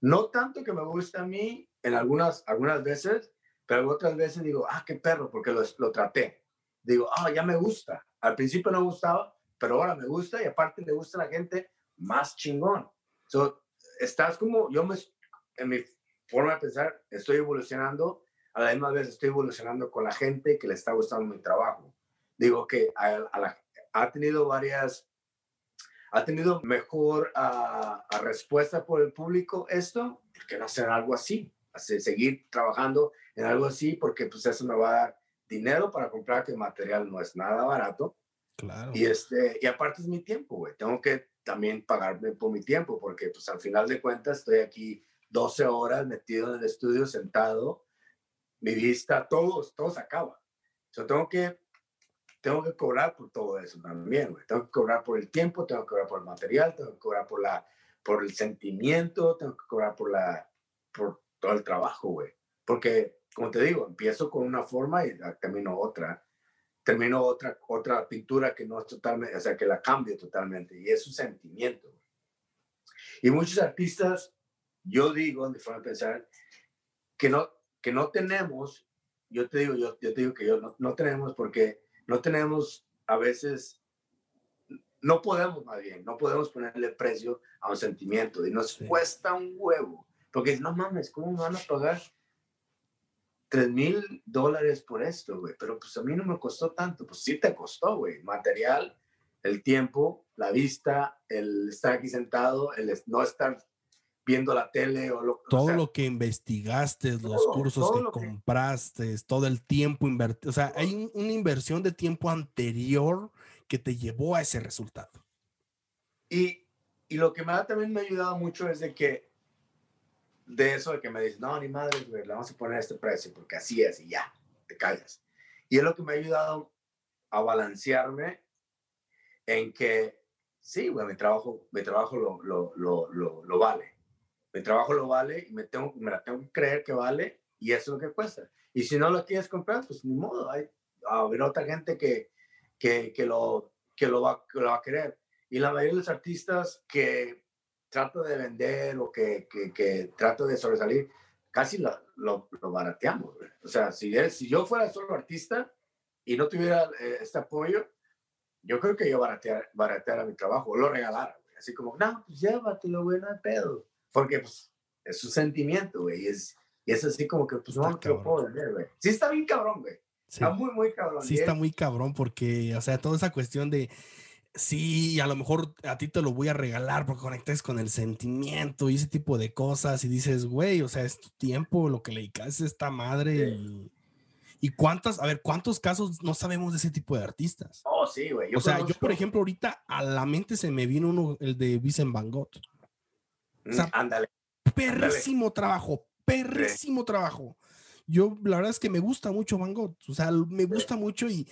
No tanto que me gusta a mí en algunas, algunas veces, pero otras veces digo, ah, qué perro, porque lo, lo traté. Digo, ah, ya me gusta. Al principio no gustaba, pero ahora me gusta y aparte le gusta a la gente más chingón. So, estás como, yo me, en mi forma de pensar, estoy evolucionando, a la misma vez estoy evolucionando con la gente que le está gustando mi trabajo. Digo que a, a la, ha tenido varias, ha tenido mejor ah, ah, respuesta por el público esto, que no hacer algo así. Seguir trabajando en algo así porque pues eso me va a dar dinero para comprar que el material no es nada barato. Claro. Y, este, y aparte es mi tiempo, güey. Tengo que también pagarme por mi tiempo porque pues al final de cuentas estoy aquí 12 horas metido en el estudio sentado, mi vista, todo, todo se acaba. Yo tengo que, tengo que cobrar por todo eso también, güey. Tengo que cobrar por el tiempo, tengo que cobrar por el material, tengo que cobrar por, la, por el sentimiento, tengo que cobrar por, la, por todo el trabajo, güey. Porque, como te digo, empiezo con una forma y termino otra. Termino otra, otra pintura que no es totalmente, o sea, que la cambio totalmente. Y es un sentimiento. Y muchos artistas yo digo, de forma de pensar, que no, que no tenemos, yo te digo, yo, yo te digo que yo no, no tenemos porque no tenemos a veces, no podemos más bien, no podemos ponerle precio a un sentimiento y nos cuesta un huevo, porque no mames, ¿cómo me van a pagar 3 mil dólares por esto, güey? Pero pues a mí no me costó tanto, pues sí te costó, güey, material, el tiempo, la vista, el estar aquí sentado, el no estar viendo la tele o lo Todo lo que investigaste, los cursos que compraste, todo el tiempo invertido. O sea, hay una inversión de tiempo anterior que te llevó a ese resultado. Y, y lo que me ha, también me ha ayudado mucho es de que, de eso de que me dices, no, ni madre, güey, le vamos a poner este precio porque así es y ya, te callas. Y es lo que me ha ayudado a balancearme en que, sí, güey, mi trabajo, mi trabajo lo, lo, lo, lo vale mi trabajo lo vale y me, tengo, me la tengo que creer que vale y eso es lo que cuesta. Y si no lo quieres comprar, pues ni modo, hay, otra gente que, que, que, lo, que, lo va, que lo va a querer. Y la mayoría de los artistas que trato de vender o que, que, que trato de sobresalir, casi lo, lo, barateamos. O sea, si, si yo fuera solo artista y no tuviera eh, este apoyo, yo creo que yo barateara, barateara mi trabajo o lo regalara. Así como, no, pues llévatelo, güey, no hay pedo. Porque pues, es su sentimiento, güey. Y es, y es así como que, pues, no, no lo puedo vender, güey. Sí está bien cabrón, güey. Está muy, muy cabrón. Sí está muy cabrón porque, o sea, toda esa cuestión de, sí, a lo mejor a ti te lo voy a regalar porque conectes con el sentimiento y ese tipo de cosas y dices, güey, o sea, es tu tiempo, lo que le dedicas a esta madre y, y, cuántas, a ver, cuántos casos no sabemos de ese tipo de artistas. Oh, sí, güey. O sea, yo, por ejemplo, ahorita a la mente se me vino uno, el de Vincent Van Gogh. Mm, ándale. Perrísimo trabajo, perrísimo trabajo. Yo, la verdad es que me gusta mucho Van Gogh, o sea, me gusta mucho y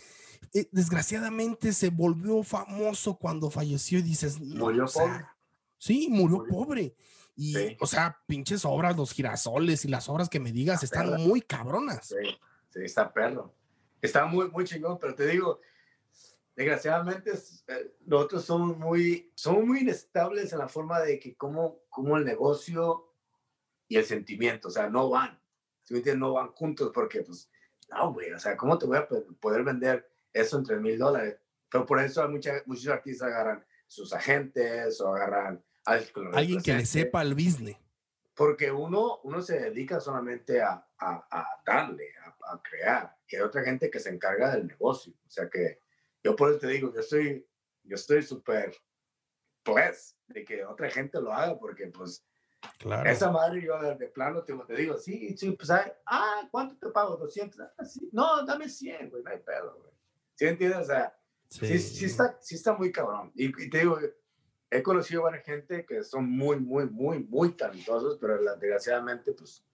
eh, desgraciadamente se volvió famoso cuando falleció y dices, no, murió pobre. Sí, murió, pobre. Y, o sea, pinches obras, los girasoles y las obras que me digas están muy cabronas. Sí, sí, está perro. Está muy, muy chingón, pero te digo, desgraciadamente eh, nosotros somos muy, somos muy inestables en la forma de que cómo, cómo el negocio y el sentimiento, o sea, no van, si me entiendes? No van juntos porque, pues, no, güey, o sea, ¿cómo te voy a poder vender eso en 3 mil dólares? Pero por eso hay muchos artistas agarran sus agentes o agarran alguien que le sepa el business. Porque uno, uno se dedica solamente a, a, a darle, a, a crear, y hay otra gente que se encarga del negocio, o sea que yo por eso te digo, yo estoy, yo estoy súper pues de que otra gente lo haga, porque pues claro. esa madre yo de, plano te, te, digo, sí, sí, pues, ah, ¿cuánto te pago? 200, ah, sí. no, dame 100, güey, no hay pedo, güey. ¿Sí entiendes? O sea, sí, sí, está, sí está muy cabrón. Y, te digo, he conocido a varias gente que son muy, muy, muy, muy talentosos, pero desgraciadamente, pues,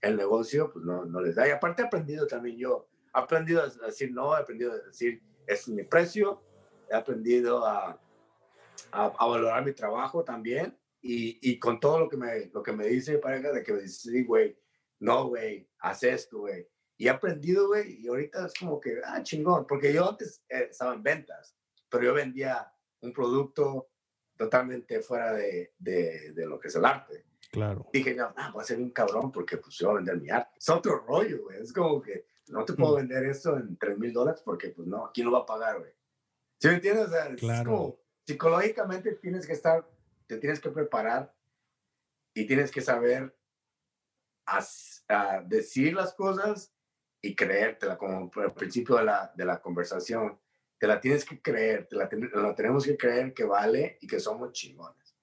el negocio, pues, no, no les da. Y aparte he aprendido también yo, he aprendido a decir no, he aprendido a decir es mi precio, he aprendido a, a, valorar mi trabajo también y, y, con todo lo que me, lo que me dice pareja de que me dice, sí, güey, no, güey, haz esto, güey. Y he aprendido, güey, y ahorita es como que, ah, chingón, porque yo antes eh, estaba en ventas, pero yo vendía un producto totalmente fuera de, de, de, lo que es el arte. Claro. Dije, no, ah, voy a ser un cabrón porque pues yo voy a vender mi arte. Es otro rollo, güey. Es como que no te puedo mm. vender esto en 3 mil dólares porque, pues no, ¿quién lo va a pagar, güey? ¿Sí me entiendes? O sea, es como, psicológicamente tienes que estar, te tienes que preparar y tienes que saber decir las cosas y creértela, como al principio de la, de la conversación. Te la tienes que creer, te la, la tenemos que creer que vale y que somos chingones.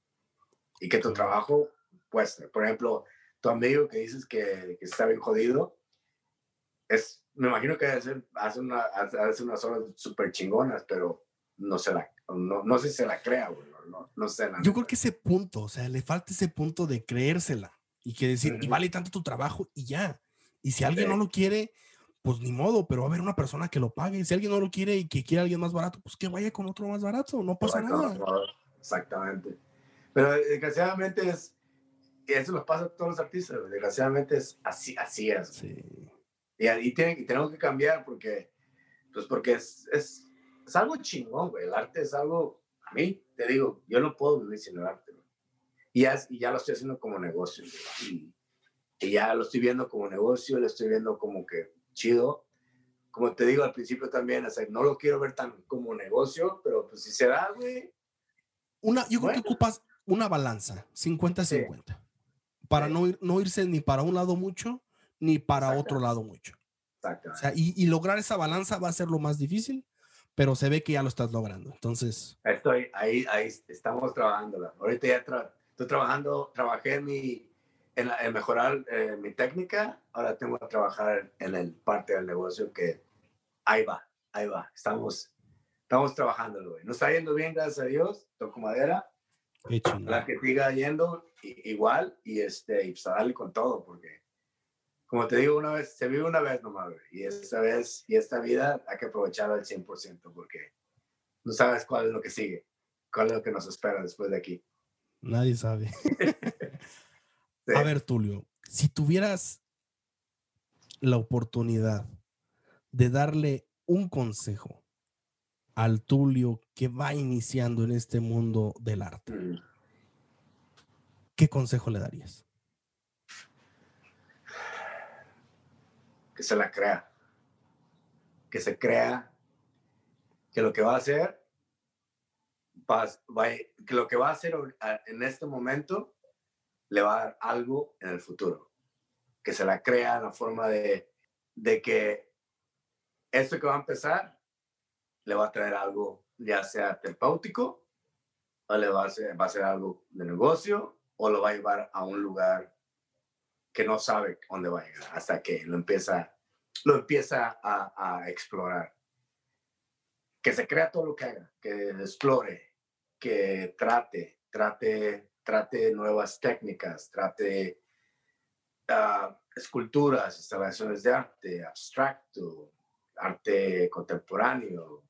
Y que tu trabajo, pues, por ejemplo, tu amigo que dices que, que está bien jodido, es, me imagino que hace, hace, una, hace unas horas súper chingonas, pero no se la, no, no sé si se la crea, güey. No, no sé. Yo creo que ese punto, o sea, le falta ese punto de creérsela y que decir, y vale tanto tu trabajo y ya. Y si alguien no lo quiere, pues ni modo, pero va a haber una persona que lo pague. Si alguien no lo quiere y que quiere alguien más barato, pues que vaya con otro más barato, no pasa nada. Exactamente. Pero desgraciadamente es, y eso nos pasa a todos los artistas, desgraciadamente es así, así es. Sí. Y, y, tiene, tenemos que cambiar porque, pues porque es, es, es algo chingón, güey. El arte es algo, a mí, te digo, yo no puedo vivir sin el arte, Y ya, y ya lo estoy haciendo como negocio, y, y ya lo estoy viendo como negocio, lo estoy viendo como que chido. Como te digo al principio también, o sea, no lo quiero ver tan como negocio, pero pues si se da, güey. Una, yo creo que ocupas una balanza, 50-50, para No, ir, no irse ni para un lado mucho, ni para otro lado mucho. O sea, y, y, lograr esa balanza va a ser lo más difícil, pero se ve que ya lo estás logrando. Entonces. Estoy ahí, ahí estamos trabajando. Ahorita ya estoy trabajando, trabajé en mi, en, mejorar eh, mi técnica, ahora tengo que trabajar en el parte del negocio que ahí va, ahí va, estamos, estamos trabajando, güey. Nos está yendo bien, gracias a Dios, toco madera. La que siga yendo igual y este, y pues darle con todo, porque como te digo, una vez, se vive una vez nomás, güey, y esta vez, y esta vida hay que aprovecharla al 100%, porque no sabes cuál es lo que sigue, cuál es lo que nos espera después de aquí. Nadie sabe. A ver, Tulio, si tuvieras la oportunidad de darle un consejo al Tulio que va iniciando en este mundo del arte, mm. ¿qué consejo le darías? Que se la crea. Que se crea que lo que va a hacer, que lo que va a hacer en este momento le va a dar algo en el futuro. Que se la crea en la forma de, de que esto que va a empezar le va a traer algo, ya sea terapéutico, o le va a, ser, va a ser algo de negocio, o lo va a llevar a un lugar que no sabe dónde va a llegar hasta que lo empieza, lo empieza a, a explorar. Que se crea todo lo que haga, que explore, que trate, trate trate nuevas técnicas, trate uh, esculturas, instalaciones de arte, abstracto, arte contemporáneo,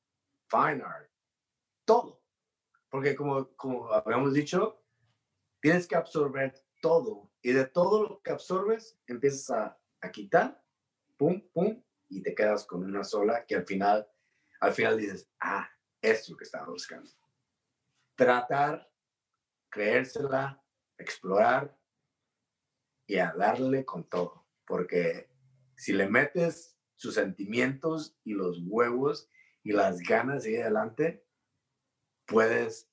fine art, todo. Porque como, como habíamos dicho, tienes que absorber todo y de todo lo que absorbes empiezas a, quitar, pum, pum, y te quedas con una sola que al final, al final dices, ah, es lo que estaba buscando. Tratar creérsela, explorar y a darle con todo. Porque si le metes sus sentimientos y los huevos y las ganas de ir adelante, puedes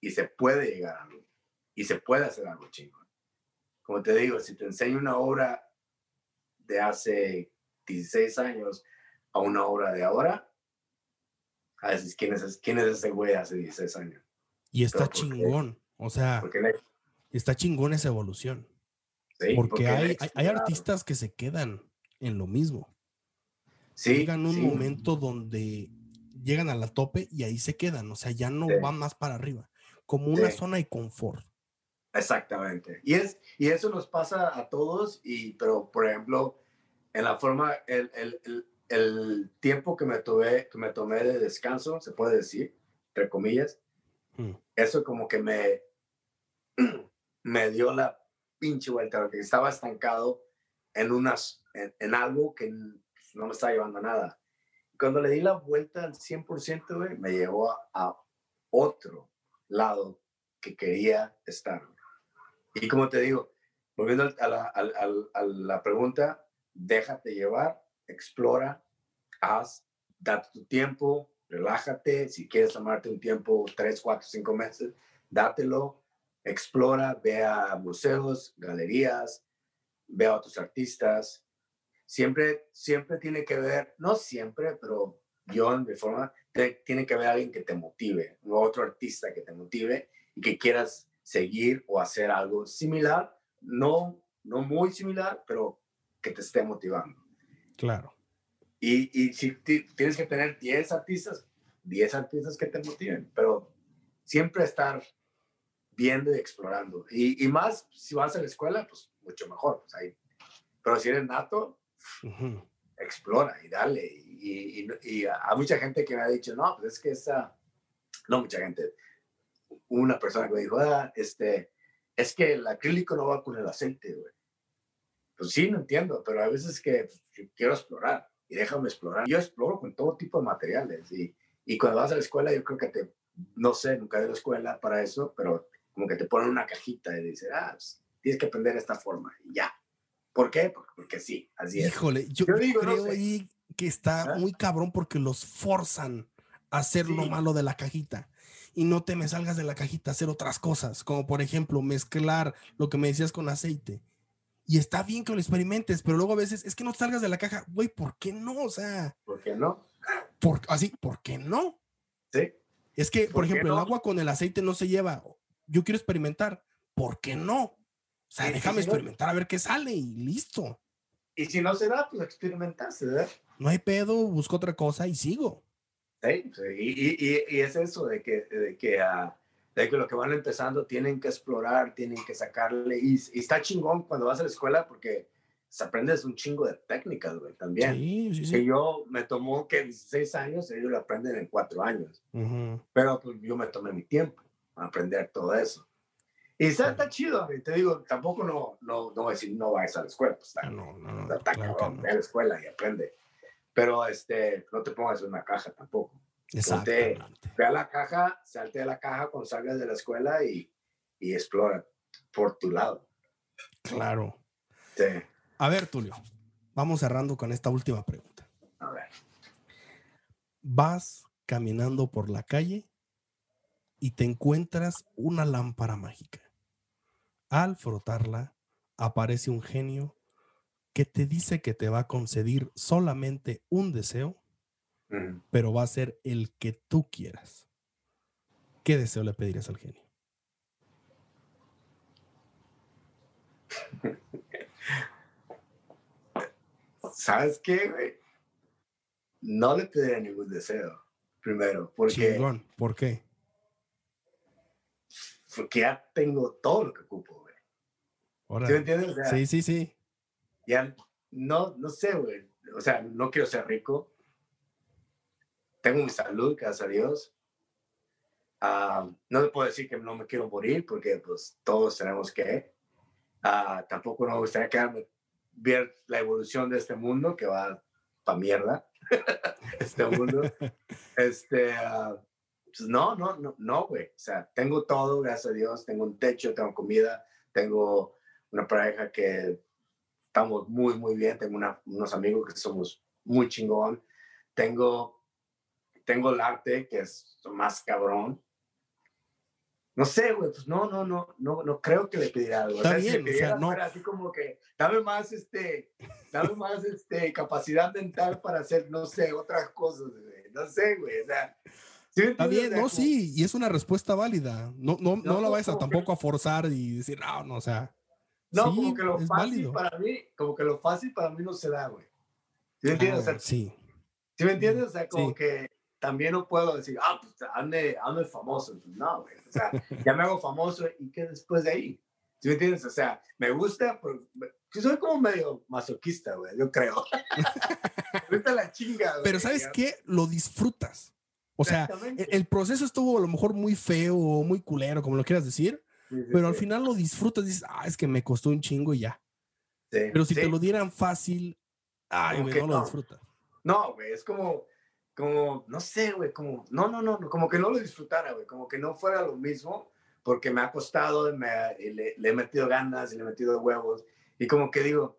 y se puede llegar a algo. Y se puede hacer algo chingón. Como te digo, si te enseño una obra de hace 16 años a una obra de ahora, a veces, ¿quién es, quién es ese güey hace 16 años? Y está chingón. O sea, está chingón esa evolución. porque, hay, hay, artistas que se quedan en lo mismo. Sí, llegan un momento donde llegan a la tope y ahí se quedan, o sea, ya no van más para arriba, como una zona de confort. Exactamente. Y, es, y eso nos pasa a todos, y, pero por ejemplo, en la forma, el, el, el, tiempo que me, tomé, que me tomé de descanso, se puede decir, entre comillas, mm. eso como que me, me dio la pinche vuelta, porque estaba estancado en, unas, en, algo que no me estaba llevando a nada. Cuando le di la vuelta al 100%, me llevó a, otro lado que quería estar. Y como te digo, volviendo a la, a la pregunta, déjate llevar, explora, haz, date tu tiempo, relájate. Si quieres tomarte un tiempo, tres, cuatro, cinco meses, dátelo explora, ve a museos, galerías, ve a otros artistas. Siempre, siempre tiene que ver, no siempre, pero yo mi forma, tiene que haber alguien que te motive, otro artista que te motive y que quieras seguir o hacer algo similar, no no muy similar, pero que te esté motivando. Claro. Y, y si tienes que tener 10 artistas, 10 artistas que te motiven, pero siempre estar viendo y explorando. Y, y más, si vas a la escuela, pues mucho mejor. Pues ahí. Pero si eres nato, explora y dale. Y, y, y, a mucha gente que me ha dicho, no, pues es que esa, no mucha gente, una persona que me dijo, ah, este, es que el acrílico no va con el aceite, güey. Pues sí, no entiendo, pero a veces que pues, quiero explorar y déjame explorar. Yo exploro con todo tipo de materiales y, y cuando vas a la escuela yo creo que te, no sé, nunca he ido a la escuela para eso, pero como que te ponen una cajita y dicen, ah, pues, tienes que aprender de esta forma y ya. ¿Por qué? Porque, porque sí, así es. Híjole, yo, creo ahí que está ¿Ah? muy cabrón porque los forzan a hacer lo malo de la cajita y no te me salgas de la cajita a hacer otras cosas, como por ejemplo mezclar lo que me decías con aceite. Y está bien que lo experimentes, pero luego a veces es que no salgas de la caja, güey, ¿por qué no? O sea, ¿por qué no? Por, así, ¿por qué no? Sí. Es que, por, ejemplo, el agua con el aceite no se lleva. Yo quiero experimentar, ¿por qué no? O sea, déjame experimentar a ver qué sale y listo. Y si no se da, pues experimentaste, ¿verdad? No hay pedo, busco otra cosa y sigo. Sí, y, y, y, es eso de que, de que, uh, de que lo que van empezando tienen que explorar, tienen que sacarle. Y, está chingón cuando vas a la escuela porque se aprendes un chingo de técnicas, güey, también. Sí, sí, sí. Que yo me tomó que 16 años, ellos lo aprenden en 4 años. Pero pues, yo me tomé mi tiempo aprender todo eso. Y está, está chido, te digo, tampoco no, no, no voy a decir no vayas a la escuela, pues está, no, no, no, está claro cabrón, no. ve a la escuela y aprende pero este, no te pongas en una caja tampoco. Salte, ve a la caja, salte de la caja cuando salgas de la escuela y, y explora por tu lado. Claro. Sí. A ver, Tulio, vamos cerrando con esta última pregunta. A ver. Vas caminando por la calle y te encuentras una lámpara mágica. Al frotarla, aparece un genio que te dice que te va a conceder solamente un deseo, pero va a ser el que tú quieras. ¿Qué deseo le pedirías al genio? ¿Sabes qué, No le pediría ningún deseo, primero, porque... ¿por qué? Porque ya tengo todo lo que ocupo, güey. ¿Sí me entiendes? sí, sí, sí ya no, no sé, güey. O sea, no quiero ser rico. Tengo mi salud, gracias a Dios. Uh, no le puedo decir que no me quiero morir porque pues todos tenemos que. Uh, tampoco me gustaría quedarme, ver la evolución de este mundo que va pa' mierda. este mundo. Este, uh, pues no, no, no, no, güey. O sea, tengo todo, gracias a Dios. Tengo un techo, tengo comida, tengo una pareja que estamos muy, muy bien. Tengo unos amigos que somos muy chingón. Tengo, tengo el arte, que es más cabrón. No sé, güey, pues no, no, no, no, no creo que le pedirá algo. Está o sea, bien, si o sea, no. así como que dame más, este, dame más, este, capacidad mental para hacer, no sé, otras cosas, güey. No sé, güey, o sea. ¿Sí Está bien, no, como... sí, y es una respuesta válida. No, no, no, no la vayas a tampoco a forzar y decir, no, no, o sea. No, como que lo fácil válido. para mí, como que lo fácil para mí no se da, güey. ¿Sí me entiendes? Ah, sí. ¿Sí me entiendes? O sea, como sí. que también no puedo decir, ah, pues ande, ande famoso. No, güey. O sea, ya me hago famoso y qué después de ahí. ¿Sí me entiendes? O sea, me gusta, pero yo soy como medio masoquista, güey, yo creo. gusta la chinga, güey. Pero ¿sabes qué? Lo disfrutas. O sea, el, el, proceso estuvo a lo mejor muy feo o muy culero, como lo quieras decir, pero al final lo disfrutas, dices, ah, es que me costó un chingo y ya. Pero si te lo dieran fácil, ay, güey, no, no, lo disfrutas. No, güey, es como, como, no sé, güey, como, no, no, no, como que no lo disfrutara, güey, como que no fuera lo mismo, porque me ha costado, me, le, le, he metido ganas y le he metido huevos, y como que digo,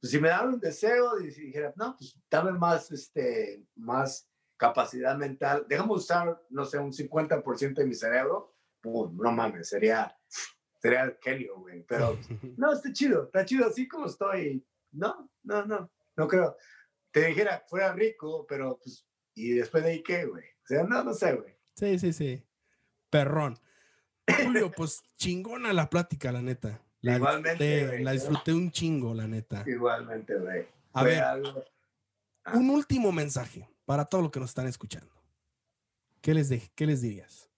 pues si me dan un deseo y dijera, no, pues dame más, este, más capacidad mental, déjame usar, no sé, un 50% de mi cerebro, pues, no mames, sería sería genio, güey. Pero no, está chido, está chido así como estoy. No, no, no, no creo. Te dijera, fuera rico, pero pues, ¿y después de ahí qué, güey? O sea, no, no sé, güey. Sí, sí, sí. Perrón. Julio, pues chingona la plática, la neta. La Igualmente, disfruté, güey. la disfruté un chingo, la neta. Igualmente, güey. A Fue ver. algo- Un último mensaje para todos los que nos están escuchando. ¿Qué les, qué les dirías?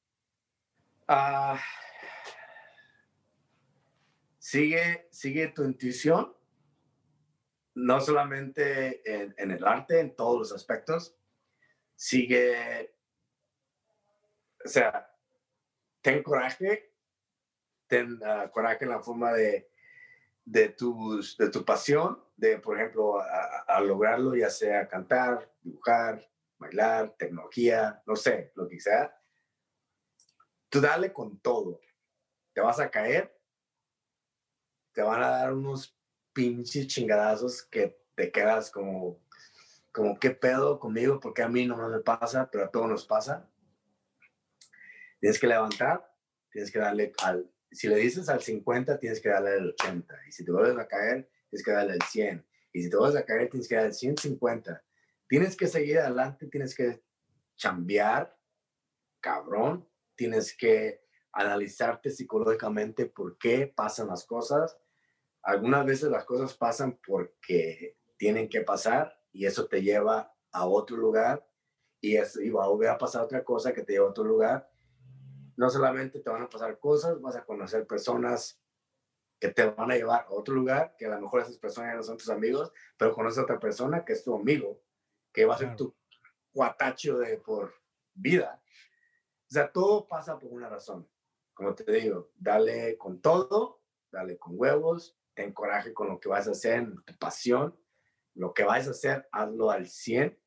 Ah, sigue, sigue tu intuición, no solamente en, el arte, en todos los aspectos. Sigue, o sea, ten coraje, ten ah, coraje en la forma de, de, de tu pasión, de, por ejemplo, a, a- lograrlo, ya sea cantar, dibujar, bailar, tecnología, no sé, lo que sea tú dale con todo. Te vas a caer, te van a dar unos pinches chingadazos que te quedas como, como, ¿qué pedo conmigo? Porque a mí no me pasa, pero a todos nos pasa. Tienes que levantar, tienes que darle al, si le dices al 50, tienes que darle al 80. Y si te vuelves a caer, tienes que darle al 100. Y si te vuelves a caer, tienes que darle al 150. Tienes que seguir adelante, tienes que chambear, cabrón, tienes que analizarte psicológicamente por qué pasan las cosas. Algunas veces las cosas pasan porque tienen que pasar y eso te lleva a otro lugar y, eso, y va a a pasar otra cosa que te lleva a otro lugar. No solamente te van a pasar cosas, vas a conocer personas que te van a llevar a otro lugar, que a lo mejor esas personas ya no son tus amigos, pero conoces a otra persona que es tu amigo, que va a ser tu cuatacho de por vida. O sea, todo pasa por una razón. Como te digo, dale con todo, dale con huevos, ten coraje con lo que vas a hacer, tu pasión. Lo que vas a hacer, hazlo al 100,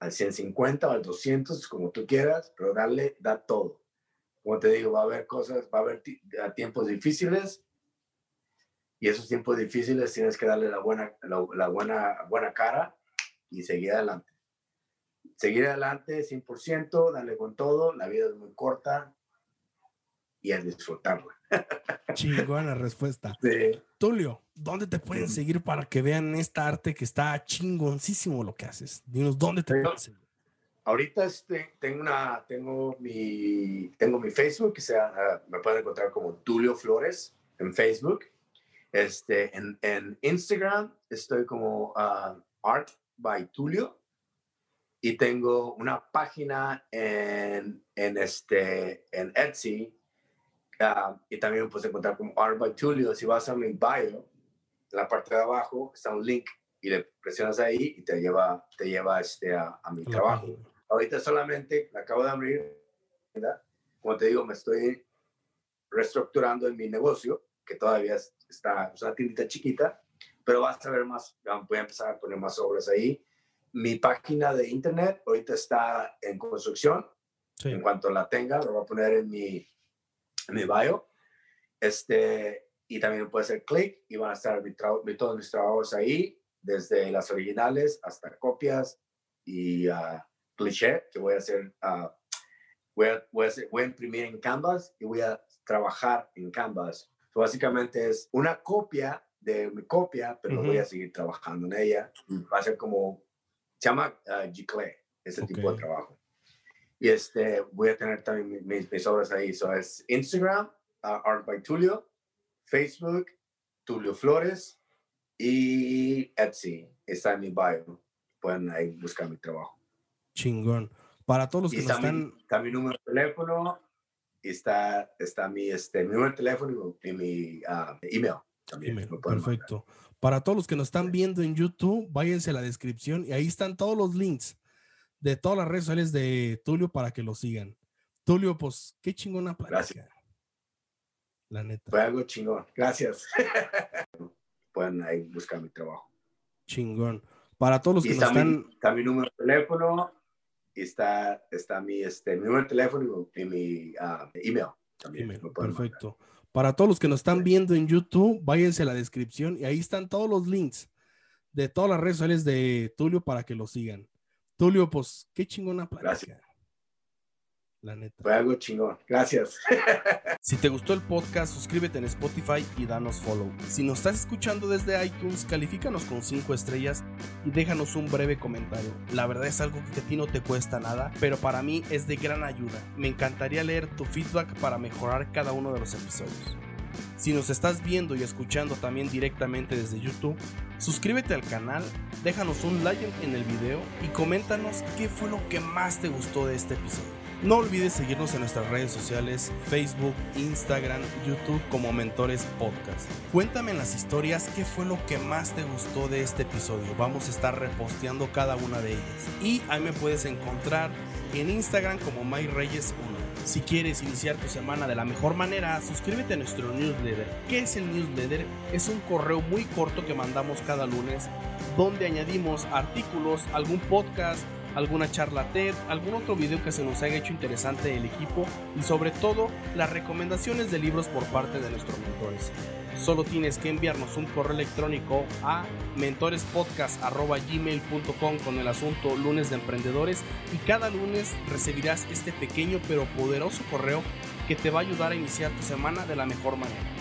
al 150 o al 200, como tú quieras, pero dale, da todo. Como te digo, va a haber cosas, va a haber tiempos difíciles y esos tiempos difíciles tienes que darle la buena, la, la buena, buena cara y seguir adelante seguir adelante 100%, darle con todo, la vida es muy corta y a disfrutarla. Chingona respuesta. Sí. Tulio, ¿dónde te pueden Ujú. seguir para que vean esta arte que está chingoncísimo lo que haces? Dinos, ¿dónde te pueden seguir? Ahorita este, tengo, una, tengo, mi, tengo mi Facebook, que sea, ah, me pueden encontrar como Tulio Flores en Facebook. Este, en, en Instagram estoy como ah, Art by Tulio. Y tengo una página en, en, este, en Etsy. ah, y también me puedes encontrar como Art by Tulio. Si vas a mi bio, en la parte de abajo está un link y le presionas ahí y te lleva, te lleva este, a, a mi trabajo. página. Ahorita solamente la acabo de abrir. ¿verdad? Como te digo, me estoy reestructurando en mi negocio, que todavía es- está, es una tiendita chiquita, pero vas a ver más, voy a empezar a poner más obras ahí. Mi página de internet ahorita está en construcción. Sí. En cuanto la tenga, lo voy a poner en mi, en mi bio. Este, y también puede ser clic y van a estar mi todos mis trabajos ahí, desde las originales hasta copias y ah, cliché que voy a hacer. ah, voy, a, voy, a hacer- voy a imprimir en Canvas y voy a trabajar en Canvas. So, básicamente es una copia de mi copia, pero Ujú. voy a seguir trabajando en ella. Va a ser como, se llama uh, Giclé, ese tipo Ok. de trabajo. Y este, voy a tener también mi- mis, mis obras ahí. So, es Instagram, uh, Art by Tulio, Facebook, Tulio Flores y Etsy. Está en mi bio. Pueden ahí buscar mi trabajo. Chingón. Para todos los Y que nos mi, están. está mi número de teléfono, y está, está mi, este, mi número de teléfono y mi ah, email también. Email, pueden mandar. Perfecto. Para todos los que nos están viendo en YouTube, váyanse a la descripción y ahí están todos los links de todas las redes sociales de Tulio para que lo sigan. Tulio, pues qué chingona plática. La neta, Fue algo chingón. Gracias. Pueden ahí buscar mi trabajo. chingón. Para todos los Y que nos están. está mi número de teléfono está, está mi, este, mi número de teléfono y mi ah, email también. Email, pueden mandar. Perfecto. Para todos los que nos están viendo en YouTube, váyanse a la descripción y ahí están todos los links de todas las redes sociales de Tulio para que lo sigan. Tulio, pues qué chingona plática. Gracias. La neta. Fue algo chingón. Gracias. Si te gustó el podcast, suscríbete en Spotify y danos follow. Si nos estás escuchando desde iTunes, califícanos con 5 estrellas y déjanos un breve comentario. La verdad es algo que a ti no te cuesta nada, pero para mí es de gran ayuda. Me encantaría leer tu feedback para mejorar cada uno de los episodios. Si nos estás viendo y escuchando también directamente desde YouTube, suscríbete al canal, déjanos un like en el video y coméntanos qué fue lo que más te gustó de este episodio. No olvides seguirnos en nuestras redes sociales, Facebook, Instagram, YouTube como Mentores Podcast. Cuéntame en las historias qué fue lo que más te gustó de este episodio. Vamos a estar reposteando cada una de ellas. Y ahí me puedes encontrar en Instagram como MyReyes1. Si quieres iniciar tu semana de la mejor manera, suscríbete a nuestro newsletter. ¿Qué es el newsletter? Es un correo muy corto que mandamos cada lunes donde añadimos artículos, algún podcast, alguna charla TED, algún otro video que se nos haya hecho interesante del equipo y sobre todo las recomendaciones de libros por parte de nuestros mentores. Solo tienes que enviarnos un correo electrónico a mentorespodcast.gmail.com con el asunto lunes de emprendedores y cada lunes recibirás este pequeño pero poderoso correo que te va a ayudar a iniciar tu semana de la mejor manera.